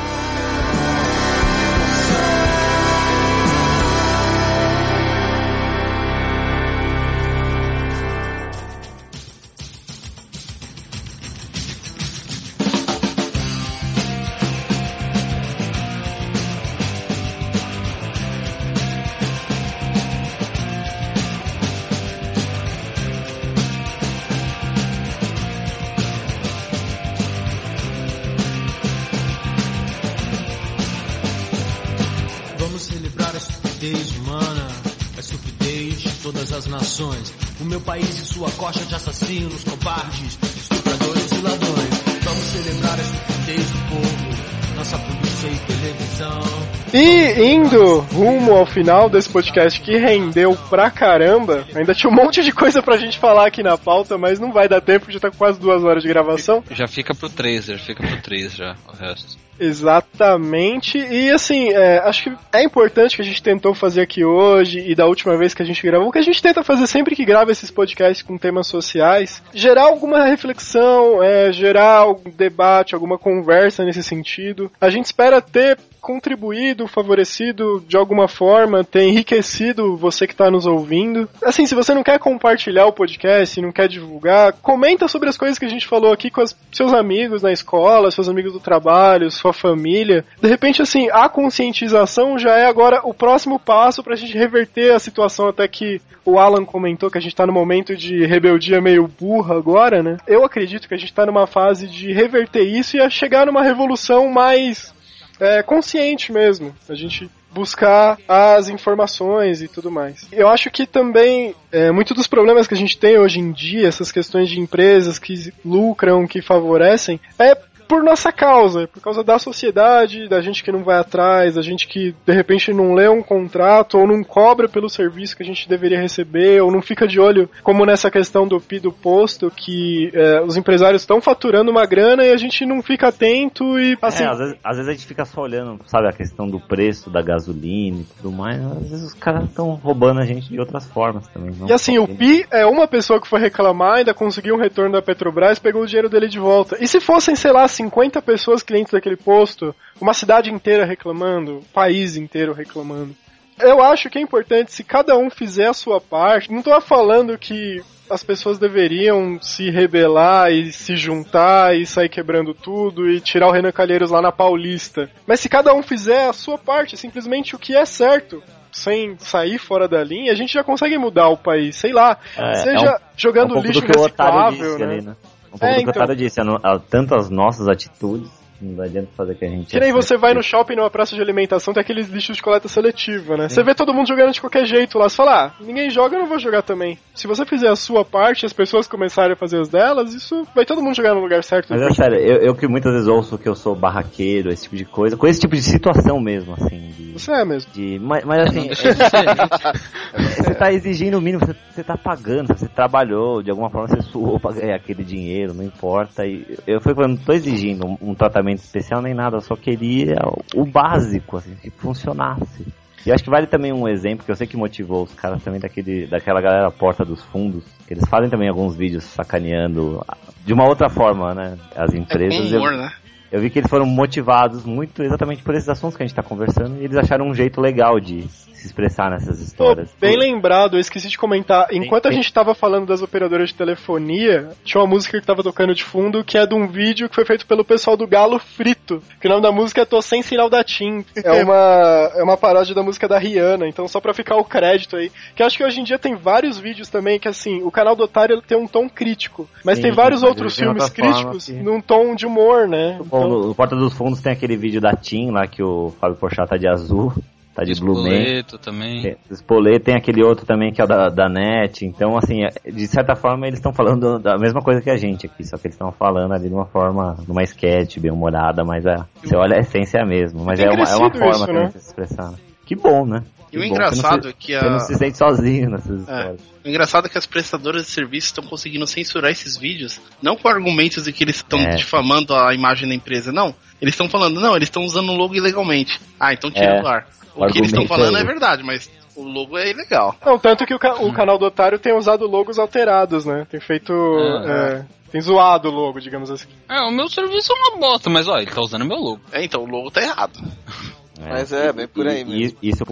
Speaker 1: Final desse podcast que rendeu pra caramba, ainda tinha um monte de coisa pra gente falar aqui na pauta, mas não vai dar tempo, já tá com quase duas horas de gravação.
Speaker 3: Já fica pro 3, já fica pro 3 já, o resto.
Speaker 1: Exatamente, e assim, é, acho que é importante que a gente tentou fazer aqui hoje e da última vez que a gente gravou, que a gente tenta fazer sempre que grava esses podcasts com temas sociais, gerar alguma reflexão, é, gerar algum debate, alguma conversa nesse sentido. A gente espera ter contribuído, favorecido de alguma forma, ter enriquecido você que está nos ouvindo. Assim, se você não quer compartilhar o podcast, não quer divulgar, comenta sobre as coisas que a gente falou aqui com os seus amigos na escola, seus amigos do trabalho, sua família. De repente, assim, a conscientização já é agora o próximo passo para a gente reverter a situação até que o Alan comentou que a gente está no momento de rebeldia meio burra agora, né? Eu acredito que a gente está numa fase de reverter isso e a chegar numa revolução mais é, consciente mesmo. A gente buscar as informações e tudo mais. Eu acho que também é, muito dos problemas que a gente tem hoje em dia, essas questões de empresas que lucram, que favorecem, é por nossa causa, por causa da sociedade, da gente que não vai atrás, da gente que de repente não lê um contrato ou não cobra pelo serviço que a gente deveria receber, ou não fica de olho, como nessa questão do PI do posto, que é, os empresários estão faturando uma grana e a gente não fica atento e assim.
Speaker 4: É, às vezes, às vezes a gente fica só olhando, sabe, a questão do preço da gasolina e tudo mais. Às vezes os caras estão roubando a gente de outras formas também.
Speaker 1: E assim, o. Pi é uma pessoa que foi reclamar, ainda conseguiu um retorno da Petrobras, pegou o dinheiro dele de volta. E se fossem, sei lá, 50 pessoas clientes daquele posto, uma cidade inteira reclamando, o país inteiro reclamando. Eu acho que é importante se cada um fizer a sua parte. Não tô falando que as pessoas deveriam se rebelar e se juntar e sair quebrando tudo e tirar o Renan Calheiros lá na Paulista. Mas se cada um fizer a sua parte, simplesmente o que é certo, sem sair fora da linha, a gente já consegue mudar o país. Sei lá,
Speaker 4: É,
Speaker 1: seja
Speaker 4: é um-
Speaker 1: jogando
Speaker 4: é um
Speaker 1: lixo reciclável,
Speaker 4: disse
Speaker 1: né?
Speaker 4: ali, né? Um pouco
Speaker 1: É,
Speaker 4: do que
Speaker 1: então.
Speaker 4: disse, a no- a- tanto as nossas atitudes, não adianta fazer que a gente...
Speaker 1: Que nem você vai no shopping, numa praça de alimentação, tem aqueles lixos de coleta seletiva, né? Você vê todo mundo jogando de qualquer jeito lá, você fala, ah, ninguém joga, eu não vou jogar também. Se você fizer a sua parte e as pessoas começarem a fazer as delas, isso vai todo mundo jogar no lugar certo.
Speaker 4: Mas é sério, eu, eu que muitas vezes ouço que eu sou barraqueiro, esse tipo de coisa, com esse tipo de situação mesmo, assim, de...
Speaker 1: Você é mesmo.
Speaker 4: de mas, mas assim,
Speaker 3: gente. (laughs)
Speaker 4: você tá exigindo o mínimo, você, você tá pagando, você trabalhou, de alguma forma você suou pra ganhar aquele dinheiro, não importa. E eu fui falando, não tô exigindo um, um tratamento especial nem nada, eu só queria o, básico, assim, que funcionasse. E acho que vale também um exemplo que eu sei que motivou os caras também daquele, daquela galera Porta dos Fundos. que Eles fazem também alguns vídeos sacaneando de uma outra forma, né? As
Speaker 2: É
Speaker 4: empresas.
Speaker 2: com humor,
Speaker 4: eu,
Speaker 2: né?
Speaker 4: Eu vi que eles foram motivados muito exatamente por esses assuntos que a gente tá conversando e eles acharam um jeito legal de se expressar nessas
Speaker 1: Pô,
Speaker 4: histórias.
Speaker 1: bem lembrado, eu esqueci de comentar. Enquanto a gente tava falando das operadoras de telefonia, tinha uma música que tava tocando de fundo que é de um vídeo que foi feito pelo pessoal do Galo Frito. Que o nome da música é Tô Sem Sinal da TIM. É uma, é uma paródia da música da Rihanna, então só pra ficar o crédito aí. Que eu acho que hoje em dia tem vários vídeos também que assim, o canal do Otário ele tem um tom crítico. Mas
Speaker 4: Sim,
Speaker 1: tem vários outros filmes críticos
Speaker 4: que-
Speaker 1: num tom de humor, né?
Speaker 4: Bom,
Speaker 1: Então,
Speaker 4: no, no Porta dos Fundos tem aquele vídeo da Tim lá que o Fábio Porchat tá de azul, tá de Blue Man.
Speaker 3: Espoleto também.
Speaker 4: Tem- Spoleto tem aquele outro também que é o da, da NET. Então, assim, é- de certa forma eles estão falando da mesma coisa que a gente aqui, só que eles estão falando ali de uma forma, numa sketch bem humorada, mas é, você olha a essência é a mesma. Mas é uma, é uma forma
Speaker 1: isso,
Speaker 4: também
Speaker 1: né?
Speaker 4: de se expressar. Que bom, né?
Speaker 2: E o
Speaker 4: bom,
Speaker 2: engraçado
Speaker 4: você não
Speaker 2: é
Speaker 4: se,
Speaker 2: que a-
Speaker 4: Você não se sente sozinho nessas histórias.
Speaker 2: O engraçado é que as prestadoras de serviço estão conseguindo censurar esses vídeos, não com argumentos de que eles estão
Speaker 4: É.
Speaker 2: difamando a imagem da empresa, não. Eles estão falando, não, eles estão usando o logo ilegalmente. Ah, então tira
Speaker 4: É.
Speaker 2: do ar.
Speaker 4: O
Speaker 2: O, que eles estão
Speaker 4: argumento
Speaker 2: falando
Speaker 4: é
Speaker 2: é verdade, mas o logo é ilegal.
Speaker 1: Não, tanto que o, ca- o canal do Otário tem usado logos alterados, né? Tem feito.
Speaker 3: Ah.
Speaker 1: é, tem zoado o logo, digamos assim.
Speaker 3: É, o meu serviço é uma bosta, mas ó, ele tá usando meu logo.
Speaker 2: É, então o logo tá errado. (laughs)
Speaker 5: Mas é, bem por aí
Speaker 4: E-
Speaker 5: mesmo.
Speaker 4: e- Isso,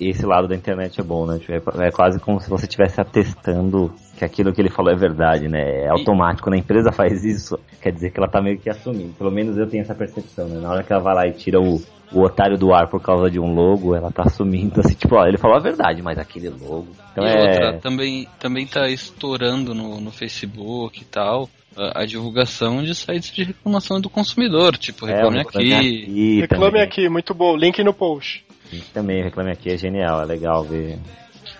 Speaker 4: esse lado da internet é bom, né? Tipo, É, é quase como se você estivesse atestando que aquilo que ele falou é verdade, né? É automático. Quando a empresa faz isso, quer dizer que ela tá meio que assumindo. Pelo menos eu tenho essa percepção, né? Na hora que ela vai lá e tira o, o otário do ar por causa de um logo, ela tá assumindo assim, tipo, ó, ele falou a verdade, mas aquele logo. Então
Speaker 3: e
Speaker 4: é.
Speaker 3: outra, também, também tá estourando no, no Facebook e tal a, a divulgação de sites de reclamação do consumidor, tipo,
Speaker 4: é,
Speaker 3: reclame
Speaker 4: o
Speaker 3: aqui.
Speaker 4: aqui
Speaker 1: Reclame
Speaker 4: também.
Speaker 1: aqui, muito bom. Link no post.
Speaker 4: Também, reclame aqui é genial, é legal ver.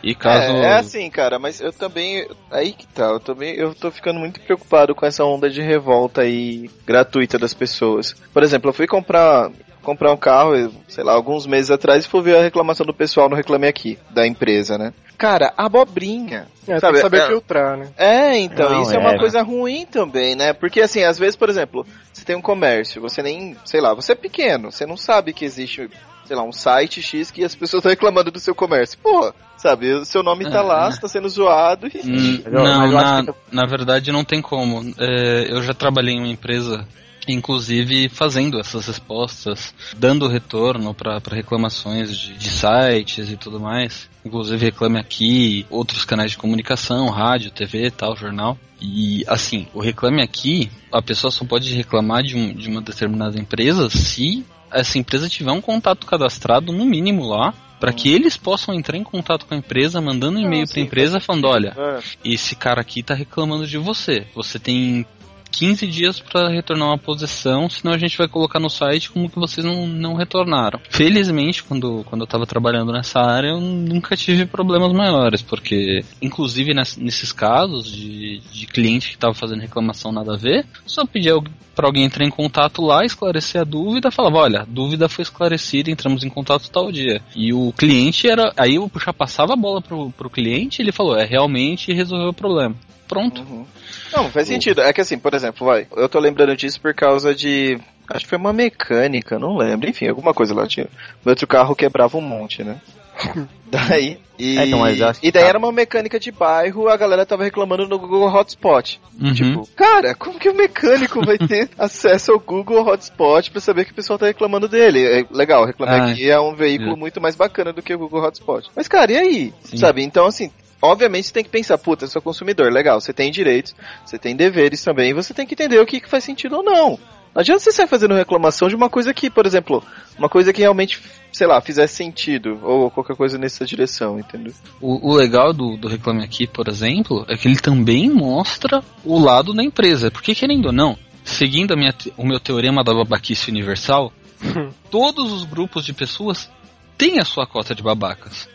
Speaker 3: E caso.
Speaker 5: É, é assim, cara, mas eu também. Aí que tá, eu também eu tô ficando muito preocupado com essa onda de revolta aí gratuita das pessoas. Por exemplo, eu fui comprar comprar um carro, sei lá, alguns meses atrás e fui ver a reclamação do pessoal no Reclame Aqui, da empresa, né? Cara, abobrinha.
Speaker 1: É, tem
Speaker 5: Sabe,
Speaker 1: que saber
Speaker 5: é-
Speaker 1: filtrar, né?
Speaker 5: É, então,
Speaker 4: Não,
Speaker 5: isso é,
Speaker 4: é.
Speaker 5: uma coisa ruim também, né? Porque assim, às vezes, por exemplo, você tem um comércio, você nem, sei lá, você é pequeno, você não sabe que existe, sei lá, um site X que as pessoas estão reclamando do seu comércio. Pô, sabe, o seu nome tá
Speaker 3: É,
Speaker 5: lá,
Speaker 3: é.
Speaker 5: você tá sendo zoado e.
Speaker 3: Hum, (laughs)
Speaker 4: eu-
Speaker 3: não, na,
Speaker 4: que-
Speaker 3: na verdade não tem como. É, eu já trabalhei em uma empresa, inclusive fazendo essas respostas, dando retorno para reclamações de, de sites e tudo mais. Inclusive reclame aqui, outros canais de comunicação, rádio, TV, tal, jornal. E assim, o reclame aqui, a pessoa só pode reclamar de, um- de uma determinada empresa se essa empresa tiver um contato cadastrado no mínimo lá. Para que eles possam entrar em contato com a empresa, mandando um e-mail para a empresa falando: olha,
Speaker 5: É.
Speaker 3: esse cara aqui tá reclamando de você. Você tem 15 dias para retornar uma posição, senão a gente vai colocar no site como que vocês não, não retornaram. Felizmente, quando, quando eu tava trabalhando nessa área, eu nunca tive problemas maiores, porque, inclusive ness- nesses casos de, de cliente que tava fazendo reclamação nada a ver, só pedia para alguém entrar em contato lá, esclarecer a dúvida, falava, olha, a dúvida foi esclarecida, entramos em contato tal dia. E o cliente era, aí eu já passava a bola pro, pro cliente, ele falou, é realmente resolveu o problema. Pronto.
Speaker 5: Uhum. Não, faz sentido. É que assim, por exemplo, vai. Eu tô lembrando disso por causa de. Acho que foi uma mecânica, não lembro. Enfim, alguma coisa lá tinha. Meu outro carro quebrava um monte, né? (laughs) daí. E,
Speaker 4: É, então,
Speaker 5: e daí
Speaker 4: tá-
Speaker 5: era uma mecânica de bairro, a galera tava reclamando no Google Hotspot.
Speaker 3: Uhum.
Speaker 5: Tipo, cara, como que o mecânico vai ter (laughs) acesso ao Google Hotspot pra saber que o pessoal tá reclamando dele? É legal, reclamar
Speaker 3: Ah,
Speaker 5: aqui é um veículo
Speaker 3: é.
Speaker 5: muito mais bacana do que o Google Hotspot. Mas, cara, e aí?
Speaker 3: Sim.
Speaker 5: Sabe? Então, assim, obviamente você tem que pensar, puta, eu sou consumidor, legal, você tem direitos, você tem deveres também, e você tem que entender o que, que faz sentido ou não. Não adianta você sair fazendo reclamação de uma coisa que, por exemplo, uma coisa que realmente, sei lá, fizesse sentido, ou qualquer coisa nessa direção, entendeu?
Speaker 3: O, o legal do, do Reclame Aqui, por exemplo, é que ele também mostra o lado da empresa. Porque, querendo ou não, seguindo a minha, o meu teorema da babaquice universal, (laughs) todos os grupos de pessoas têm a sua cota de babacas.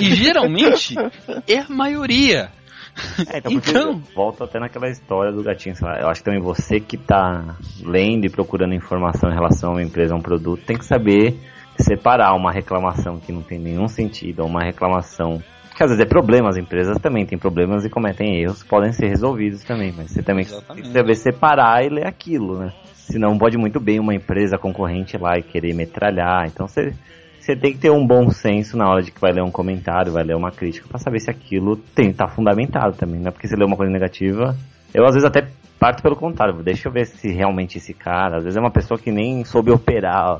Speaker 3: E geralmente é a maioria.
Speaker 4: É, então,
Speaker 3: Então-
Speaker 4: volta até naquela história do gatinho. sei lá, Eu acho que também você que tá lendo e procurando informação em relação a uma empresa, a um produto, tem que saber separar uma reclamação que não tem nenhum sentido, ou uma reclamação que às vezes é problema, as empresas também têm problemas e cometem erros, podem ser resolvidos também, mas você também tem
Speaker 3: Exatamente.
Speaker 4: que saber separar e ler aquilo, né? Senão pode muito bem uma empresa concorrente lá e querer metralhar, então você, você tem que ter um bom senso na hora de que vai ler um comentário, vai ler uma crítica, pra saber se aquilo tem, tá fundamentado também, não é porque você lê uma coisa negativa. Eu às vezes até parto pelo contrário, deixa eu ver se realmente esse cara, às vezes é uma pessoa que nem soube operar.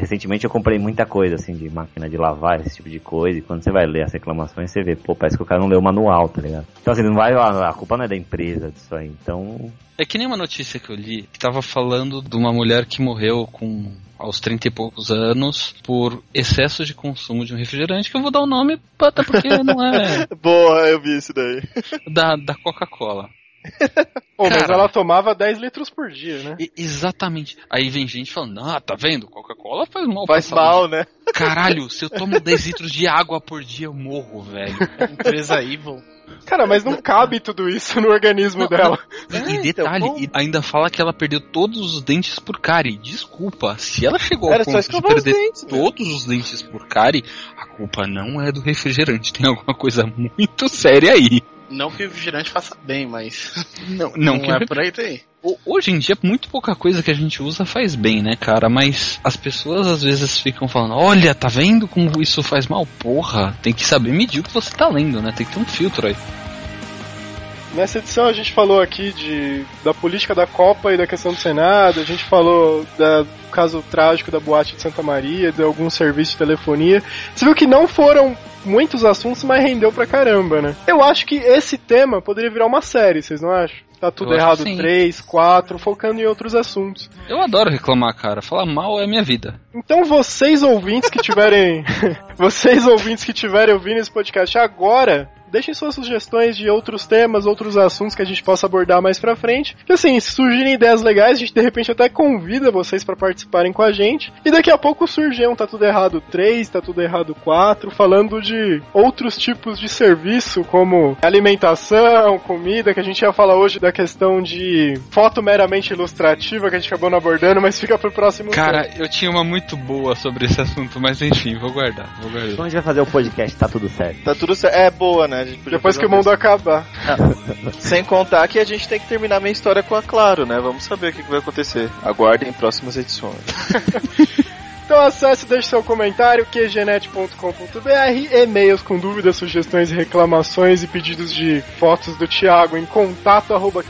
Speaker 4: Recentemente eu comprei muita coisa assim de máquina de lavar, esse tipo de coisa, e quando você vai ler as reclamações, você vê, pô, parece que o cara não leu o manual, tá ligado? Então assim, não vai, a, a culpa não é da empresa disso aí, então
Speaker 3: É que nem uma notícia que eu li que tava falando de uma mulher que morreu com aos 30 e poucos anos por excesso de consumo de um refrigerante, que eu vou dar o nome até porque não é (laughs)
Speaker 5: Boa, eu vi isso daí.
Speaker 3: da, da Coca-Cola.
Speaker 1: Mas ela tomava 10 litros por dia, né?
Speaker 3: E- exatamente. Aí vem gente falando, ah, tá vendo? Coca-Cola faz mal
Speaker 5: Faz
Speaker 3: pra saúde."
Speaker 5: mal, né?
Speaker 3: Caralho, se eu tomo 10 litros de água por dia, eu morro, velho. (laughs)
Speaker 2: Empresa Evil.
Speaker 1: Cara, mas não cabe tudo isso no organismo
Speaker 3: Não,
Speaker 1: dela.
Speaker 3: E,
Speaker 5: É,
Speaker 3: e detalhe,
Speaker 5: então,
Speaker 3: e ainda fala que ela perdeu todos os dentes por cárie. Desculpa, se ela chegou
Speaker 5: Era
Speaker 3: ao
Speaker 5: só
Speaker 3: ponto de
Speaker 5: escovar os
Speaker 3: perder
Speaker 5: dentes, né?
Speaker 3: todos os dentes por cárie, a culpa não é do refrigerante. Tem alguma coisa muito séria aí.
Speaker 2: Não que o refrigerante faça bem, mas (laughs)
Speaker 3: Não,
Speaker 2: não,
Speaker 3: não, que
Speaker 2: é por aí tem.
Speaker 3: Ho- Hoje em dia, muito pouca coisa que a gente usa faz bem, né, cara? Mas as pessoas às vezes ficam falando: olha, tá vendo como isso faz mal? Porra, tem que saber medir o que você tá lendo, né? Tem que ter um filtro aí.
Speaker 1: Nessa edição a gente falou aqui de, da política da Copa e da questão do Senado, a gente falou da- do caso trágico da boate de Santa Maria, de algum serviço de telefonia. Você viu que não foram muitos assuntos, mas rendeu pra caramba, né? Eu acho que esse tema poderia virar uma série, vocês não acham? Tá tudo
Speaker 3: Eu
Speaker 1: errado,
Speaker 3: que sim.
Speaker 1: três, quatro, focando em outros assuntos.
Speaker 3: Eu adoro reclamar, cara. Falar mal é minha vida.
Speaker 1: Então vocês ouvintes que tiverem. (laughs) vocês ouvintes que tiverem ouvindo esse podcast agora. Deixem suas sugestões de outros temas, outros assuntos que a gente possa abordar mais pra frente. Que assim, se surgirem ideias legais, a gente de repente até convida vocês pra participarem com a gente. E daqui a pouco surge um Tá Tudo Errado 3, Tá Tudo Errado 4, falando de outros tipos de serviço, como alimentação, comida, que a gente ia falar hoje da questão de foto meramente ilustrativa, que a gente acabou não abordando, mas fica pro próximo
Speaker 3: Cara, eu tinha uma muito boa sobre esse assunto, mas enfim, vou guardar. Vou guardar.
Speaker 4: Então a gente vai fazer o podcast, tá tudo certo.
Speaker 5: Tá tudo certo. É boa, né? Podia
Speaker 1: Depois que o mundo acabar. (laughs)
Speaker 5: Sem contar que a gente tem que terminar minha história com a Claro, né? Vamos saber o que, que vai acontecer. Aguardem próximas edições. (laughs)
Speaker 1: Então acesse deixe seu comentário, qgenet.com.br, e-mails com dúvidas, sugestões, reclamações e pedidos de fotos do Thiago em contato arroba.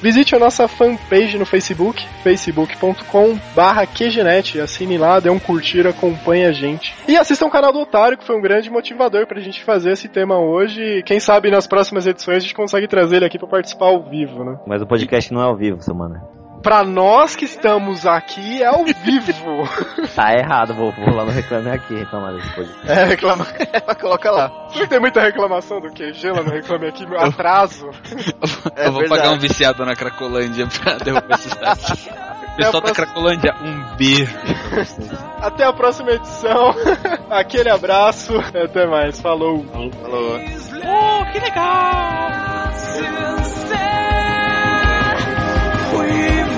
Speaker 1: Visite a nossa fanpage no Facebook, facebook.com barra qgenet, assine lá, dê um curtir, acompanhe a gente. E assista o canal do Otário, que foi um grande motivador pra gente fazer esse tema hoje, quem sabe nas próximas edições a gente consegue trazer ele aqui pra participar ao vivo, né?
Speaker 4: Mas o podcast não é ao vivo, seu mano.
Speaker 1: Pra nós que estamos aqui, é ao vivo. (laughs)
Speaker 4: Tá errado, vou, vou lá no Reclame Aqui reclamar desse podcast.
Speaker 5: É, reclama. (laughs) Coloca lá.
Speaker 1: Não tem muita reclamação do QG lá no Reclame Aqui, meu atraso.
Speaker 5: É
Speaker 3: eu vou
Speaker 5: verdade.
Speaker 3: pagar um viciado na Cracolândia pra derrubar esse site. (laughs) Pessoal da Cracolândia, um beijo.
Speaker 1: Até a próxima edição. Aquele abraço. Até mais. Falou.
Speaker 5: Falou.
Speaker 2: Oh, que legal!
Speaker 6: We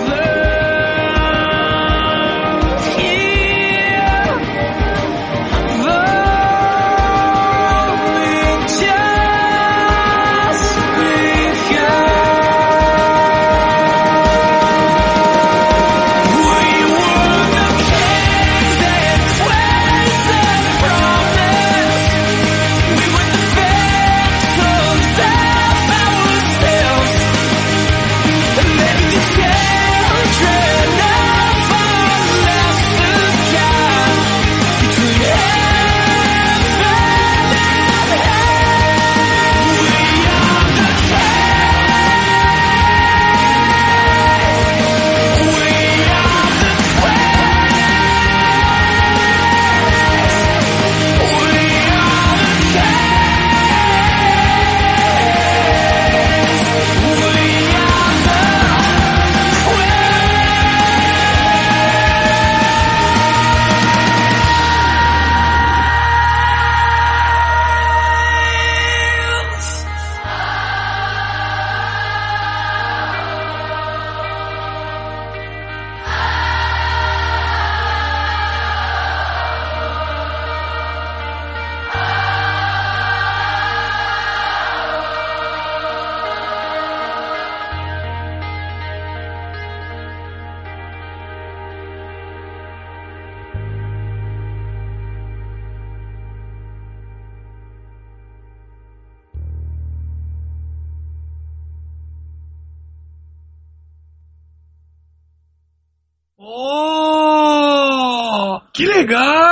Speaker 6: Oh! Que legal!